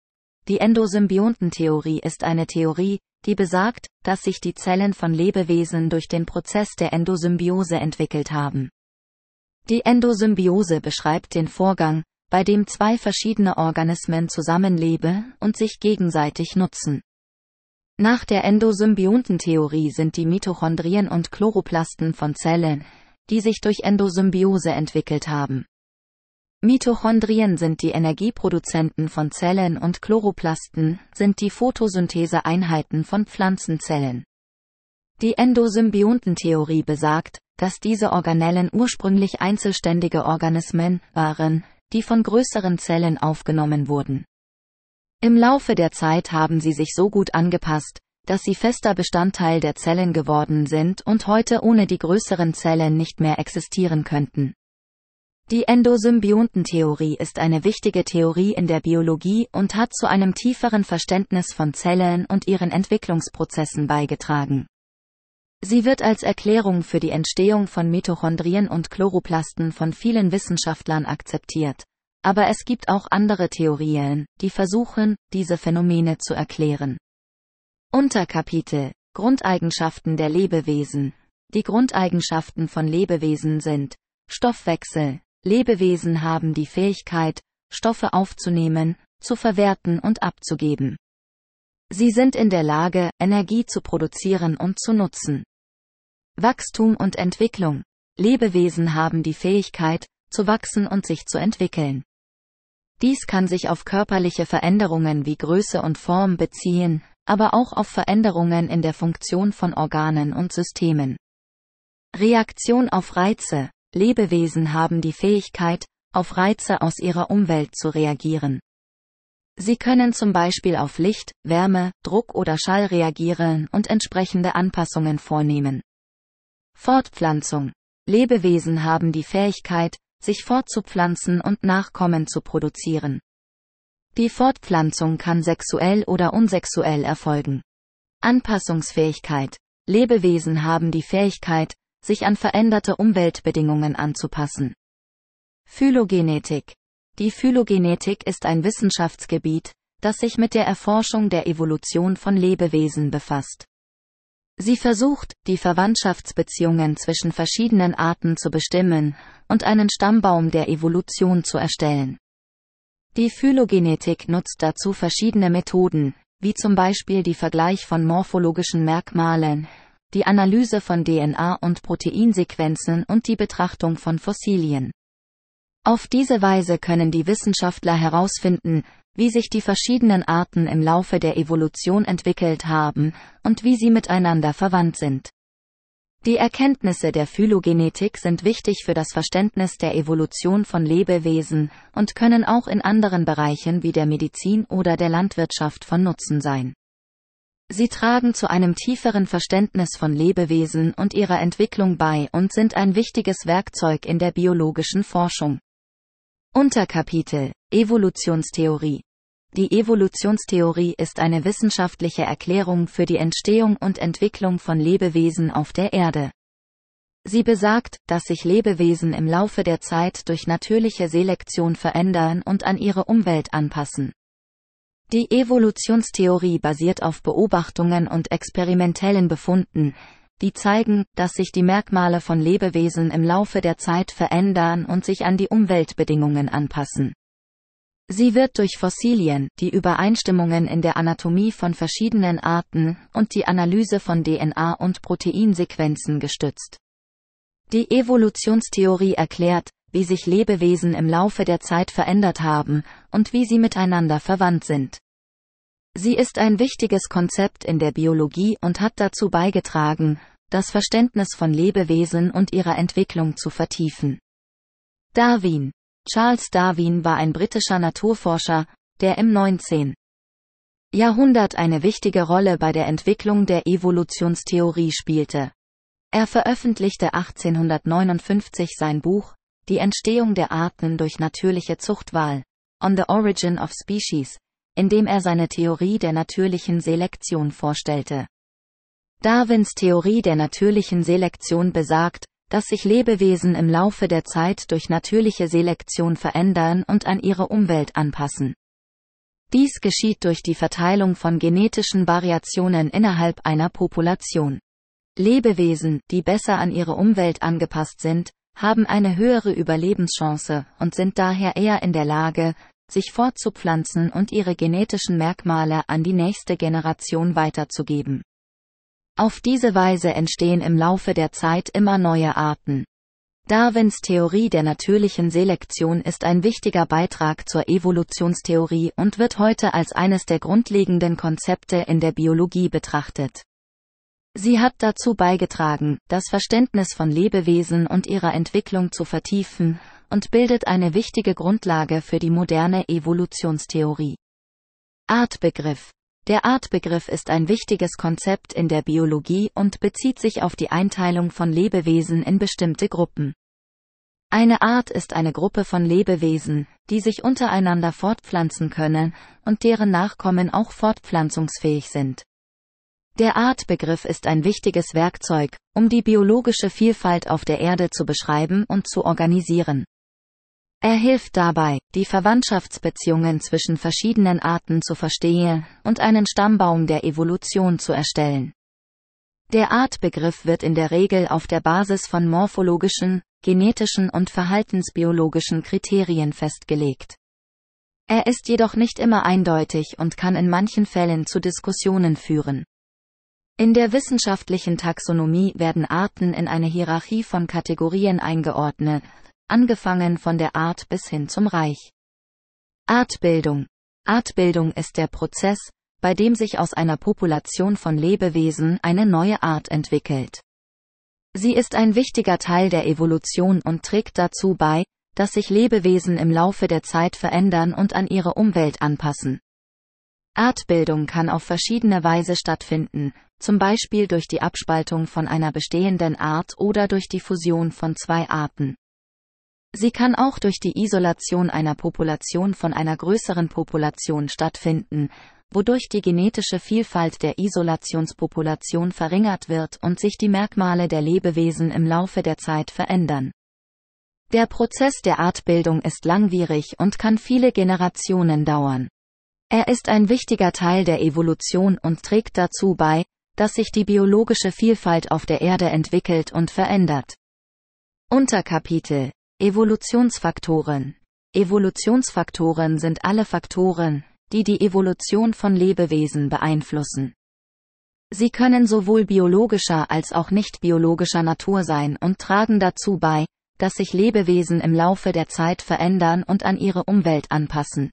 Die Endosymbiontentheorie ist eine Theorie, die besagt, dass sich die Zellen von Lebewesen durch den Prozess der Endosymbiose entwickelt haben. Die Endosymbiose beschreibt den Vorgang, bei dem zwei verschiedene Organismen zusammenleben und sich gegenseitig nutzen. Nach der Endosymbiontentheorie sind die Mitochondrien und Chloroplasten von Zellen, die sich durch Endosymbiose entwickelt haben. Mitochondrien sind die Energieproduzenten von Zellen und Chloroplasten sind die Photosyntheseeinheiten von Pflanzenzellen. Die Endosymbiontentheorie besagt, dass diese Organellen ursprünglich einzelständige Organismen waren, die von größeren Zellen aufgenommen wurden. Im Laufe der Zeit haben sie sich so gut angepasst, dass sie fester Bestandteil der Zellen geworden sind und heute ohne die größeren Zellen nicht mehr existieren könnten. Die Endosymbiontentheorie ist eine wichtige Theorie in der Biologie und hat zu einem tieferen Verständnis von Zellen und ihren Entwicklungsprozessen beigetragen. Sie wird als Erklärung für die Entstehung von Mitochondrien und Chloroplasten von vielen Wissenschaftlern akzeptiert aber es gibt auch andere Theorien, die versuchen, diese Phänomene zu erklären. Unterkapitel Grundeigenschaften der Lebewesen Die Grundeigenschaften von Lebewesen sind Stoffwechsel. Lebewesen haben die Fähigkeit, Stoffe aufzunehmen, zu verwerten und abzugeben. Sie sind in der Lage, Energie zu produzieren und zu nutzen. Wachstum und Entwicklung. Lebewesen haben die Fähigkeit, zu wachsen und sich zu entwickeln. Dies kann sich auf körperliche Veränderungen wie Größe und Form beziehen, aber auch auf Veränderungen in der Funktion von Organen und Systemen. Reaktion auf Reize. Lebewesen haben die Fähigkeit, auf Reize aus ihrer Umwelt zu reagieren. Sie können zum Beispiel auf Licht, Wärme, Druck oder Schall reagieren und entsprechende Anpassungen vornehmen. Fortpflanzung. Lebewesen haben die Fähigkeit, sich fortzupflanzen und Nachkommen zu produzieren. Die Fortpflanzung kann sexuell oder unsexuell erfolgen. Anpassungsfähigkeit. Lebewesen haben die Fähigkeit, sich an veränderte Umweltbedingungen anzupassen. Phylogenetik. Die Phylogenetik ist ein Wissenschaftsgebiet, das sich mit der Erforschung der Evolution von Lebewesen befasst. Sie versucht, die Verwandtschaftsbeziehungen zwischen verschiedenen Arten zu bestimmen und einen Stammbaum der Evolution zu erstellen. Die Phylogenetik nutzt dazu verschiedene Methoden, wie zum Beispiel die Vergleich von morphologischen Merkmalen, die Analyse von DNA und Proteinsequenzen und die Betrachtung von Fossilien. Auf diese Weise können die Wissenschaftler herausfinden, wie sich die verschiedenen Arten im Laufe der Evolution entwickelt haben und wie sie miteinander verwandt sind. Die Erkenntnisse der Phylogenetik sind wichtig für das Verständnis der Evolution von Lebewesen und können auch in anderen Bereichen wie der Medizin oder der Landwirtschaft von Nutzen sein. Sie tragen zu einem tieferen Verständnis von Lebewesen und ihrer Entwicklung bei und sind ein wichtiges Werkzeug in der biologischen Forschung. Unterkapitel Evolutionstheorie Die Evolutionstheorie ist eine wissenschaftliche Erklärung für die Entstehung und Entwicklung von Lebewesen auf der Erde. Sie besagt, dass sich Lebewesen im Laufe der Zeit durch natürliche Selektion verändern und an ihre Umwelt anpassen. Die Evolutionstheorie basiert auf Beobachtungen und experimentellen Befunden, die zeigen, dass sich die Merkmale von Lebewesen im Laufe der Zeit verändern und sich an die Umweltbedingungen anpassen. Sie wird durch Fossilien, die Übereinstimmungen in der Anatomie von verschiedenen Arten und die Analyse von DNA und Proteinsequenzen gestützt. Die Evolutionstheorie erklärt, wie sich Lebewesen im Laufe der Zeit verändert haben und wie sie miteinander verwandt sind. Sie ist ein wichtiges Konzept in der Biologie und hat dazu beigetragen, das Verständnis von Lebewesen und ihrer Entwicklung zu vertiefen. Darwin Charles Darwin war ein britischer Naturforscher, der im 19. Jahrhundert eine wichtige Rolle bei der Entwicklung der Evolutionstheorie spielte. Er veröffentlichte 1859 sein Buch Die Entstehung der Arten durch natürliche Zuchtwahl On the Origin of Species, in dem er seine Theorie der natürlichen Selektion vorstellte. Darwins Theorie der natürlichen Selektion besagt, dass sich Lebewesen im Laufe der Zeit durch natürliche Selektion verändern und an ihre Umwelt anpassen. Dies geschieht durch die Verteilung von genetischen Variationen innerhalb einer Population. Lebewesen, die besser an ihre Umwelt angepasst sind, haben eine höhere Überlebenschance und sind daher eher in der Lage, sich fortzupflanzen und ihre genetischen Merkmale an die nächste Generation weiterzugeben. Auf diese Weise entstehen im Laufe der Zeit immer neue Arten. Darwins Theorie der natürlichen Selektion ist ein wichtiger Beitrag zur Evolutionstheorie und wird heute als eines der grundlegenden Konzepte in der Biologie betrachtet. Sie hat dazu beigetragen, das Verständnis von Lebewesen und ihrer Entwicklung zu vertiefen und bildet eine wichtige Grundlage für die moderne Evolutionstheorie. Artbegriff der Artbegriff ist ein wichtiges Konzept in der Biologie und bezieht sich auf die Einteilung von Lebewesen in bestimmte Gruppen. Eine Art ist eine Gruppe von Lebewesen, die sich untereinander fortpflanzen können und deren Nachkommen auch fortpflanzungsfähig sind. Der Artbegriff ist ein wichtiges Werkzeug, um die biologische Vielfalt auf der Erde zu beschreiben und zu organisieren. Er hilft dabei, die Verwandtschaftsbeziehungen zwischen verschiedenen Arten zu verstehen und einen Stammbaum der Evolution zu erstellen. Der Artbegriff wird in der Regel auf der Basis von morphologischen, genetischen und verhaltensbiologischen Kriterien festgelegt. Er ist jedoch nicht immer eindeutig und kann in manchen Fällen zu Diskussionen führen. In der wissenschaftlichen Taxonomie werden Arten in eine Hierarchie von Kategorien eingeordnet, angefangen von der Art bis hin zum Reich. Artbildung. Artbildung ist der Prozess, bei dem sich aus einer Population von Lebewesen eine neue Art entwickelt. Sie ist ein wichtiger Teil der Evolution und trägt dazu bei, dass sich Lebewesen im Laufe der Zeit verändern und an ihre Umwelt anpassen. Artbildung kann auf verschiedene Weise stattfinden, zum Beispiel durch die Abspaltung von einer bestehenden Art oder durch die Fusion von zwei Arten. Sie kann auch durch die Isolation einer Population von einer größeren Population stattfinden, wodurch die genetische Vielfalt der Isolationspopulation verringert wird und sich die Merkmale der Lebewesen im Laufe der Zeit verändern. Der Prozess der Artbildung ist langwierig und kann viele Generationen dauern. Er ist ein wichtiger Teil der Evolution und trägt dazu bei, dass sich die biologische Vielfalt auf der Erde entwickelt und verändert. Unterkapitel Evolutionsfaktoren. Evolutionsfaktoren sind alle Faktoren, die die Evolution von Lebewesen beeinflussen. Sie können sowohl biologischer als auch nicht biologischer Natur sein und tragen dazu bei, dass sich Lebewesen im Laufe der Zeit verändern und an ihre Umwelt anpassen.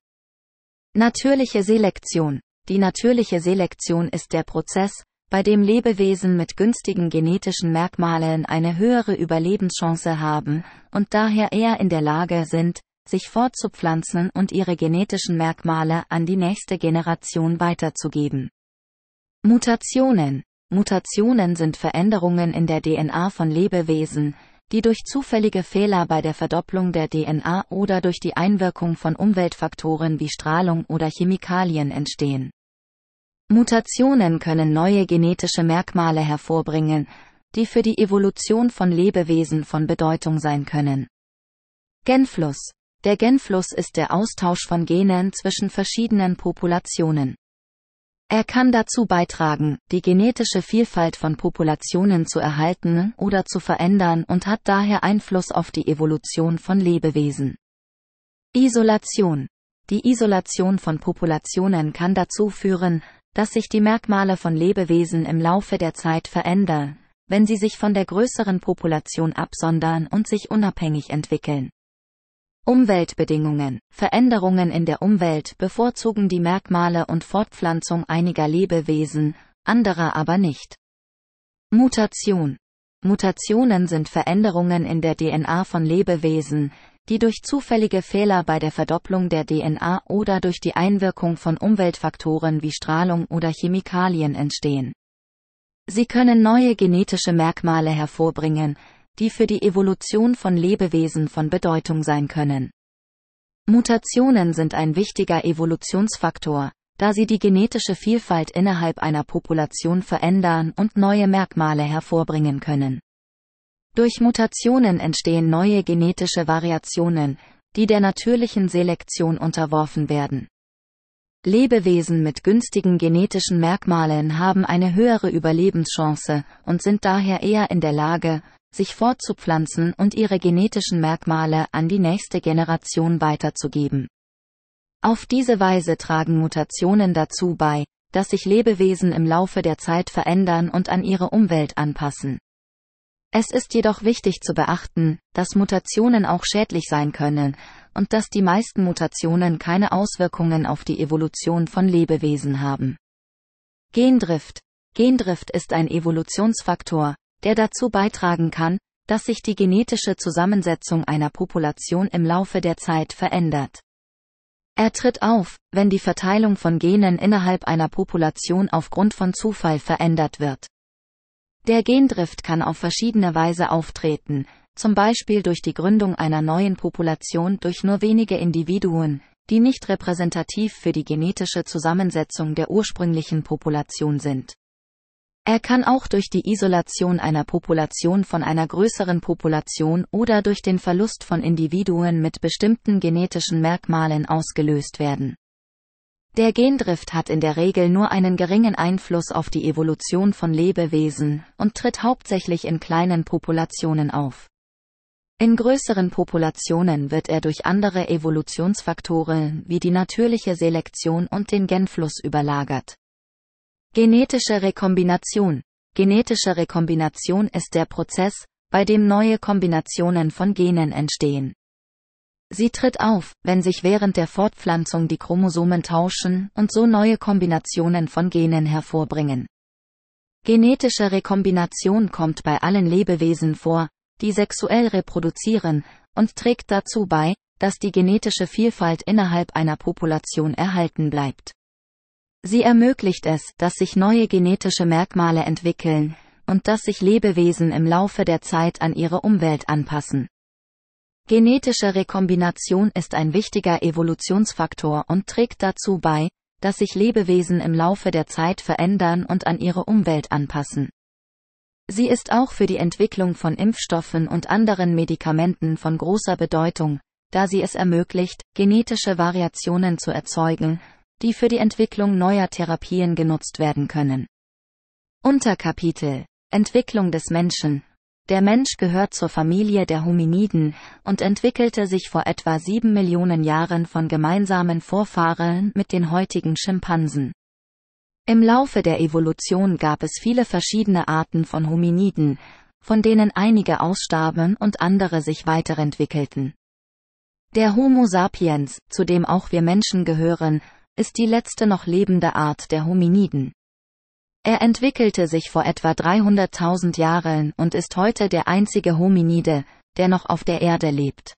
Natürliche Selektion. Die natürliche Selektion ist der Prozess, bei dem Lebewesen mit günstigen genetischen Merkmalen eine höhere Überlebenschance haben und daher eher in der Lage sind, sich fortzupflanzen und ihre genetischen Merkmale an die nächste Generation weiterzugeben. Mutationen Mutationen sind Veränderungen in der DNA von Lebewesen, die durch zufällige Fehler bei der Verdopplung der DNA oder durch die Einwirkung von Umweltfaktoren wie Strahlung oder Chemikalien entstehen. Mutationen können neue genetische Merkmale hervorbringen, die für die Evolution von Lebewesen von Bedeutung sein können. Genfluss. Der Genfluss ist der Austausch von Genen zwischen verschiedenen Populationen. Er kann dazu beitragen, die genetische Vielfalt von Populationen zu erhalten oder zu verändern und hat daher Einfluss auf die Evolution von Lebewesen. Isolation. Die Isolation von Populationen kann dazu führen, dass sich die Merkmale von Lebewesen im Laufe der Zeit verändern, wenn sie sich von der größeren Population absondern und sich unabhängig entwickeln. Umweltbedingungen. Veränderungen in der Umwelt bevorzugen die Merkmale und Fortpflanzung einiger Lebewesen, anderer aber nicht. Mutation. Mutationen sind Veränderungen in der DNA von Lebewesen, die durch zufällige Fehler bei der Verdopplung der DNA oder durch die Einwirkung von Umweltfaktoren wie Strahlung oder Chemikalien entstehen. Sie können neue genetische Merkmale hervorbringen, die für die Evolution von Lebewesen von Bedeutung sein können. Mutationen sind ein wichtiger Evolutionsfaktor, da sie die genetische Vielfalt innerhalb einer Population verändern und neue Merkmale hervorbringen können. Durch Mutationen entstehen neue genetische Variationen, die der natürlichen Selektion unterworfen werden. Lebewesen mit günstigen genetischen Merkmalen haben eine höhere Überlebenschance und sind daher eher in der Lage, sich fortzupflanzen und ihre genetischen Merkmale an die nächste Generation weiterzugeben. Auf diese Weise tragen Mutationen dazu bei, dass sich Lebewesen im Laufe der Zeit verändern und an ihre Umwelt anpassen. Es ist jedoch wichtig zu beachten, dass Mutationen auch schädlich sein können und dass die meisten Mutationen keine Auswirkungen auf die Evolution von Lebewesen haben. Gendrift. Gendrift ist ein Evolutionsfaktor, der dazu beitragen kann, dass sich die genetische Zusammensetzung einer Population im Laufe der Zeit verändert. Er tritt auf, wenn die Verteilung von Genen innerhalb einer Population aufgrund von Zufall verändert wird. Der Gendrift kann auf verschiedene Weise auftreten, zum Beispiel durch die Gründung einer neuen Population durch nur wenige Individuen, die nicht repräsentativ für die genetische Zusammensetzung der ursprünglichen Population sind. Er kann auch durch die Isolation einer Population von einer größeren Population oder durch den Verlust von Individuen mit bestimmten genetischen Merkmalen ausgelöst werden. Der Gendrift hat in der Regel nur einen geringen Einfluss auf die Evolution von Lebewesen und tritt hauptsächlich in kleinen Populationen auf. In größeren Populationen wird er durch andere Evolutionsfaktoren wie die natürliche Selektion und den Genfluss überlagert. Genetische Rekombination Genetische Rekombination ist der Prozess, bei dem neue Kombinationen von Genen entstehen. Sie tritt auf, wenn sich während der Fortpflanzung die Chromosomen tauschen und so neue Kombinationen von Genen hervorbringen. Genetische Rekombination kommt bei allen Lebewesen vor, die sexuell reproduzieren, und trägt dazu bei, dass die genetische Vielfalt innerhalb einer Population erhalten bleibt. Sie ermöglicht es, dass sich neue genetische Merkmale entwickeln und dass sich Lebewesen im Laufe der Zeit an ihre Umwelt anpassen. Genetische Rekombination ist ein wichtiger Evolutionsfaktor und trägt dazu bei, dass sich Lebewesen im Laufe der Zeit verändern und an ihre Umwelt anpassen. Sie ist auch für die Entwicklung von Impfstoffen und anderen Medikamenten von großer Bedeutung, da sie es ermöglicht, genetische Variationen zu erzeugen die für die Entwicklung neuer Therapien genutzt werden können. Unterkapitel Entwicklung des Menschen Der Mensch gehört zur Familie der Hominiden und entwickelte sich vor etwa sieben Millionen Jahren von gemeinsamen Vorfahren mit den heutigen Schimpansen. Im Laufe der Evolution gab es viele verschiedene Arten von Hominiden, von denen einige ausstarben und andere sich weiterentwickelten. Der Homo sapiens, zu dem auch wir Menschen gehören, ist die letzte noch lebende Art der Hominiden. Er entwickelte sich vor etwa 300.000 Jahren und ist heute der einzige Hominide, der noch auf der Erde lebt.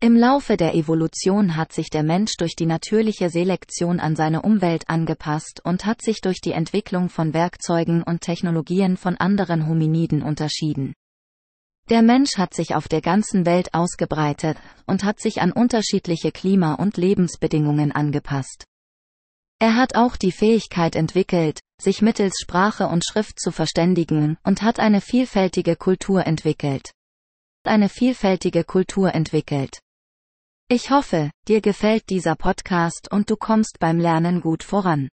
Im Laufe der Evolution hat sich der Mensch durch die natürliche Selektion an seine Umwelt angepasst und hat sich durch die Entwicklung von Werkzeugen und Technologien von anderen Hominiden unterschieden. Der Mensch hat sich auf der ganzen Welt ausgebreitet und hat sich an unterschiedliche Klima- und Lebensbedingungen angepasst. Er hat auch die Fähigkeit entwickelt, sich mittels Sprache und Schrift zu verständigen und hat eine vielfältige Kultur entwickelt. Eine vielfältige Kultur entwickelt. Ich hoffe, dir gefällt dieser Podcast und du kommst beim Lernen gut voran.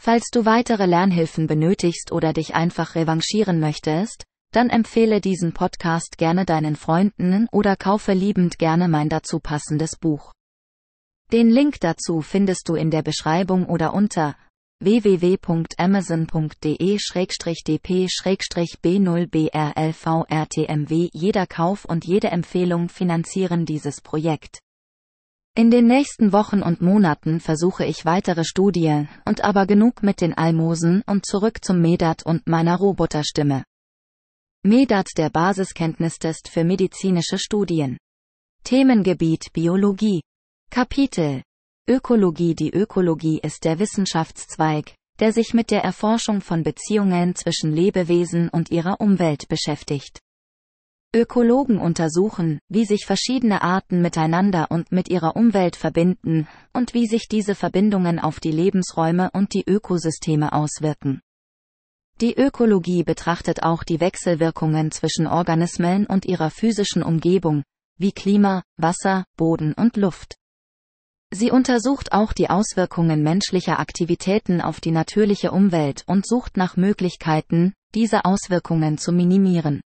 Falls du weitere Lernhilfen benötigst oder dich einfach revanchieren möchtest, dann empfehle diesen Podcast gerne deinen Freunden oder kaufe liebend gerne mein dazu passendes Buch. Den Link dazu findest du in der Beschreibung oder unter www.amazon.de-dp-b0brlvrtmw Jeder Kauf und jede Empfehlung finanzieren dieses Projekt. In den nächsten Wochen und Monaten versuche ich weitere Studien, und aber genug mit den Almosen und zurück zum Medat und meiner Roboterstimme. Medat der Basiskenntnistest für medizinische Studien. Themengebiet Biologie. Kapitel Ökologie Die Ökologie ist der Wissenschaftszweig, der sich mit der Erforschung von Beziehungen zwischen Lebewesen und ihrer Umwelt beschäftigt. Ökologen untersuchen, wie sich verschiedene Arten miteinander und mit ihrer Umwelt verbinden und wie sich diese Verbindungen auf die Lebensräume und die Ökosysteme auswirken. Die Ökologie betrachtet auch die Wechselwirkungen zwischen Organismen und ihrer physischen Umgebung, wie Klima, Wasser, Boden und Luft. Sie untersucht auch die Auswirkungen menschlicher Aktivitäten auf die natürliche Umwelt und sucht nach Möglichkeiten, diese Auswirkungen zu minimieren.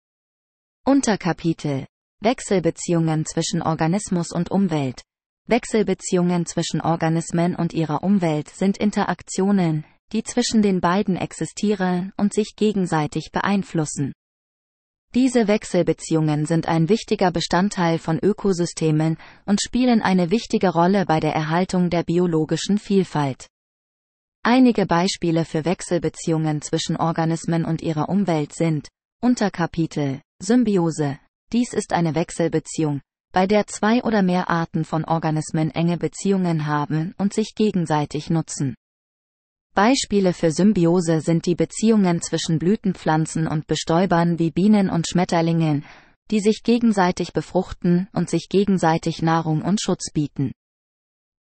Unterkapitel Wechselbeziehungen zwischen Organismus und Umwelt Wechselbeziehungen zwischen Organismen und ihrer Umwelt sind Interaktionen, die zwischen den beiden existieren und sich gegenseitig beeinflussen. Diese Wechselbeziehungen sind ein wichtiger Bestandteil von Ökosystemen und spielen eine wichtige Rolle bei der Erhaltung der biologischen Vielfalt. Einige Beispiele für Wechselbeziehungen zwischen Organismen und ihrer Umwelt sind Unterkapitel Symbiose. Dies ist eine Wechselbeziehung, bei der zwei oder mehr Arten von Organismen enge Beziehungen haben und sich gegenseitig nutzen. Beispiele für Symbiose sind die Beziehungen zwischen Blütenpflanzen und Bestäubern wie Bienen und Schmetterlingen, die sich gegenseitig befruchten und sich gegenseitig Nahrung und Schutz bieten.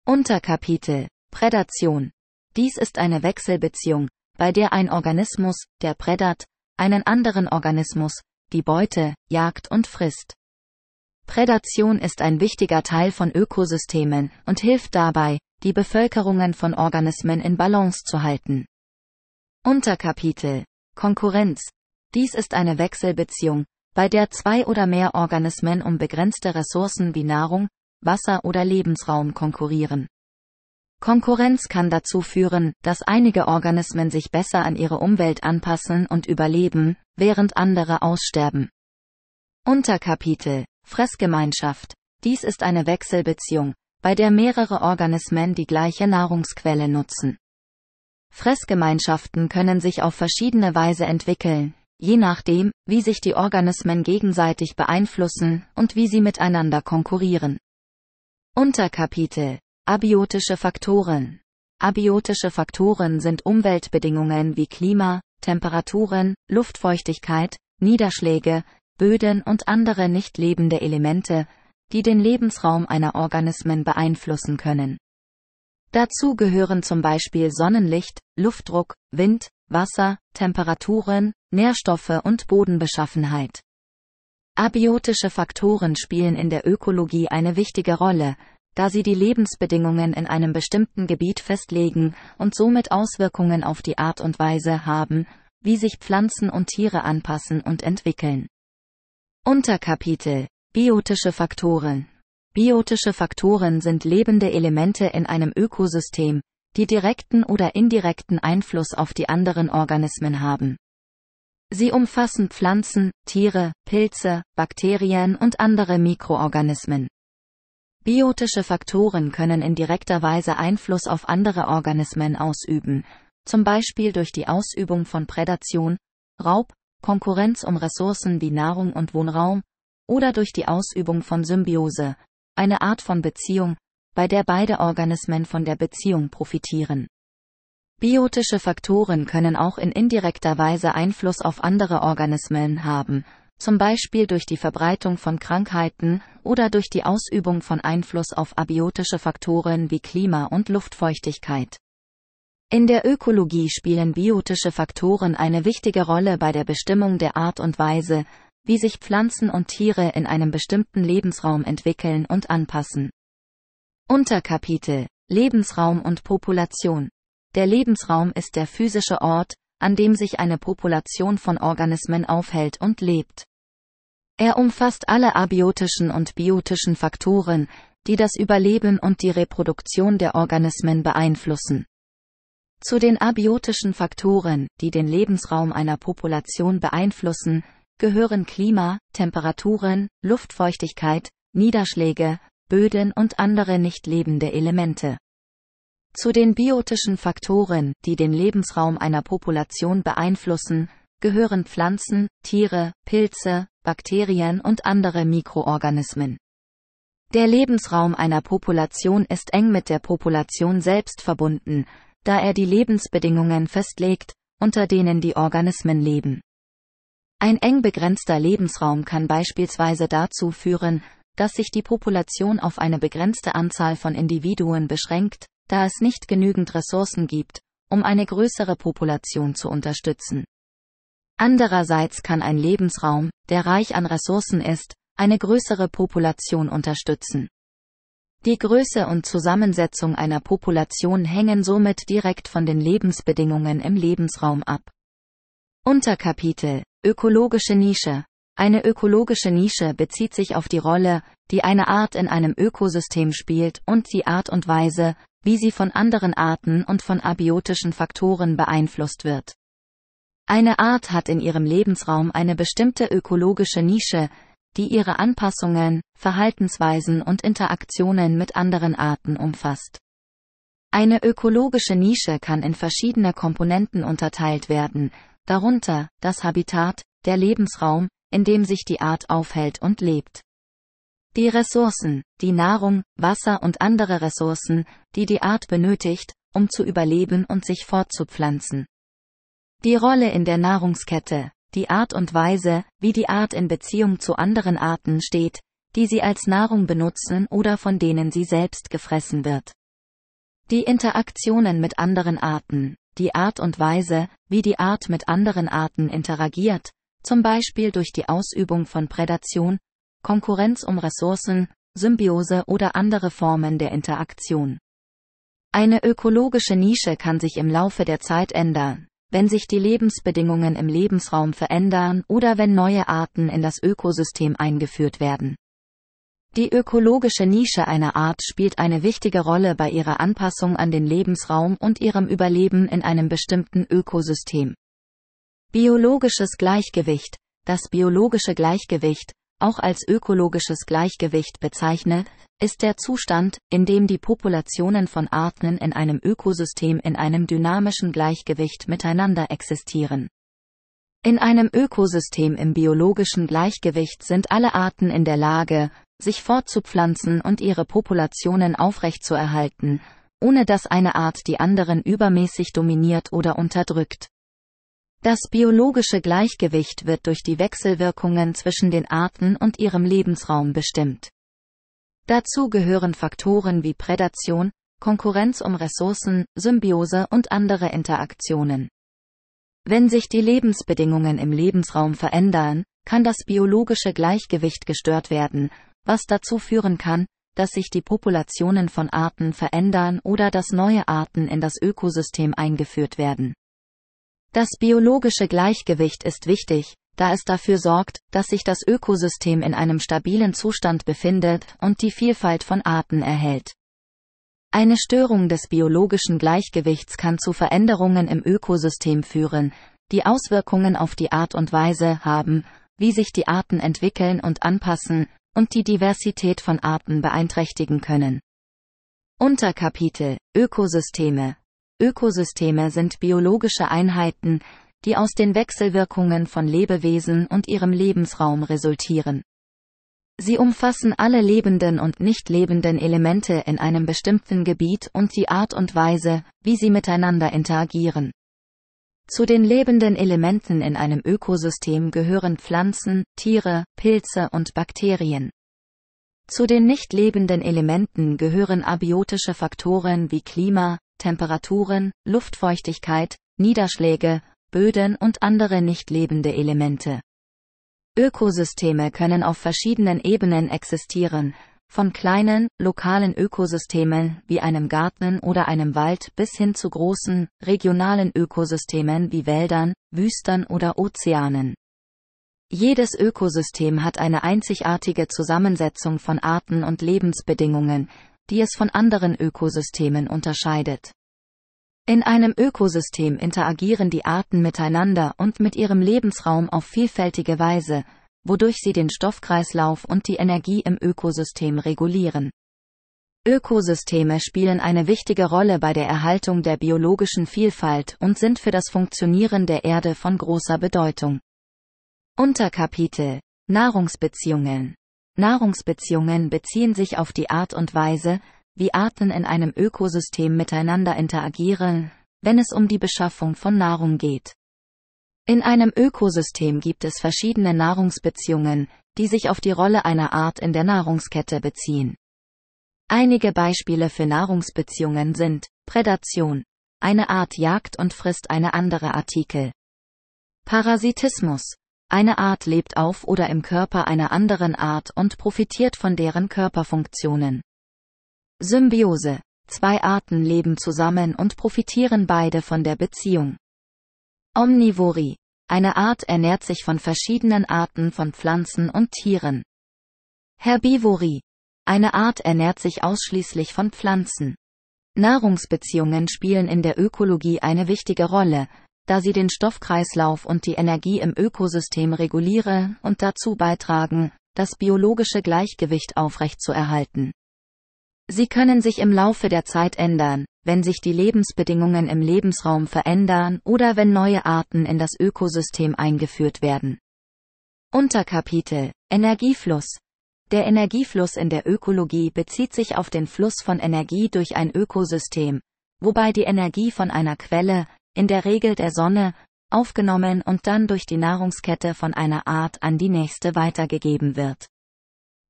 Unterkapitel Prädation. Dies ist eine Wechselbeziehung, bei der ein Organismus, der Prädat, einen anderen Organismus, die Beute, jagt und frisst. Prädation ist ein wichtiger Teil von Ökosystemen und hilft dabei, die Bevölkerungen von Organismen in Balance zu halten. Unterkapitel Konkurrenz. Dies ist eine Wechselbeziehung, bei der zwei oder mehr Organismen um begrenzte Ressourcen wie Nahrung, Wasser oder Lebensraum konkurrieren. Konkurrenz kann dazu führen, dass einige Organismen sich besser an ihre Umwelt anpassen und überleben, während andere aussterben. Unterkapitel Fressgemeinschaft. Dies ist eine Wechselbeziehung, bei der mehrere Organismen die gleiche Nahrungsquelle nutzen. Fressgemeinschaften können sich auf verschiedene Weise entwickeln, je nachdem, wie sich die Organismen gegenseitig beeinflussen und wie sie miteinander konkurrieren. Unterkapitel Abiotische Faktoren. Abiotische Faktoren sind Umweltbedingungen wie Klima, Temperaturen, Luftfeuchtigkeit, Niederschläge, Böden und andere nicht lebende Elemente, die den Lebensraum einer Organismen beeinflussen können. Dazu gehören zum Beispiel Sonnenlicht, Luftdruck, Wind, Wasser, Temperaturen, Nährstoffe und Bodenbeschaffenheit. Abiotische Faktoren spielen in der Ökologie eine wichtige Rolle, da sie die Lebensbedingungen in einem bestimmten Gebiet festlegen und somit Auswirkungen auf die Art und Weise haben, wie sich Pflanzen und Tiere anpassen und entwickeln. Unterkapitel Biotische Faktoren Biotische Faktoren sind lebende Elemente in einem Ökosystem, die direkten oder indirekten Einfluss auf die anderen Organismen haben. Sie umfassen Pflanzen, Tiere, Pilze, Bakterien und andere Mikroorganismen. Biotische Faktoren können in direkter Weise Einfluss auf andere Organismen ausüben, zum Beispiel durch die Ausübung von Prädation, Raub, Konkurrenz um Ressourcen wie Nahrung und Wohnraum, oder durch die Ausübung von Symbiose, eine Art von Beziehung, bei der beide Organismen von der Beziehung profitieren. Biotische Faktoren können auch in indirekter Weise Einfluss auf andere Organismen haben, zum Beispiel durch die Verbreitung von Krankheiten oder durch die Ausübung von Einfluss auf abiotische Faktoren wie Klima und Luftfeuchtigkeit. In der Ökologie spielen biotische Faktoren eine wichtige Rolle bei der Bestimmung der Art und Weise, wie sich Pflanzen und Tiere in einem bestimmten Lebensraum entwickeln und anpassen. Unterkapitel Lebensraum und Population Der Lebensraum ist der physische Ort, an dem sich eine Population von Organismen aufhält und lebt. Er umfasst alle abiotischen und biotischen Faktoren, die das Überleben und die Reproduktion der Organismen beeinflussen. Zu den abiotischen Faktoren, die den Lebensraum einer Population beeinflussen, gehören Klima, Temperaturen, Luftfeuchtigkeit, Niederschläge, Böden und andere nicht lebende Elemente. Zu den biotischen Faktoren, die den Lebensraum einer Population beeinflussen, gehören Pflanzen, Tiere, Pilze, Bakterien und andere Mikroorganismen. Der Lebensraum einer Population ist eng mit der Population selbst verbunden, da er die Lebensbedingungen festlegt, unter denen die Organismen leben. Ein eng begrenzter Lebensraum kann beispielsweise dazu führen, dass sich die Population auf eine begrenzte Anzahl von Individuen beschränkt, da es nicht genügend Ressourcen gibt, um eine größere Population zu unterstützen. Andererseits kann ein Lebensraum, der reich an Ressourcen ist, eine größere Population unterstützen. Die Größe und Zusammensetzung einer Population hängen somit direkt von den Lebensbedingungen im Lebensraum ab. Unterkapitel Ökologische Nische Eine ökologische Nische bezieht sich auf die Rolle, die eine Art in einem Ökosystem spielt und die Art und Weise, wie sie von anderen Arten und von abiotischen Faktoren beeinflusst wird. Eine Art hat in ihrem Lebensraum eine bestimmte ökologische Nische, die ihre Anpassungen, Verhaltensweisen und Interaktionen mit anderen Arten umfasst. Eine ökologische Nische kann in verschiedene Komponenten unterteilt werden, darunter das Habitat, der Lebensraum, in dem sich die Art aufhält und lebt. Die Ressourcen, die Nahrung, Wasser und andere Ressourcen, die die Art benötigt, um zu überleben und sich fortzupflanzen. Die Rolle in der Nahrungskette, die Art und Weise, wie die Art in Beziehung zu anderen Arten steht, die sie als Nahrung benutzen oder von denen sie selbst gefressen wird. Die Interaktionen mit anderen Arten, die Art und Weise, wie die Art mit anderen Arten interagiert, zum Beispiel durch die Ausübung von Prädation, Konkurrenz um Ressourcen, Symbiose oder andere Formen der Interaktion. Eine ökologische Nische kann sich im Laufe der Zeit ändern, wenn sich die Lebensbedingungen im Lebensraum verändern oder wenn neue Arten in das Ökosystem eingeführt werden. Die ökologische Nische einer Art spielt eine wichtige Rolle bei ihrer Anpassung an den Lebensraum und ihrem Überleben in einem bestimmten Ökosystem. Biologisches Gleichgewicht Das biologische Gleichgewicht, auch als ökologisches Gleichgewicht bezeichnet, ist der Zustand, in dem die Populationen von Arten in einem Ökosystem in einem dynamischen Gleichgewicht miteinander existieren. In einem Ökosystem im biologischen Gleichgewicht sind alle Arten in der Lage, sich fortzupflanzen und ihre Populationen aufrechtzuerhalten, ohne dass eine Art die anderen übermäßig dominiert oder unterdrückt. Das biologische Gleichgewicht wird durch die Wechselwirkungen zwischen den Arten und ihrem Lebensraum bestimmt. Dazu gehören Faktoren wie Prädation, Konkurrenz um Ressourcen, Symbiose und andere Interaktionen. Wenn sich die Lebensbedingungen im Lebensraum verändern, kann das biologische Gleichgewicht gestört werden, was dazu führen kann, dass sich die Populationen von Arten verändern oder dass neue Arten in das Ökosystem eingeführt werden. Das biologische Gleichgewicht ist wichtig, da es dafür sorgt, dass sich das Ökosystem in einem stabilen Zustand befindet und die Vielfalt von Arten erhält. Eine Störung des biologischen Gleichgewichts kann zu Veränderungen im Ökosystem führen, die Auswirkungen auf die Art und Weise haben, wie sich die Arten entwickeln und anpassen, und die Diversität von Arten beeinträchtigen können. Unterkapitel Ökosysteme Ökosysteme sind biologische Einheiten, die aus den Wechselwirkungen von Lebewesen und ihrem Lebensraum resultieren. Sie umfassen alle lebenden und nicht lebenden Elemente in einem bestimmten Gebiet und die Art und Weise, wie sie miteinander interagieren. Zu den lebenden Elementen in einem Ökosystem gehören Pflanzen, Tiere, Pilze und Bakterien. Zu den nicht lebenden Elementen gehören abiotische Faktoren wie Klima, Temperaturen, Luftfeuchtigkeit, Niederschläge, Böden und andere nicht lebende Elemente. Ökosysteme können auf verschiedenen Ebenen existieren, von kleinen, lokalen Ökosystemen wie einem Garten oder einem Wald bis hin zu großen, regionalen Ökosystemen wie Wäldern, Wüstern oder Ozeanen. Jedes Ökosystem hat eine einzigartige Zusammensetzung von Arten und Lebensbedingungen, die es von anderen Ökosystemen unterscheidet. In einem Ökosystem interagieren die Arten miteinander und mit ihrem Lebensraum auf vielfältige Weise, wodurch sie den Stoffkreislauf und die Energie im Ökosystem regulieren. Ökosysteme spielen eine wichtige Rolle bei der Erhaltung der biologischen Vielfalt und sind für das Funktionieren der Erde von großer Bedeutung. Unterkapitel Nahrungsbeziehungen Nahrungsbeziehungen beziehen sich auf die Art und Weise, wie Arten in einem Ökosystem miteinander interagieren, wenn es um die Beschaffung von Nahrung geht. In einem Ökosystem gibt es verschiedene Nahrungsbeziehungen, die sich auf die Rolle einer Art in der Nahrungskette beziehen. Einige Beispiele für Nahrungsbeziehungen sind Prädation. Eine Art jagt und frisst eine andere Artikel. Parasitismus. Eine Art lebt auf oder im Körper einer anderen Art und profitiert von deren Körperfunktionen. Symbiose. Zwei Arten leben zusammen und profitieren beide von der Beziehung. Omnivorie. Eine Art ernährt sich von verschiedenen Arten von Pflanzen und Tieren. Herbivorie. Eine Art ernährt sich ausschließlich von Pflanzen. Nahrungsbeziehungen spielen in der Ökologie eine wichtige Rolle, da sie den Stoffkreislauf und die Energie im Ökosystem regulieren und dazu beitragen, das biologische Gleichgewicht aufrechtzuerhalten. Sie können sich im Laufe der Zeit ändern, wenn sich die Lebensbedingungen im Lebensraum verändern oder wenn neue Arten in das Ökosystem eingeführt werden. Unterkapitel Energiefluss Der Energiefluss in der Ökologie bezieht sich auf den Fluss von Energie durch ein Ökosystem, wobei die Energie von einer Quelle, in der Regel der Sonne, aufgenommen und dann durch die Nahrungskette von einer Art an die nächste weitergegeben wird.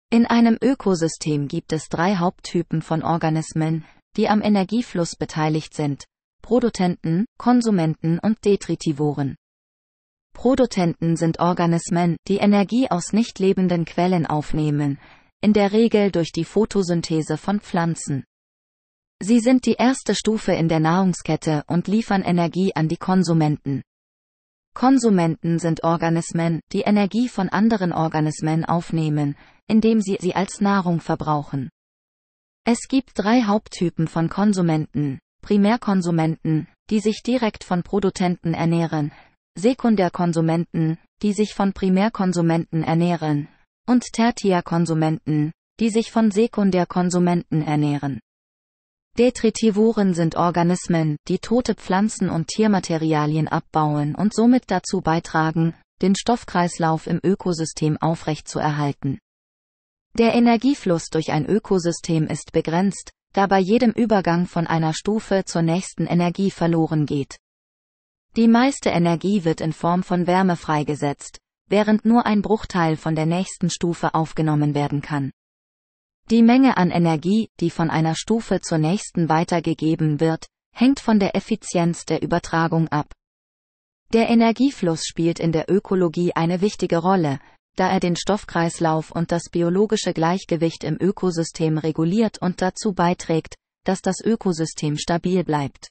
In einem Ökosystem gibt es drei Haupttypen von Organismen, die am Energiefluss beteiligt sind. Produzenten, Konsumenten und Detritivoren. Produzenten sind Organismen, die Energie aus nicht lebenden Quellen aufnehmen, in der Regel durch die Photosynthese von Pflanzen. Sie sind die erste Stufe in der Nahrungskette und liefern Energie an die Konsumenten. Konsumenten sind Organismen, die Energie von anderen Organismen aufnehmen, indem sie sie als Nahrung verbrauchen. Es gibt drei Haupttypen von Konsumenten, Primärkonsumenten, die sich direkt von Produzenten ernähren, Sekundärkonsumenten, die sich von Primärkonsumenten ernähren, und Tertiärkonsumenten, die sich von Sekundärkonsumenten ernähren. Detritivoren sind Organismen, die tote Pflanzen und Tiermaterialien abbauen und somit dazu beitragen, den Stoffkreislauf im Ökosystem aufrechtzuerhalten. Der Energiefluss durch ein Ökosystem ist begrenzt, da bei jedem Übergang von einer Stufe zur nächsten Energie verloren geht. Die meiste Energie wird in Form von Wärme freigesetzt, während nur ein Bruchteil von der nächsten Stufe aufgenommen werden kann. Die Menge an Energie, die von einer Stufe zur nächsten weitergegeben wird, hängt von der Effizienz der Übertragung ab. Der Energiefluss spielt in der Ökologie eine wichtige Rolle, da er den Stoffkreislauf und das biologische Gleichgewicht im Ökosystem reguliert und dazu beiträgt, dass das Ökosystem stabil bleibt.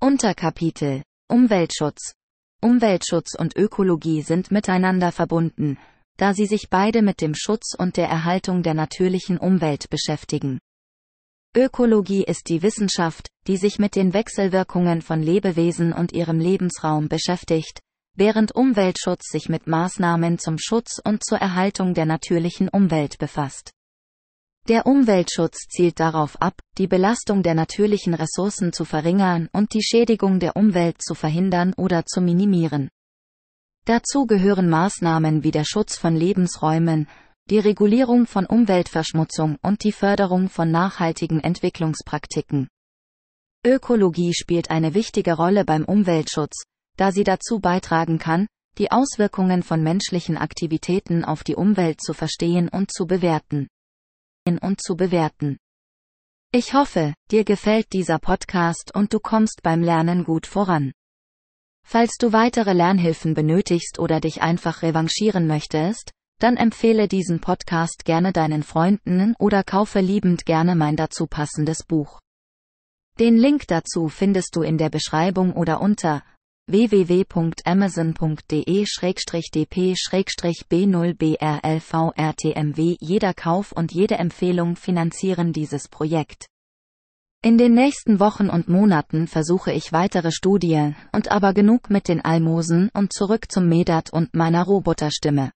Unterkapitel Umweltschutz Umweltschutz und Ökologie sind miteinander verbunden, da sie sich beide mit dem Schutz und der Erhaltung der natürlichen Umwelt beschäftigen. Ökologie ist die Wissenschaft, die sich mit den Wechselwirkungen von Lebewesen und ihrem Lebensraum beschäftigt, während Umweltschutz sich mit Maßnahmen zum Schutz und zur Erhaltung der natürlichen Umwelt befasst. Der Umweltschutz zielt darauf ab, die Belastung der natürlichen Ressourcen zu verringern und die Schädigung der Umwelt zu verhindern oder zu minimieren. Dazu gehören Maßnahmen wie der Schutz von Lebensräumen, die Regulierung von Umweltverschmutzung und die Förderung von nachhaltigen Entwicklungspraktiken. Ökologie spielt eine wichtige Rolle beim Umweltschutz, da sie dazu beitragen kann, die Auswirkungen von menschlichen Aktivitäten auf die Umwelt zu verstehen und zu bewerten. Und zu bewerten. Ich hoffe, dir gefällt dieser Podcast und du kommst beim Lernen gut voran. Falls du weitere Lernhilfen benötigst oder dich einfach revanchieren möchtest, dann empfehle diesen Podcast gerne deinen Freunden oder kaufe liebend gerne mein dazu passendes Buch. Den Link dazu findest du in der Beschreibung oder unter www.amazon.de-dp-b0brlvrtmw Jeder Kauf und jede Empfehlung finanzieren dieses Projekt. In den nächsten Wochen und Monaten versuche ich weitere Studien, und aber genug mit den Almosen und zurück zum Medat und meiner Roboterstimme.